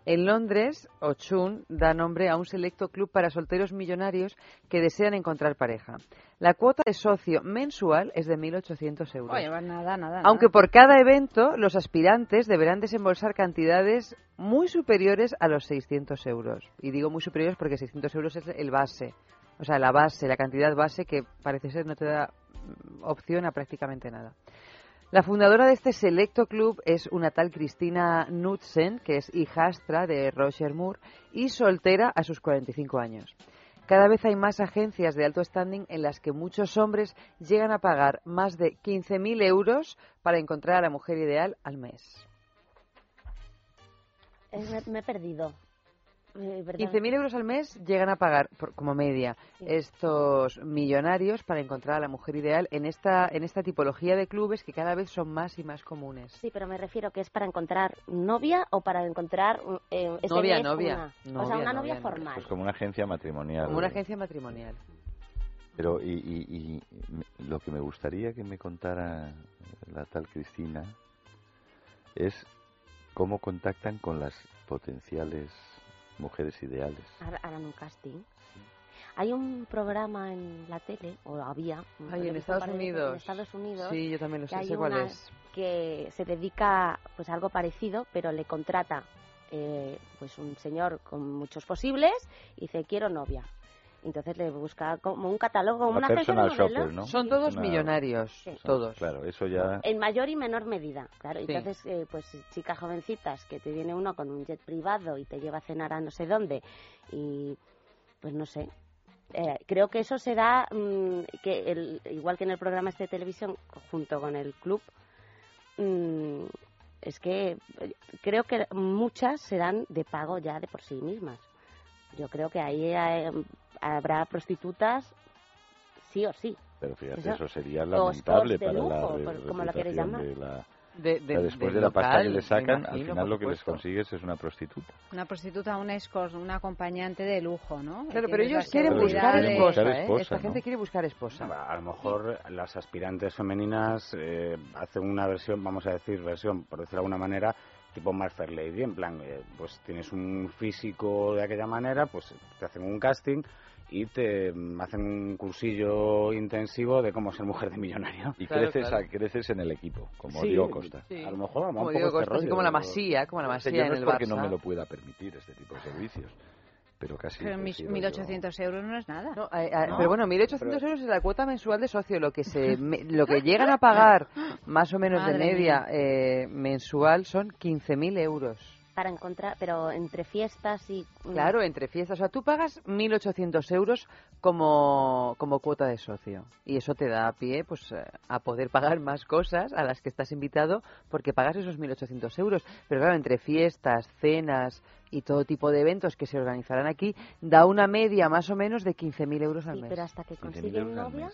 En Londres, Ochun da nombre a un selecto club para solteros millonarios que desean encontrar pareja. La cuota de socio mensual es de 1.800 euros. Oye, nada, nada. Aunque nada. por cada evento los aspirantes deberán desembolsar cantidades muy superiores a los 600 euros. Y digo muy superiores porque 600 euros es el base. O sea, la base, la cantidad base que parece ser no te da opción a prácticamente nada. La fundadora de este selecto club es una tal Cristina Knudsen, que es hijastra de Roger Moore y soltera a sus 45 años. Cada vez hay más agencias de alto standing en las que muchos hombres llegan a pagar más de 15.000 euros para encontrar a la mujer ideal al mes. Me, me he perdido. Eh, ¿verdad? 15.000 euros al mes llegan a pagar, por- como media, estos millonarios para encontrar a la mujer ideal en esta, en esta tipología de clubes que cada vez son más y más comunes. Sí, pero me refiero que es para encontrar novia o para encontrar eh, Novia, mes novia. una- o sea, Novia, una novia, novia novia. formal. Pues como una agencia matrimonial. Como una agencia matrimonial. Pero y, y- y me- lo que me gustaría que me contara la tal Cristina es cómo contactan con las potenciales mujeres ideales. Har- Harán un casting. Hay un programa en la tele, o había, Ay, en Estados Unidos. en Estados Unidos. Sí, yo también lo que sé, sé cuál es. Que se dedica pues a algo parecido, pero le contrata eh, pues un señor con muchos posibles y dice quiero novia. Entonces le busca como un catálogo, como una personal shopper, ¿no? Son todos Una- millonarios, Sí. todos. Claro, eso ya... En mayor y menor medida, claro. Sí. Entonces, eh, pues chicas jovencitas que te viene uno con un jet privado y te lleva a cenar a no sé dónde y pues no sé. Eh, creo que eso se da, mm, que el, igual que en el programa este de televisión, junto con el club, mm, es que eh, creo que muchas serán de pago ya de por sí mismas. Yo creo que ahí eh, habrá prostitutas sí o sí. Pero fíjate, Eso- eso sería lamentable de para la lujo, por- como la queréis reputación llamar. de la... De- O sea, de- después del de la pasta local, que le sacan, al imagino, final por lo que les consigues es una prostituta. Una prostituta, una escort, una acompañante de lujo, ¿no? Claro, pero la ellos quieren buscar de- esposa, ¿eh? esposa, Esta ¿no? gente quiere buscar esposa. A lo mejor las aspirantes femeninas eh, hacen una versión, vamos a decir, versión, por decirlo de alguna manera, tipo más Fair Lady. En plan, eh, pues tienes un físico de aquella manera, pues te hacen un casting y te hacen un cursillo intensivo de cómo ser mujer de millonario. Y creces, a- creces en el equipo, como Sí, Diego Costa. sí. A lo mejor va Como un Diego poco este Costa, así rollo, como la masía, como la Yo masía no en es el porque no Barça. me lo pueda permitir este tipo de servicios, pero casi Pero mis prefiero yo- 1.800 euros no es nada. Eh, eh, ¿no? Pero bueno, 1.800 euros es la cuota mensual de socio. Lo que se *laughs* me- lo que llegan a pagar más o menos de Madre media eh, mensual son 15.000 euros. Para encontrar, pero entre fiestas y... mm, Claro, entre fiestas. O sea, tú pagas 1.800 euros como, como cuota de socio. Y eso te da pie pues, eh, a poder pagar más cosas a las que estás invitado porque pagas esos 1.800 euros. Pero claro, entre fiestas, cenas y todo tipo de eventos que se organizarán aquí, da una media más o menos de 15.000 euros al Sí, mes. pero hasta que 15.000 consiguen novia,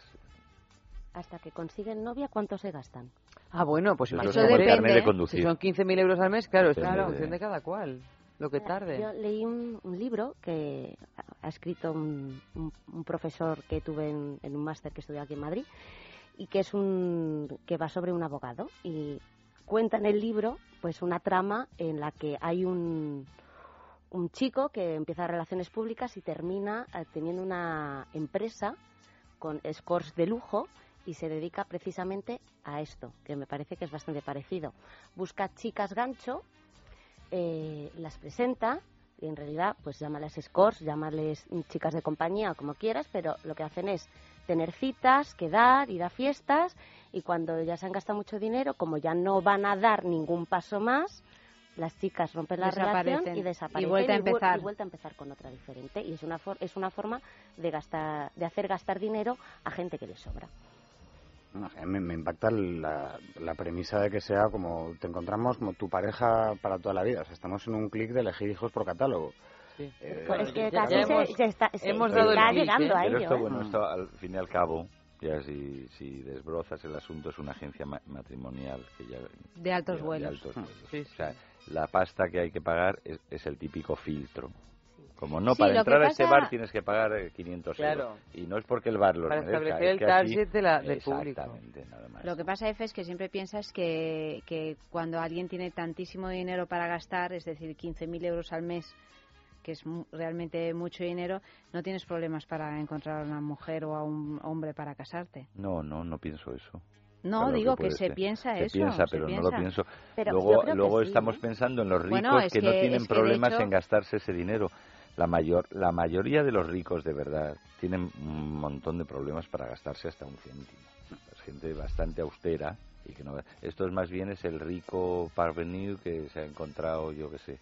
hasta que consiguen novia, ¿cuánto se gastan? Ah, bueno, pues Eso eso es como el depende. carnet de conducir. Si son 15.000 euros al mes, claro, es Depende claro, de- función de cada cual, lo que tarde. Yo leí un, un libro que ha escrito un, un- un profesor que tuve en, en un máster que estudié aquí en Madrid y que es un que va sobre un abogado y cuenta en el libro pues una trama en la que hay un un chico que empieza relaciones públicas y termina eh, teniendo una empresa con scores de lujo y se dedica precisamente a esto, que me parece que es bastante parecido. Busca chicas gancho, eh, las presenta y en realidad pues llámales scores, llámales chicas de compañía o como quieras, pero lo que hacen es tener citas, quedar, ir a fiestas y cuando ya se han gastado mucho dinero, como ya no van a dar ningún paso más, las chicas rompen la relación Desaparecen. y Y desaparecen vuelta a empezar. y vuelta a empezar con otra diferente y es una for- es una forma de gastar de hacer gastar dinero a gente que le sobra. Me impacta la, la premisa de que sea como te encontramos como tu pareja para toda la vida. O sea, estamos en un clic de elegir hijos por catálogo. Eh, Pues es que ya- casi ya se, hemos- se está, se hemos está dado el llegando ¿eh? a Pero ello. esto, ¿eh? bueno, esto al fin y al cabo, ya si, si desbrozas el asunto, es una agencia ma- matrimonial que ya... De altos de- vuelos. O sea, la pasta que hay que pagar es, es el típico filtro. Como no, Sí, para lo entrar a este bar tienes que pagar eh, 500 Claro. euros. Y no es porque el bar los Para merezca, establecer es el que así- target de la- del público. Exactamente, nada más. Lo que pasa, Efe, es que siempre piensas que, que cuando alguien tiene tantísimo dinero para gastar, es decir, 15.000 euros al mes, que es mu- realmente mucho dinero, no tienes problemas para encontrar a una mujer o a un hombre para casarte. No, no, no pienso eso. No, digo que se ser. piensa se eso, piensa, se pero no piensa. lo pienso. Pero luego que luego sí, estamos ¿eh? pensando en los ricos Bueno, que, no que- tienen que problemas hecho- en gastarse ese dinero. La, mayor, la mayoría de los ricos de verdad tienen un montón de problemas para gastarse hasta un céntimo. Es gente bastante austera y que no esto es más bien es el rico parvenu que se ha encontrado yo que sé que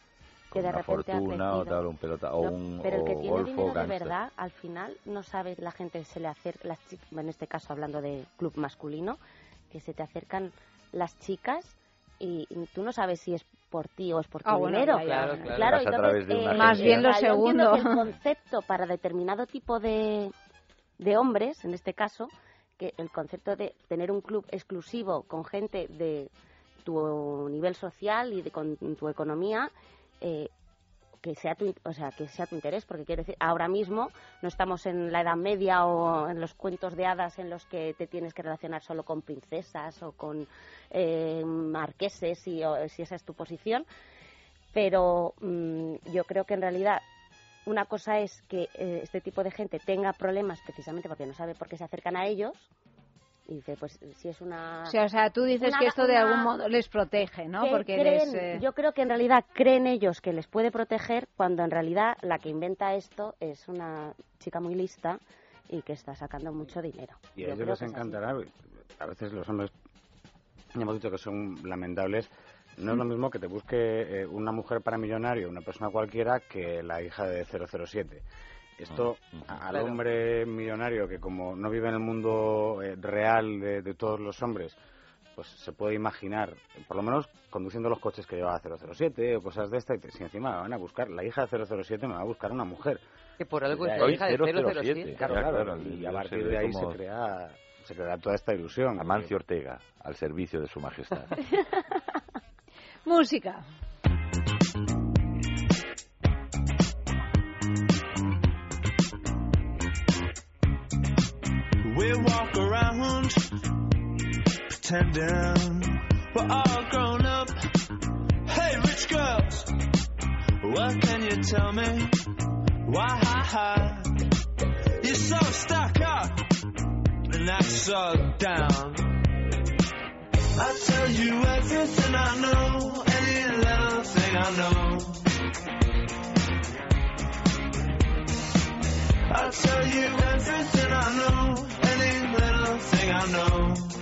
con de una fortuna o tal un pelota o No, un pero el que o tiene golfo dinero de verdad, al final no sabe la gente se le acerca, las en este caso hablando de club masculino, que se te acercan las chicas y tú no sabes si es por ti o es por tu Ah, dinero. Claro, claro. A entonces, eh, Más bien lo segundo. que el concepto para determinado tipo de, de hombres, en este caso, que el concepto de tener un club exclusivo con gente de tu nivel social y de con tu economía eh, que sea tu, o sea que sea tu interés porque quiero decir ahora mismo no estamos en la edad media o en los cuentos de hadas en los que te tienes que relacionar solo con princesas o con eh, marqueses si, o- si esa es tu posición pero mm, yo creo que en realidad una cosa es que eh, este tipo de gente tenga problemas precisamente porque no sabe por qué se acercan a ellos y dice pues si es una O sea, o sea, tú dices una- que esto de una- algún modo les protege, ¿no? que Porque creen- les... eh, Yo creo que en realidad creen ellos que les puede proteger cuando en realidad la que inventa esto es una chica muy lista y que está sacando mucho dinero. Y a ellos les encantará. A veces los hombres, ya hemos dicho que son lamentables. No es Mm. lo mismo que te busque eh, una mujer para millonario, una persona cualquiera, que la hija de 007. Esto a- al hombre millonario que como no vive en el mundo eh, real de, de todos los hombres, pues se puede imaginar, por lo menos conduciendo los coches que lleva 007 o cosas de esta, y si encima van a buscar, la hija de 007 me va a buscar una mujer. Que por algo es la hija de 007. Claro, Ya, claro, claro, y a partir de ahí como- se crea, se crea toda esta ilusión. Amancio Ortega al servicio de su majestad *laughs* Música. Pretending we're all grown up. Hey, rich girls, what can you tell me? Why ha ha you're so stuck up and not so down? I tell you everything I know, any little thing I know. I'll tell you everything I know, any little thing I know.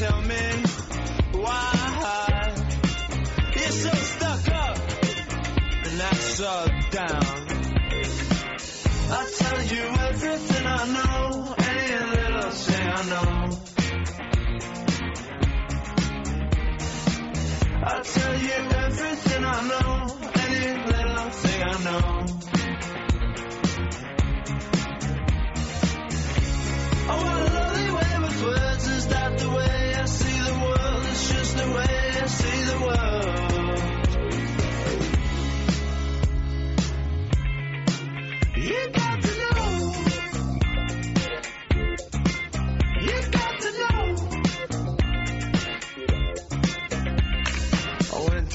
tell me? Why you're so stuck up and down? I'll tell you everything I know, any little thing I know. I'll tell you everything I know, any little thing I know.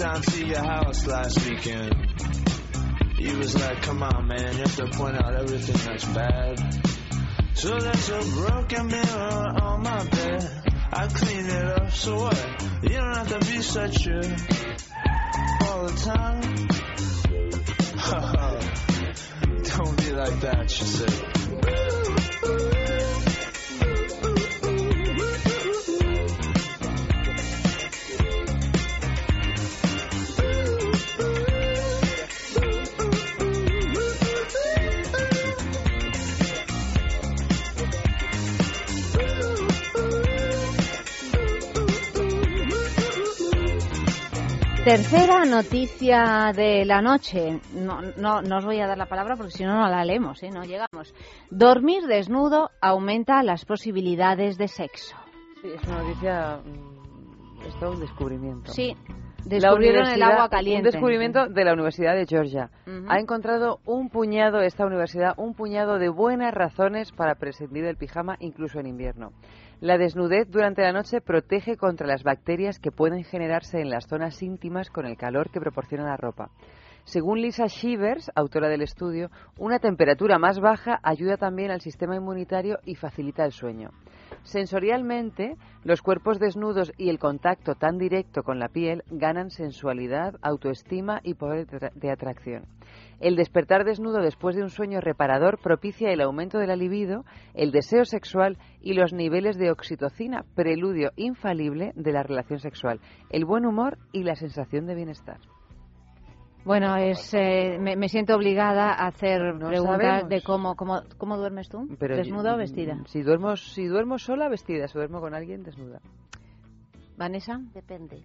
Down to your house last weekend. You was like, come on, man, you have to point out everything that's bad. So there's a broken mirror on my bed. I clean it up, so what? You don't have to be such a all the time. *laughs* don't be like that, she said. Tercera noticia de la noche. No, no, no os voy a dar la palabra porque si no, no la leemos, ¿eh? no llegamos. Dormir desnudo aumenta las posibilidades de sexo. Sí, es una noticia. mm, Es todo un descubrimiento. Sí. Descubrieron el agua caliente. Un descubrimiento de la Universidad de Georgia. Ha encontrado un puñado, esta universidad, un puñado de buenas razones para prescindir del pijama incluso en invierno. La desnudez durante la noche protege contra las bacterias que pueden generarse en las zonas íntimas con el calor que proporciona la ropa. Según Lisa Shivers, autora del estudio, una temperatura más baja ayuda también al sistema inmunitario y facilita el sueño. Sensorialmente, los cuerpos desnudos y el contacto tan directo con la piel ganan sensualidad, autoestima y poder de atra- de atracción. El despertar desnudo después de un sueño reparador propicia el aumento de la libido, el deseo sexual y los niveles de oxitocina, preludio infalible de la relación sexual, el buen humor y la sensación de bienestar. Bueno, es, eh, me, me siento obligada a hacer No preguntas sabemos. de cómo, cómo, cómo duermes tú, Pero desnuda o mm, vestida. Si duermo, si duermo sola, vestida. Si duermo con alguien, desnuda. Vanessa, Depende.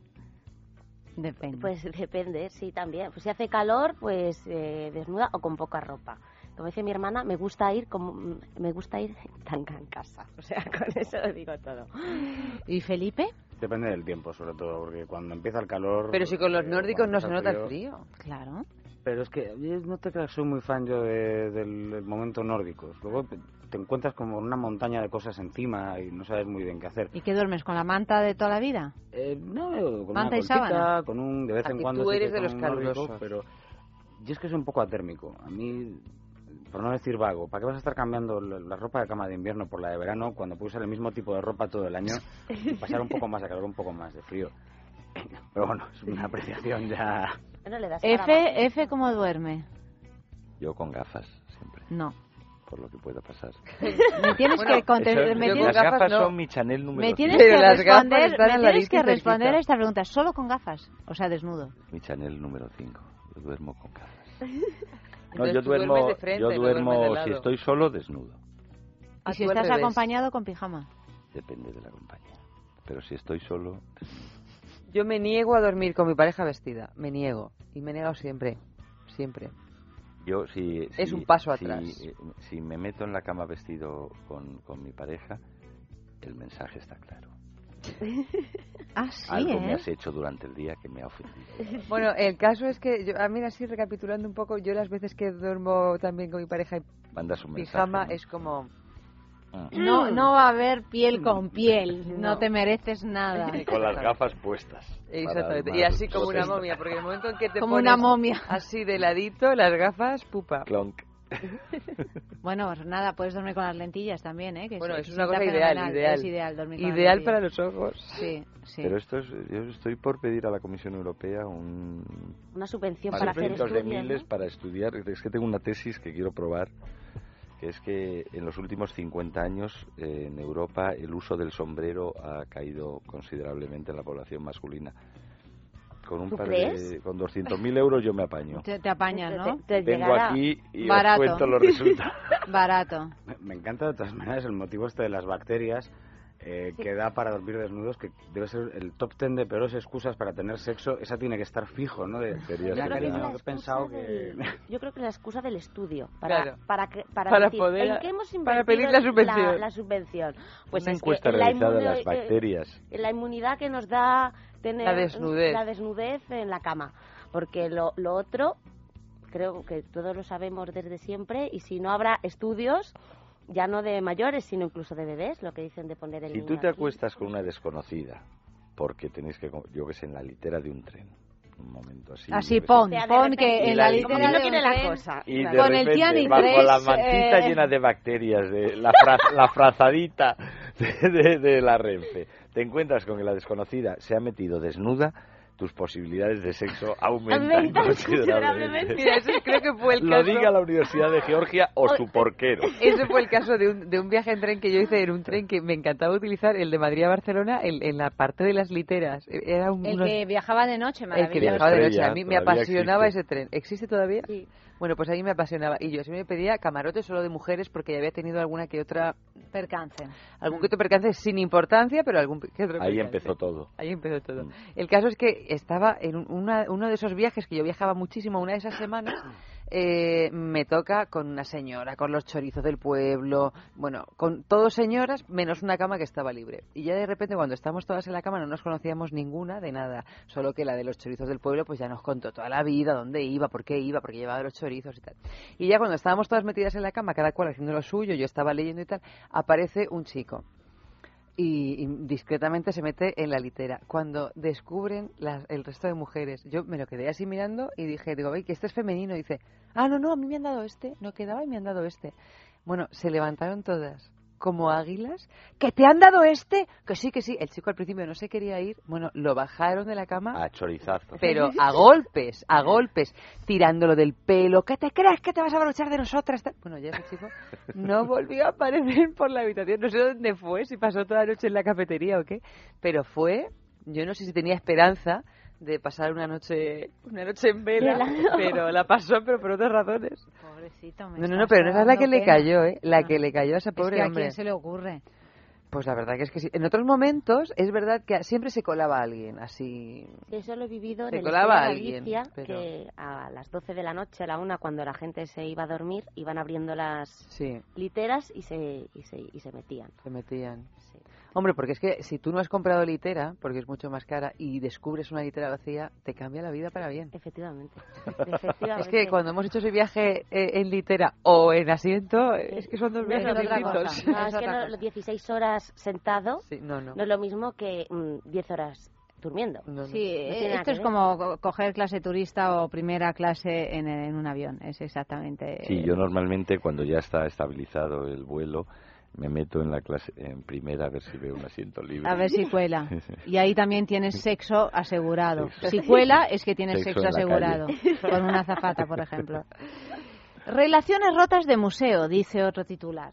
depende. Pues depende, sí, también. Pues si hace calor, pues eh, desnuda o con poca ropa. Como dice mi hermana, me gusta ir como me gusta ir tanga en casa. O sea, *laughs* con eso lo digo todo. ¿Y Felipe? Depende del tiempo, sobre todo, porque cuando empieza el calor... Pero si con los eh, nórdicos no se nota el frío. Claro. Pero es que no te creas, soy muy fan yo de- del del momento nórdico. Luego te, encuentras como una montaña de cosas encima y no sabes muy bien qué hacer. ¿Y qué duermes? ¿Con la manta de toda la vida? Eh, no, con Manta una y sábana. colchita, con un de vez en cuando tú sí que eres de con los calurosos. pero yo es que soy un poco atérmico. A mí, por no decir vago, ¿para qué vas a estar cambiando la, ropa de cama de invierno por la de verano cuando puedes usar el mismo tipo de ropa todo el año y pasar un poco más de calor, un poco más de frío? *laughs* Pero bueno, es una apreciación ya. Bueno, le das. F, F, ¿cómo duerme? Yo con gafas, siempre, No. por lo que pueda pasar. *laughs* Me tienes Bueno, que contestar. Me las tienes, gafas no. son mi Chanel número me tienes 5. Pero que las gafas responder, me tienes que responder a esta pregunta solo con gafas, o sea, desnudo. Mi Chanel número 5. Yo duermo con gafas. *laughs* No, Entonces yo duermo, de frente, yo no duermo si estoy solo, desnudo. Y A si estás revés. acompañado con pijama. Depende de la compañía. Pero si estoy solo, Yo me niego a dormir con mi pareja vestida. Me niego. Y me he negado siempre. Siempre. yo si... Es si- un paso si- atrás. eh, Si, me meto en la cama vestido con, con mi pareja, el mensaje está claro. *laughs* Ah, sí, Algo me ¿eh? has hecho durante el día que me ha ofendido. *laughs* Bueno, el caso es que, yo, a mí así recapitulando un poco, yo las veces que duermo también con mi pareja en Mandas un mensaje. pijama ¿no? es como... Ah. No, no va a haber piel con piel. *laughs* No, No. te mereces nada. Con las gafas puestas. Exactamente. Y así como una momia, porque en el momento en que te Como pones una momia. así de ladito, las gafas, pupa. Clonk. *laughs* Bueno, pues nada, puedes dormir con las lentillas también, ¿eh? Que Bueno, es una cosa ideal, ideal. Es ideal dormir con Ideal para los ojos. Sí, sí. Pero esto es, yo estoy por pedir a la Comisión Europea un Una subvención para de hacer cientos de estudios, miles ¿no? para estudiar. Es que tengo una tesis que quiero probar, que es que en los últimos 50 años eh, en Europa el uso del sombrero ha caído considerablemente en la población masculina. Con un ¿Tú par crees? de, con 200.000 euros yo me apaño. Te, te apañas, ¿no? Te- te Vengo llegará. aquí y Barato. os cuento los resultados. *laughs* Barato. Me- Me encanta de todas maneras el motivo este de las bacterias eh, que da para dormir desnudos, que debe ser el top ten de peores excusas para tener sexo. Esa tiene que estar fijo, ¿no? De, Bacterias "Mira, de cariño, verdad. que he pensado que... del- yo creo que la excusa del estudio para Claro. para que- para, Para decir, poder- ¿en qué hemos para pedir la subvención. la, subvención pues Una es que encuesta en la realizada de inmuno- las eh, bacterias. en la inmunidad que nos da tener La desnudez. la desnudez en la cama porque lo, lo otro creo que todos lo sabemos desde siempre y si no habrá estudios ya no de mayores sino incluso de bebés lo que dicen de poner el Si tú te aquí. acuestas con una desconocida, porque tenéis que, yo que sé, en la litera de un tren, un momento así. Así pon, pon que en la- litera no quiere la cosa Y Claro. de Con el repente, Tiani bajo tres, la mantita eh, llena de bacterias, de la, fra- la frazadita de, de- de la Renfe, te encuentras con que la desconocida se ha metido desnuda, tus posibilidades de sexo *laughs* aumentan Aumentan *laughs* considerablemente. considerablemente. Mira, creo que fue el Lo caso... diga la Universidad de Georgia o su porquero. *laughs* Ese fue el caso de un, de un viaje en tren que yo hice en un tren que me encantaba utilizar, el de Madrid a Barcelona, en, en la parte de las literas. Era un, El unos- que viajaba de noche, el que maravilloso. viajaba de noche. A mí me apasionaba existe. ese tren. ¿Existe todavía? Sí. Bueno, pues a mí me apasionaba. Y yo siempre me pedía camarotes solo de mujeres porque ya había tenido alguna que otra, Percance. algún que otro percance sin importancia, pero algún que otro Ahí percance. empezó todo. Ahí empezó todo. Mm. El caso es que estaba en un- una- uno de esos viajes que yo viajaba muchísimo, una de esas semanas, *coughs* eh, me toca con una señora, con los chorizos del pueblo, bueno, con todos señoras, menos una cama que estaba libre. Y ya de repente, cuando estamos todas en la cama, no nos conocíamos ninguna de nada, solo que la de los chorizos del pueblo, pues ya nos contó toda la vida, dónde iba, por qué iba, porque llevaba los chorizos y tal. Y ya cuando estábamos todas metidas en la cama, cada cual haciendo lo suyo, yo estaba leyendo y tal, aparece un chico y, discretamente se mete en la litera. Cuando descubren las- el resto de mujeres, yo me lo quedé así mirando y dije, digo, "Ay, que este es femenino. Dice, ah, no, no, a mí me han dado este, no quedaba y me han dado este. Bueno, se levantaron todas como águilas, que te han dado este, que sí, que sí. El chico al principio no se quería ir, bueno, lo bajaron de la cama A chorizazo. pero *laughs* a golpes, a golpes, tirándolo del pelo. ¿Qué te crees que te vas a aprovechar de nosotras? Bueno, ya ese chico no *laughs* volvió a aparecer por la habitación. No sé dónde fue, si pasó toda la noche en la cafetería o qué. Pero fue, yo no sé si tenía esperanza de pasar una noche una noche en vela, *laughs* pero la pasó, pero por otras razones. Pobrecito, me No, no, no, pero no esa es la que le pena. cayó, ¿eh? La que le cayó a ese Es pobre que a hombre. quién se le ocurre. Pues la verdad que es que sí. En otros momentos es verdad que siempre se colaba alguien así. Sí, Eso lo he vivido en Se el colaba alguien, Galicia, pero- que a las 12 de la noche, a la una, cuando la gente se iba a dormir, iban abriendo las Sí. literas y se, y se, y se metían. Se metían. Hombre, porque es que si tú no has comprado litera, porque es mucho más cara, y descubres una litera vacía, te cambia la vida para bien. Efectivamente. *laughs* Es que cuando hemos hecho ese viaje eh, en litera o en asiento, eh, es que son dos No viajes distintos. cosa. No, es que no, los 16 horas sentado no, no. es lo mismo que mm, 10 horas durmiendo. Sí, nada esto es como co- coger clase turista o primera clase en, en un avión. Es exactamente. Sí, yo normalmente cuando ya está estabilizado el vuelo me meto en la clase en primera a ver si veo un asiento libre. A ver si cuela. *laughs* Y ahí también tienes sexo asegurado. Sexo. Si cuela, es que tienes Sexo asegurado. Con una azafata, por ejemplo. Relaciones rotas de museo, dice otro titular.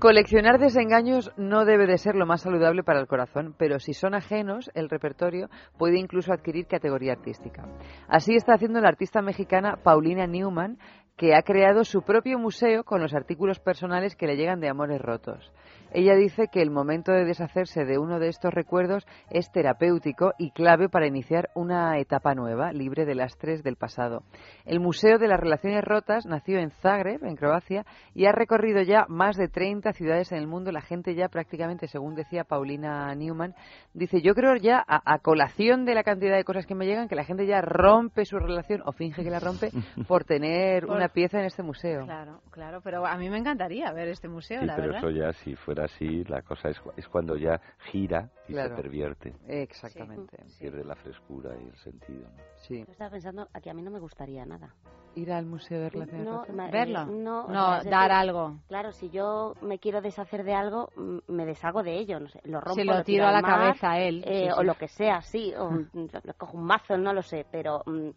Coleccionar desengaños no debe de ser lo más saludable para el corazón, pero si son ajenos, el repertorio puede incluso adquirir categoría artística. Así está haciendo la artista mexicana Paulina Newman, que ha creado su propio museo con los artículos personales que le llegan de amores rotos. Ella dice que el momento de deshacerse de uno de estos recuerdos es terapéutico y clave para iniciar una etapa nueva, libre de lastres del pasado. El Museo de las Relaciones Rotas nació en Zagreb, en Croacia, y ha recorrido ya más de 30 ciudades en el mundo. La gente ya prácticamente, según decía Paulina Newman, dice, yo creo ya a, a colación de la cantidad de cosas que me llegan, que la gente ya rompe su relación o finge que la rompe *laughs* por tener Por- una pieza en este museo. Claro, claro, pero a mí me encantaría ver este museo, Sí, la pero verdad. eso ya, si fuera así, la cosa es, es cuando ya gira y Claro. se pervierte. Exactamente. Pierde la frescura y el sentido. ¿no? Sí. Yo estaba pensando a que a mí no me gustaría nada. Ir al Museo de Relaciones No, eh, ¿Verlo? No, o No, sea, es dar decir, algo. Claro, si yo me quiero deshacer de algo, me deshago de ello. No sé, lo rompo, Se lo tiro tiro a la mar, cabeza a él, eh, sí, O sí. lo que sea, sí. O *laughs* cojo un mazo, no lo sé. Pero mm,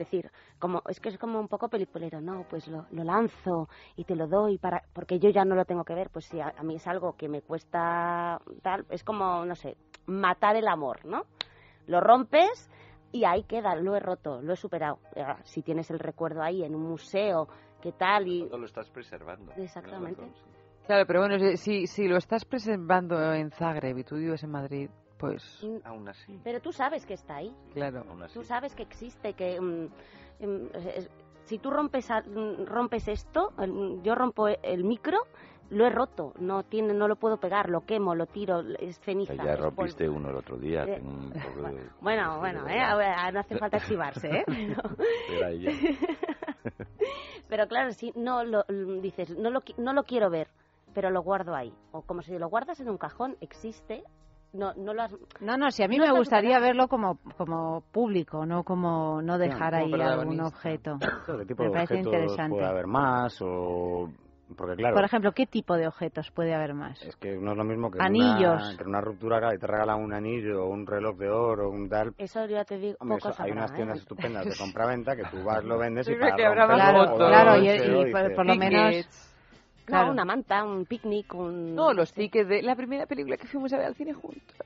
decir, como es que es como un poco peliculero. No, pues lo, lo lanzo y te lo doy para porque yo ya no lo tengo que ver. Pues sí, a, a mí es algo que me cuesta tal. Es como, no sé, matar el amor, ¿no? Lo rompes y ahí queda, lo he roto, lo he superado. Ah, Si tienes el recuerdo ahí en un museo, ¿qué tal? Y Todo lo estás preservando. Exactamente. Claro, pero bueno, si- si, si lo estás preservando en Zagreb y tú vives en Madrid, pues Aún así. Pero tú sabes que está ahí. claro. Tú sabes que existe, que mm, mm, si tú rompes a- mm, rompes esto, yo rompo el micro, lo he roto, no tiene, no lo puedo pegar, lo quemo, lo tiro, es ceniza. ya es polvo. rompiste uno el otro día. Eh, tengo un *laughs* poco de- Bueno, bueno, eh, no hace falta exhibarse, ¿eh? *laughs* *laughs* Pero- claro, si no lo dices, no lo, qui- no lo quiero ver, pero lo guardo ahí. O como si lo guardas en un cajón, existe. No, no lo has... No, no, si a mí No me gustaría superado. verlo como, como público, no como no dejar como ahí algún objeto. *coughs* ¿Qué tipo me de parece objetos interesante. puede haber más? O... Porque claro, Por ejemplo, ¿qué tipo de objetos puede haber más? es que no es lo mismo que Anillos. una, que una ruptura claro, y te regalan un anillo o un reloj de oro o un tal. Eso ya te digo, Hombre, pocos eso- hay unas ¿eh? tiendas estupendas de compra-venta que tú vas, lo vendes y *laughs* para que habrá más romperlo fotos. o Claro, y- y por- dices, por lo menos- Una manta, un picnic, un... No, los tickets de la primera película que fuimos a ver al cine juntos.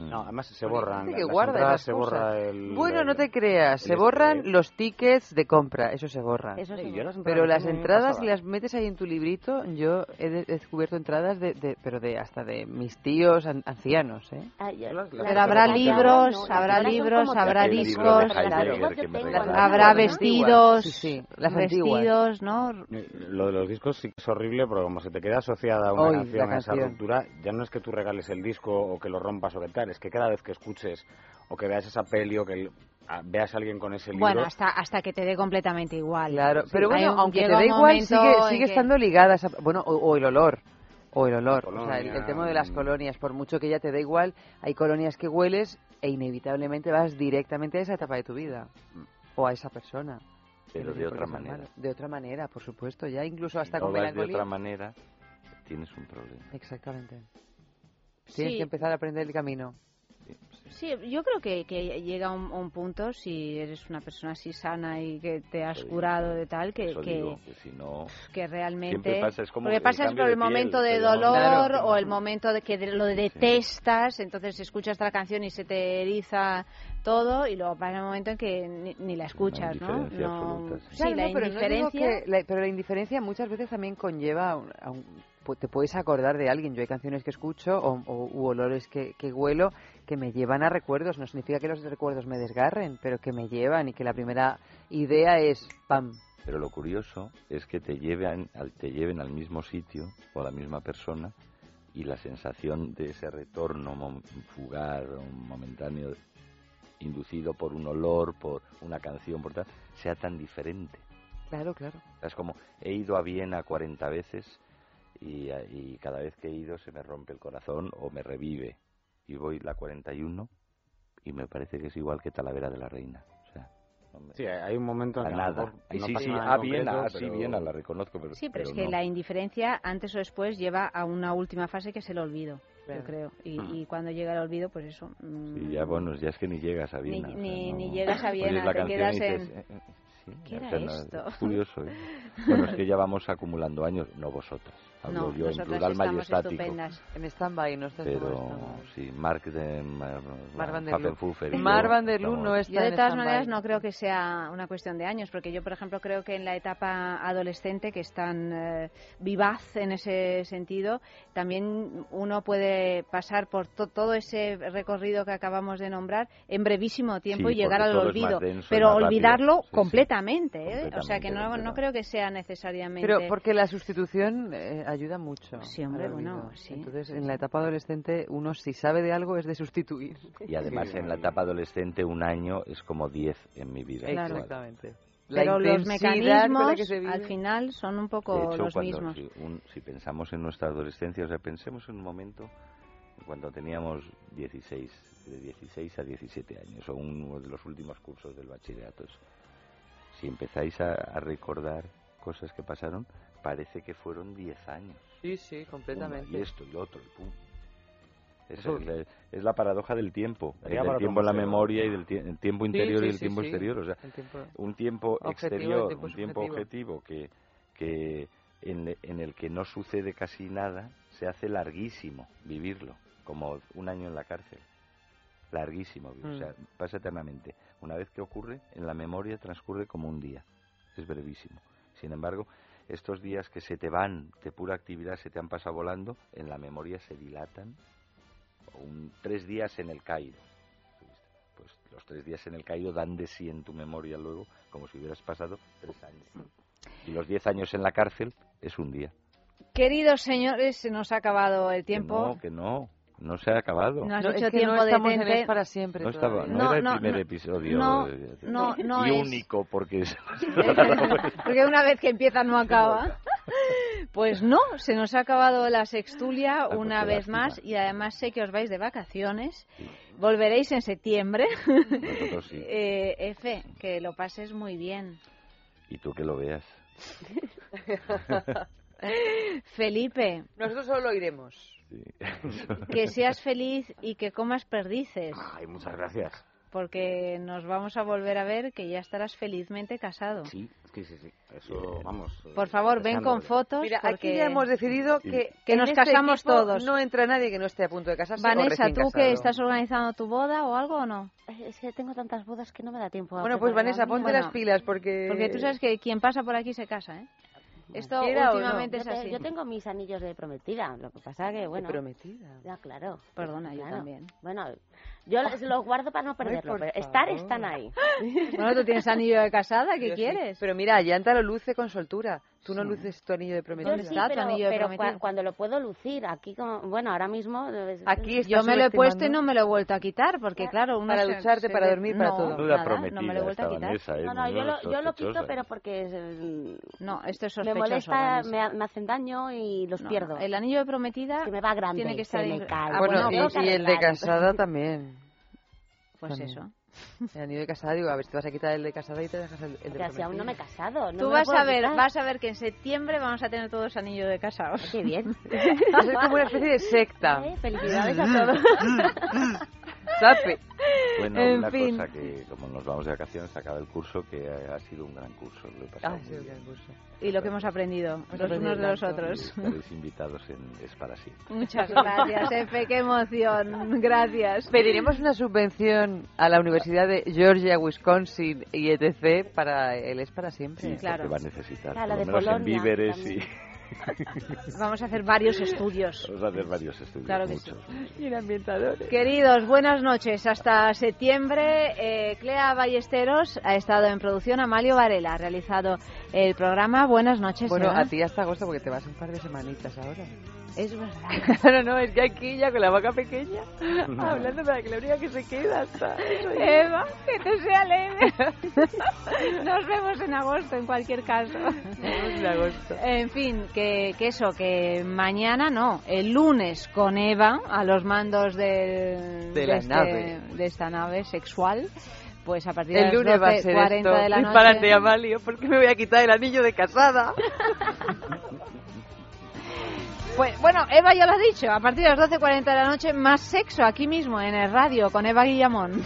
No, además se borran. Que las guarda entradas esas se cosas. borra el. Bueno, no te creas, se borran este, los tickets de compra, eso se borra. Eso se Sí, yo las entradas Pero las entradas, si las metes ahí en tu librito, yo he, de- he descubierto entradas de, de- pero de hasta de mis tíos an- ancianos, ¿eh? Pero habrá libros, habrá libros, habrá discos, habrá vestidos, Sí, sí, las antiguas. vestidos, ¿no? Eh, Lo de los discos sí que es horrible, pero como se te queda asociada a una canción, a esa ruptura, ya no es que tú regales el disco o que lo rompas o que tal, es que cada vez que escuches o que veas esa peli o que el- a- veas a alguien con ese libro... Bueno, hasta hasta que te dé completamente igual. Claro, pero bueno, un- aunque te un igual, sigue, sigue que- estando ligada, esa, bueno, o, o el olor, o el olor, o sea, el, tema de las colonias, por mucho que ya te da igual, hay colonias que hueles e inevitablemente vas directamente a esa etapa de tu vida, o a esa persona. Pero de por otra manera. De otra manera, por supuesto, ya incluso hasta no con vas de otra manera, tienes un problema. Exactamente. Tienes Sí. que empezar a aprender el camino. Sí, yo creo que, que llega un, un punto, si eres una persona así sana y que te has curado de tal, que, que, digo, que si no... que realmente... Pasa, es como porque pasas por de el piel, momento de dolor Claro. o el momento de que lo detestas, entonces escuchas la canción y se te eriza todo y luego pasa el momento en que ni, ni la escuchas, ¿no? indiferencia No- absoluta, sí. sí, Claro, la no, pero no digo indiferencia... que la- pero la indiferencia muchas veces también conlleva, a un- a un- te puedes acordar de alguien. Yo hay canciones que escucho o, o- u olores que, que huelo que me llevan a recuerdos. No significa que los recuerdos me desgarren, pero que me llevan y que la primera idea es ¡pam! Pero lo curioso es que te lleven al, te lleven al mismo sitio o a la misma persona y la sensación de ese retorno fugaz o momentáneo inducido por un olor, por una canción, por tal, sea tan diferente. Claro, claro. Es como, he ido a Viena 40 veces y, y cada vez que he ido se me rompe el corazón o me revive. Y voy la 41 y me parece que es igual que Talavera de la Reina. O sea, no me- Sí, hay un momento en a que nada. no sí, sí, nada en a Viena, concreto, ah, sí, pero- Viena, la reconozco, pero, Sí, pero, es pero que no. la indiferencia antes o después lleva a una última fase que es el olvido, yo creo. Y, Mm. y cuando llega el olvido, pues eso... mm, Sí, ya bueno, ya es que ni llegas a Ni- Viena. o sea, ni- no- ni llegas a Viena, la te canción quedas y dices, en- eh, eh, sí, ¿Qué o era sea, no, esto? es curioso. ¿eh? *laughs* Bueno, es que ya vamos acumulando años, no vosotras. Hablo No, yo en plural estamos majestático. estupendas. En stand-by, no estás Pero sí, Mark de Mar, Mar van der Loo. *laughs* Mar yo van der Loo estamos- no está Yo de todas maneras no creo que sea una cuestión de años, porque yo, por ejemplo, creo que en la etapa adolescente, que es tan eh, vivaz en ese sentido, también uno puede pasar por to- todo ese recorrido que acabamos de nombrar en brevísimo tiempo Sí, y llegar al olvido, denso pero olvidarlo Sí, completamente, ¿eh? o sea que no, no creo que sea necesariamente. Pero porque la sustitución eh, ayuda mucho. Sí, hombre, bueno, sí. Entonces, en la etapa adolescente, uno si sabe de algo es de sustituir. Y además en la etapa adolescente un año es como 10 en mi vida. Claro. Exactamente. La pero los mecanismos al final son un poco De hecho, los cuando, mismos. Si, un- si pensamos en nuestra adolescencia, o sea, pensemos en un momento cuando teníamos 16, de 16 a 17 años, o uno de los últimos cursos del bachillerato. Si empezáis a, a recordar cosas que pasaron, parece que fueron 10 años. Sí, sí, Una, completamente. y esto y lo otro, y pum. Es, Eso- es la, es la paradoja del tiempo, eh, del tiempo en la memoria y del tie- el tiempo interior sí, y el sí, tiempo exterior. O sea, tiempo un tiempo objetivo, exterior, tiempo un tiempo subjetivo. objetivo que, que en, en el que no sucede casi nada, se hace larguísimo vivirlo, como un año en la cárcel. Larguísimo, o sea, Mm. pasa eternamente. Una vez que ocurre, en la memoria transcurre como un día. Es brevísimo. Sin embargo, estos días que se te van de pura actividad, se te han pasado volando, en la memoria se dilatan. Un, tres días en el Cairo. Pues los tres días en el Cairo dan de sí en tu memoria luego, como si hubieras pasado tres años. Y los diez años en la cárcel es un día. Queridos señores, se nos ha acabado el Que tiempo. no, que no, no se ha acabado. No has No, hecho es que tiempo no de estamos en. Es para siempre. No, estaba, todavía. no, No, era el primer no, episodio. no, no, no y es. único, porque es- *laughs* Porque una vez que empieza no acaba. Pues no, se nos ha acabado la sextulia pues una vez lástima. más y además sé que os vais de vacaciones. Volveréis en septiembre. Nosotros sí. *laughs* Eh, Efe, que lo pases muy bien. Y tú que lo veas. *laughs* Felipe, Nosotros solo lo oiremos. Sí. *laughs* que seas feliz y que comas perdices, Ay, muchas gracias. porque nos vamos a volver a ver que ya estarás felizmente casado. Sí, Sí, sí, sí. Eso, vamos. Por favor, ven con fotos. Mira, porque- aquí ya hemos decidido que, Que en nos este casamos todos. No entra nadie que no esté a punto de casarse. o Vanessa, recién ¿tú que estás organizando tu boda o algo o no? Es que tengo tantas bodas que no me da tiempo a Bueno, pues Vanessa, ponte las pilas porque... Porque tú sabes que quien pasa por aquí se casa, ¿eh? Esto o no. últimamente Yo, es te- así. yo tengo mis anillos de prometida, lo que pasa que, bueno... prometida? Ya, claro. Perdona, yo Claro. también. Bueno, yo los, los guardo para no perderlo, por pero estar están ahí. Bueno, tú tienes anillo de casada, ¿qué Yo sí. quieres? Pero mira, Ayanta lo luce con soltura. Tú no Sí. luces tu anillo de prometida. Yo sí, pero, pero cua- cuando lo puedo lucir, aquí como, bueno, ahora mismo... Aquí Yo me lo he puesto y no me lo he vuelto a quitar, porque claro, uno Para se- ducharte, se para dormir, para no, todo. Duda nada, no me lo he vuelto a quitar. Vanessa, ¿eh? No, no, yo lo, yo lo quito, pero porque es, No, esto es me sospechoso. molesta, Vanessa. me, me hacen daño y los No, pierdo. no, El anillo de prometida que me va grande, tiene que se estar me cae. Ah, bueno, bueno, y, y el de casada *laughs* también. Pues eso. *laughs* El anillo de casada, digo, a ver si te vas a quitar el de casada y te dejas el, el de Que si aún no me he casado. No Tú me vas a ver, quitar. vas a ver que en septiembre vamos a tener todos anillo de casados. Qué bien. *laughs* Ser como una especie de secta. Eh, *laughs* Felicidades a todos. Sape. Bueno, En una fin. cosa que como nos vamos de vacaciones acaba el curso que ha, ha sido un gran curso. Lo he pasado Ah, muy sí, bien. el curso. Y lo que hemos aprendido los aprendido unos de los otros. Estaréis *laughs* invitados en Es para siempre. Muchas gracias, Efe, qué emoción. *laughs* Gracias. Pediremos una subvención a la Universidad de Georgia, Wisconsin y etc. para el Es para siempre. Sí, claro. porque va a necesitar. La por lo menos en Polonia víveres también. y... *laughs* *laughs* Vamos a hacer varios estudios. Vamos a hacer varios estudios. Claro que muchos. Y en ambientadores. Queridos, buenas noches. Hasta septiembre, eh, Clea Ballesteros ha estado en producción. Amalio Varela ha realizado el programa. Buenas noches. Bueno, a ti hasta agosto porque te vas un par de semanitas ahora. Es verdad. *laughs* Claro, no, es que aquí ya con la vaca pequeña, *laughs* hablando para que la única que se queda hasta... Eva, que te sea leve. Nos vemos en agosto, en cualquier caso. en agosto. En fin, que, que eso, que mañana no, el lunes con Eva a los mandos del- De la este- nave. de esta nave sexual. Pues a partir de El lunes las va a ser 12.40 esto. de la noche. Dispárate, Amalio, porque me voy a quitar el anillo de casada. *laughs* Pues bueno, Eva ya lo ha dicho, a partir de las 12.40 de la noche, más sexo aquí mismo en el radio con Eva Guillamón.